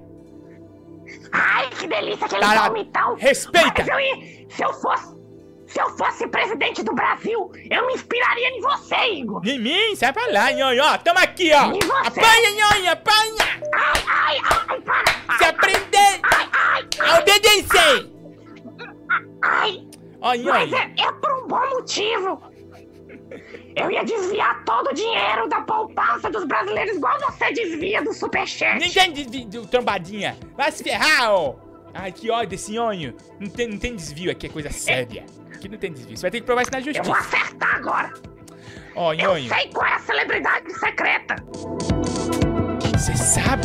Ai, que delícia aquele Tarado. palmitão. Respeita. Mas eu ia, se eu fosse... Se eu fosse presidente do Brasil, eu me inspiraria em você, Igor. Em mim? Sai pra lá, nhonho. Ó, toma aqui, ó. E você? Apanha, nhonho, apanha. Ai, ai, ai, para. Se aprender. Ai, ai, Obedecei. ai. Ó, Mas é, é por um bom motivo. Eu ia desviar todo o dinheiro da poupança dos brasileiros igual você desvia do superchat. Ninguém desvio, trombadinha. Vai se ferrar, ó. Ai, que ódio desse nhonho. Não tem, não tem desvio aqui, é coisa séria. Aqui não tem desvio. Você vai ter que provar isso na Eu vou justiça. acertar agora. Ó, Eu nhonho. sei qual é a celebridade secreta. Você sabe?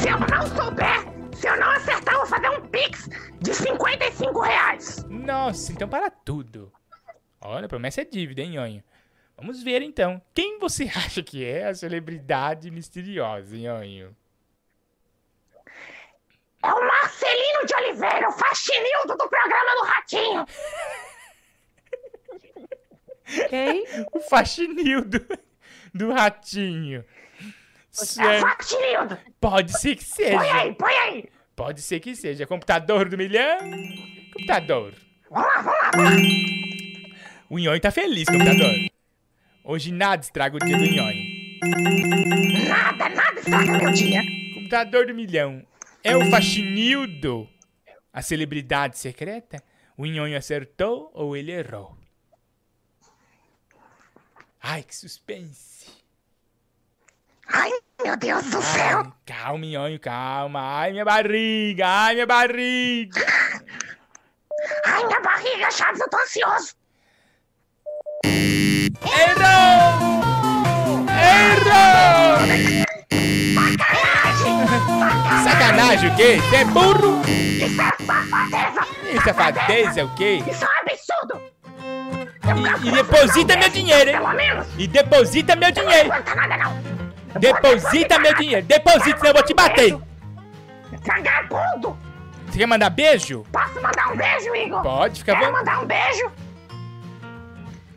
Se eu não souber, se eu não acertar, eu vou fazer um pix de 55 reais. Nossa, então para tudo. Olha, promessa é dívida, hein, nhonho? Vamos ver então. Quem você acha que é a celebridade misteriosa, nhonho? É o Marcelino de Oliveira, o faxinildo do programa do Ratinho. Quem? O faxinildo do ratinho. É o Certo. faxinildo. Pode ser que seja. Põe aí, põe aí. Pode ser que seja. Computador do milhão? Computador. Vamos lá, vamos lá, vamos lá. O nhonho tá feliz, computador. Hoje nada estraga o dia do nhonho. Nada, nada estraga meu dia. Computador do milhão. É o faxinildo? A celebridade secreta? O nhonho acertou ou ele errou? Ai, que suspense. Ai, meu Deus do céu. Ai, calma, nhonho, calma. Ai, minha barriga, ai, minha barriga. Ai, minha barriga, Chaves, eu tô ansioso. Errou! Errou! Sacanagem o quê? Você é burro? Isso é safadeza. Isso, safadeza é o quê? Isso é um absurdo. E, e deposita meu dinheiro, hein? E deposita meu dinheiro. Deposita meu dinheiro. Deposita, senão eu vou te bater. Vagabundo. Você quer mandar beijo? Posso mandar um beijo, Igor? Pode, fica Quero bom. mandar um beijo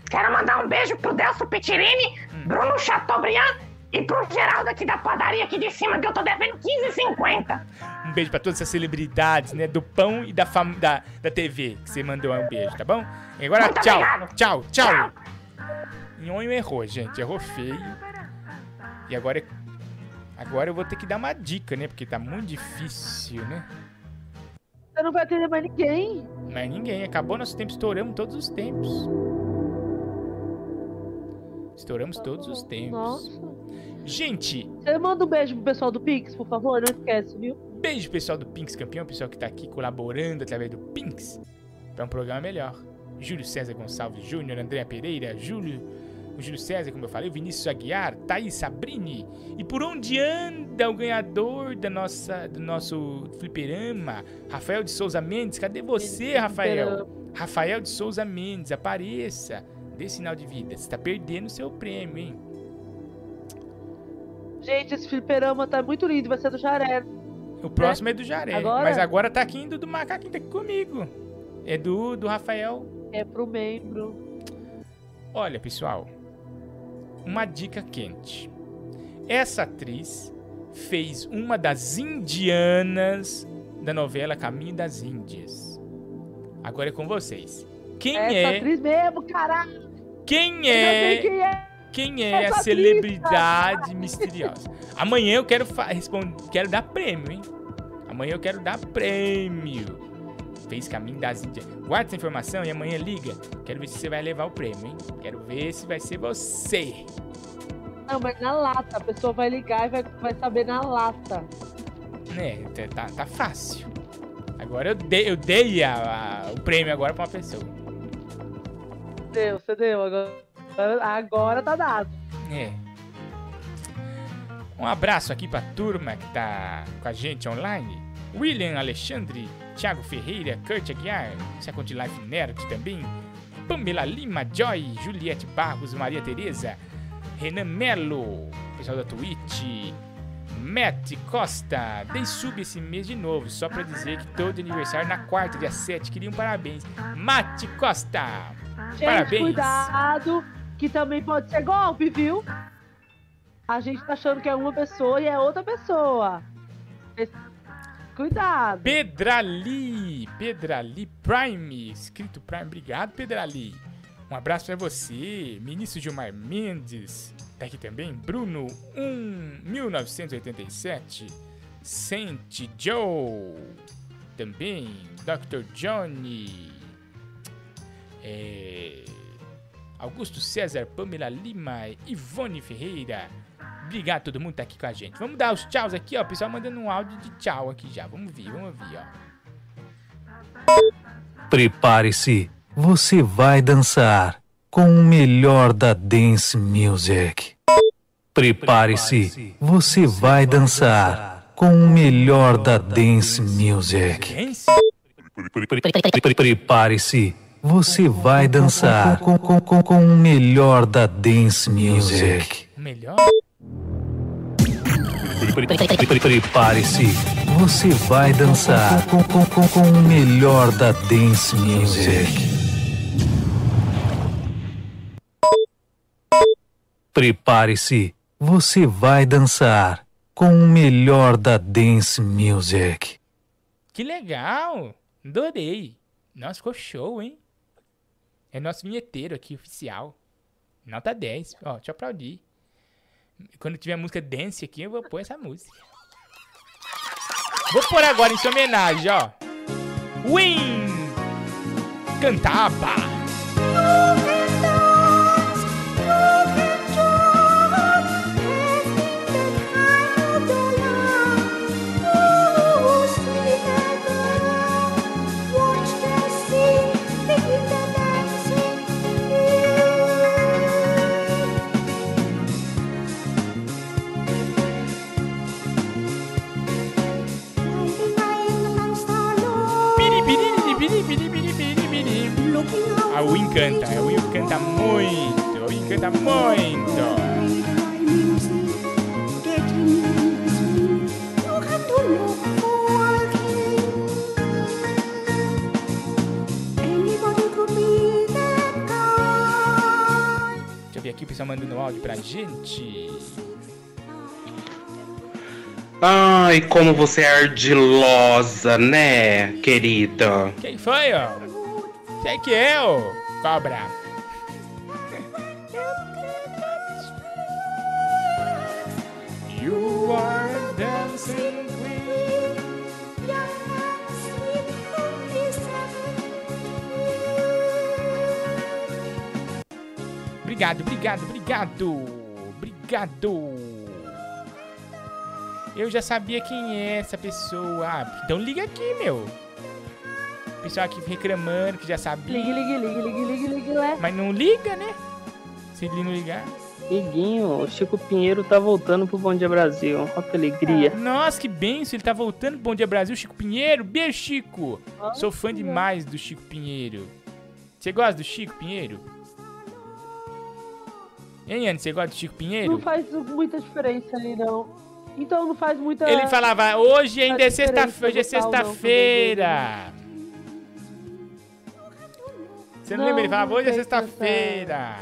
Quero mandar um beijo pro Delso Petirini, Bruno Chateaubriand e pro Geraldo aqui da padaria aqui de cima, que eu tô devendo 15,50. Um beijo pra todas essas celebridades, né? Do pão e da, fam... da, da TV que você mandou um beijo, tá bom? E agora, Muito tchau, obrigado. tchau, tchau. Nhonho errou, gente. Errou feio. E agora... Agora eu vou ter que dar uma dica, né? Porque tá muito difícil, né? Você não vai atender mais ninguém. Mas ninguém. Acabou nosso tempo. Estouramos todos os tempos. Estouramos todos os tempos. Nossa. Gente, Você manda um beijo pro pessoal do Pix, por favor, não esquece, viu? Beijo pessoal do Pinks Campeão, pessoal que tá aqui colaborando através do Pinks para um programa melhor. Júlio César Gonçalves Júnior, Andréa Pereira, Júlio, o Júlio César, como eu falei, o Vinícius Aguiar, Thaís Sabrini. E por onde anda o ganhador da nossa, do nosso fliperama? Rafael de Souza Mendes, cadê você, Rafael? Rafael de Souza Mendes, apareça. Dê sinal de vida. Você tá perdendo o seu prêmio, hein? Gente, esse fliperama tá muito lindo, vai ser do Jaré. O próximo é do Jaré. Agora? Mas agora tá aqui indo do macaquinho, tá aqui comigo. É do, do Rafael. É pro membro. Olha, pessoal. Uma dica quente. Essa atriz fez uma das indianas da novela Caminho das Índias. Agora é com vocês. Quem Essa é. atriz mesmo, caralho. Quem Eu é. sei quem é. Quem é a celebridade misteriosa? Amanhã eu quero responder, quero dar prêmio, hein? Amanhã eu quero dar prêmio. Fez caminho das Índias. Guarda essa informação e amanhã liga. Quero ver se você vai levar o prêmio, hein? Quero ver se vai ser você. Não, mas na lata. A pessoa vai ligar e vai, vai saber na lata. Né? Tá, tá fácil. Agora eu dei, eu dei a- a- o prêmio agora pra uma pessoa. Deu, você deu. Agora, agora tá dado. É. Um abraço aqui pra turma que tá com a gente online. William Alexandre, Thiago Ferreira, Kurt Aguiar, Second Life Nerd também. Pamela Lima, Joy, Juliette Barros, Maria Tereza, Renan Melo, pessoal da Twitch, Matt Costa. Dei sub esse mês de novo, só pra dizer que todo aniversário na quarta, dia 7. Queria um parabéns. Matt Costa, Gente, parabéns. cuidado, que também pode ser golpe, viu? A gente tá achando que é uma pessoa e é outra pessoa. Cuidado. Pedrali, Pedrali Prime, escrito Prime, obrigado Pedrali. Um abraço pra você, Ministro Gilmar Mendes, tá aqui também, Bruno 1, 1987, Saint Joe, também, Dr. Johnny, é, Augusto César, Pamela Lima, Ivone Ferreira, Obrigado a todo mundo que tá aqui com a gente. Vamos dar os tchauz aqui, ó. O pessoal mandando um áudio de tchau aqui já. Vamos ver, vamos ver, ó. Prepare-se, você vai dançar com o melhor da dance music. Prepare-se, você vai dançar com o melhor da dance music. Prepare-se, você vai dançar com, com, com, com o melhor da dance music. O melhor? Prepare-se, você vai dançar com, com, com, com o melhor da dance music. Prepare-se, você vai dançar com o melhor da dance music. Que legal! Adorei! Nossa, ficou show, hein? É nosso vinheteiro aqui, oficial. Nota 10. Ó, te aplaudi. Quando tiver música dance aqui, eu vou pôr essa música. Vou pôr agora em sua homenagem, ó. Win! Cantaba! A Win canta, a Win canta muito, a Win canta muito. áudio pra gente. Ai, como você é ardilosa, né, querida? Quem foi, ó? Sei que eu, cobra. You are a dancing queen. Obrigado, obrigado, obrigado. Obrigado. Eu já sabia quem é essa pessoa. Ah, então liga aqui, meu. Pessoal aqui reclamando que já sabia. Ligue, ligue, ligue, ligue, ligue, ligue, né? Mas não liga, né? Se ele não ligar. Iguinho, o Chico Pinheiro tá voltando pro Bom Dia Brasil. Olha que alegria. Nossa, que benção. Ele tá voltando pro Bom Dia Brasil. Chico Pinheiro. Beijo, Chico. Sou fã demais do Chico Pinheiro. Você gosta do Chico Pinheiro? Hein, Anne? Você gosta do Chico Pinheiro? Não faz muita diferença ali, não. Então não faz muita. Ele falava, hoje ainda é sexta-feira. Hoje é sexta-feira. Você não, Não, lembra? Ele falava, hoje é sexta-feira.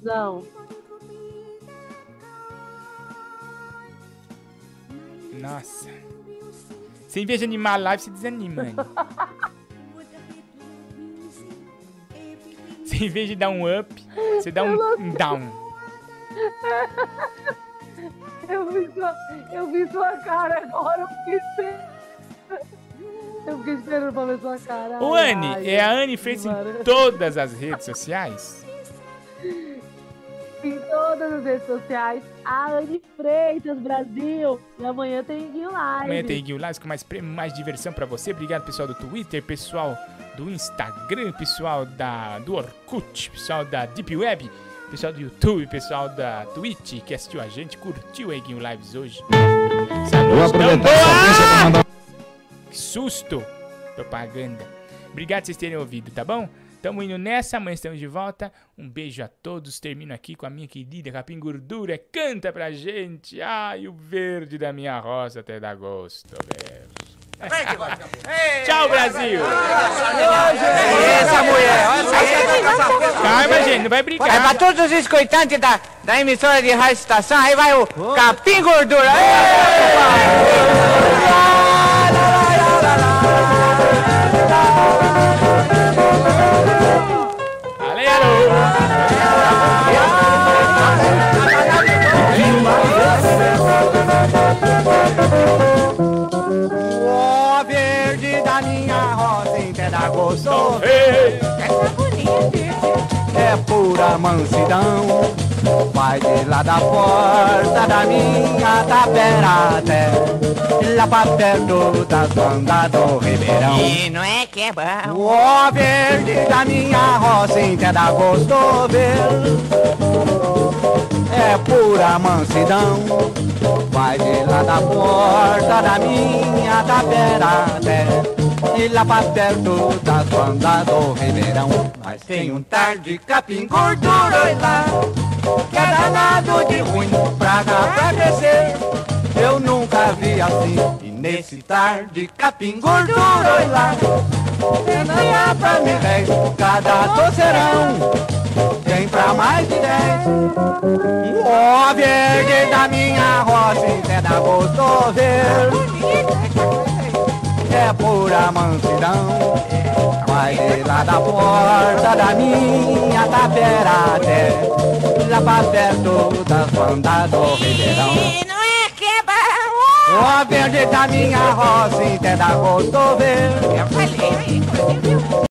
Não. Nossa. Você em vez de animar a live, você desanima, hein? Você em vez de dar um up, você dá um, um down. Eu vi sua, eu vi sua cara agora, eu fiquei. Eu fiquei esperando pra ver sua cara. O Anne, ai, é a Anne fez em todas as redes sociais. Em todas as redes sociais, a Anne Freitas Brasil. E amanhã tem Guinho Live. Amanhã tem Guil Lives com mais prêmio, mais diversão pra você. Obrigado, pessoal do Twitter, pessoal do Instagram, pessoal da, do Orkut, pessoal da Deep Web, pessoal do YouTube, pessoal da Twitch que assistiu a gente, curtiu aí Guil Lives hoje. Essa Vou tão aproveitar essa boa! audiência pra mandar Que susto! Propaganda. Obrigado por vocês terem ouvido, tá bom? Tamo indo nessa, amanhã estamos de volta. Um beijo a todos. Termino aqui com a minha querida Capim Gordura. Canta pra gente. Ai, o verde da minha rosa até dar gosto. velho. Tchau, Brasil! Essa mulher, Calma, gente, não vai É brigar. pra todos os escutantes da, da emissora de rádio estação, aí vai o Capim Gordura. Ale, gostou. É pura mansidão. Vai de lá da porta da minha tapera até lá pra perto das bandas do Ribeirão. E não é que é bom. O verde da minha roça inteira gostou ver É pura mansidão Vai de lá da porta da minha tapera até E lá pra perto das bandas do Ribeirão Mas tem um tar de capim gordura lá Que é danado de ruim pra pra crescer Eu nunca vi assim E nesse tar de capim gordura lá Venha pra mim, véi, cada doceirão tem pra mais de dez. O verde da minha roça inteira gostou ver. É pura mansidão. Vai de lá da porta da minha tapera até lá pra perto das bandas do Ribeirão. E não é que é bom. O verde da minha roça inteira gostou ver. Eu falei, aí,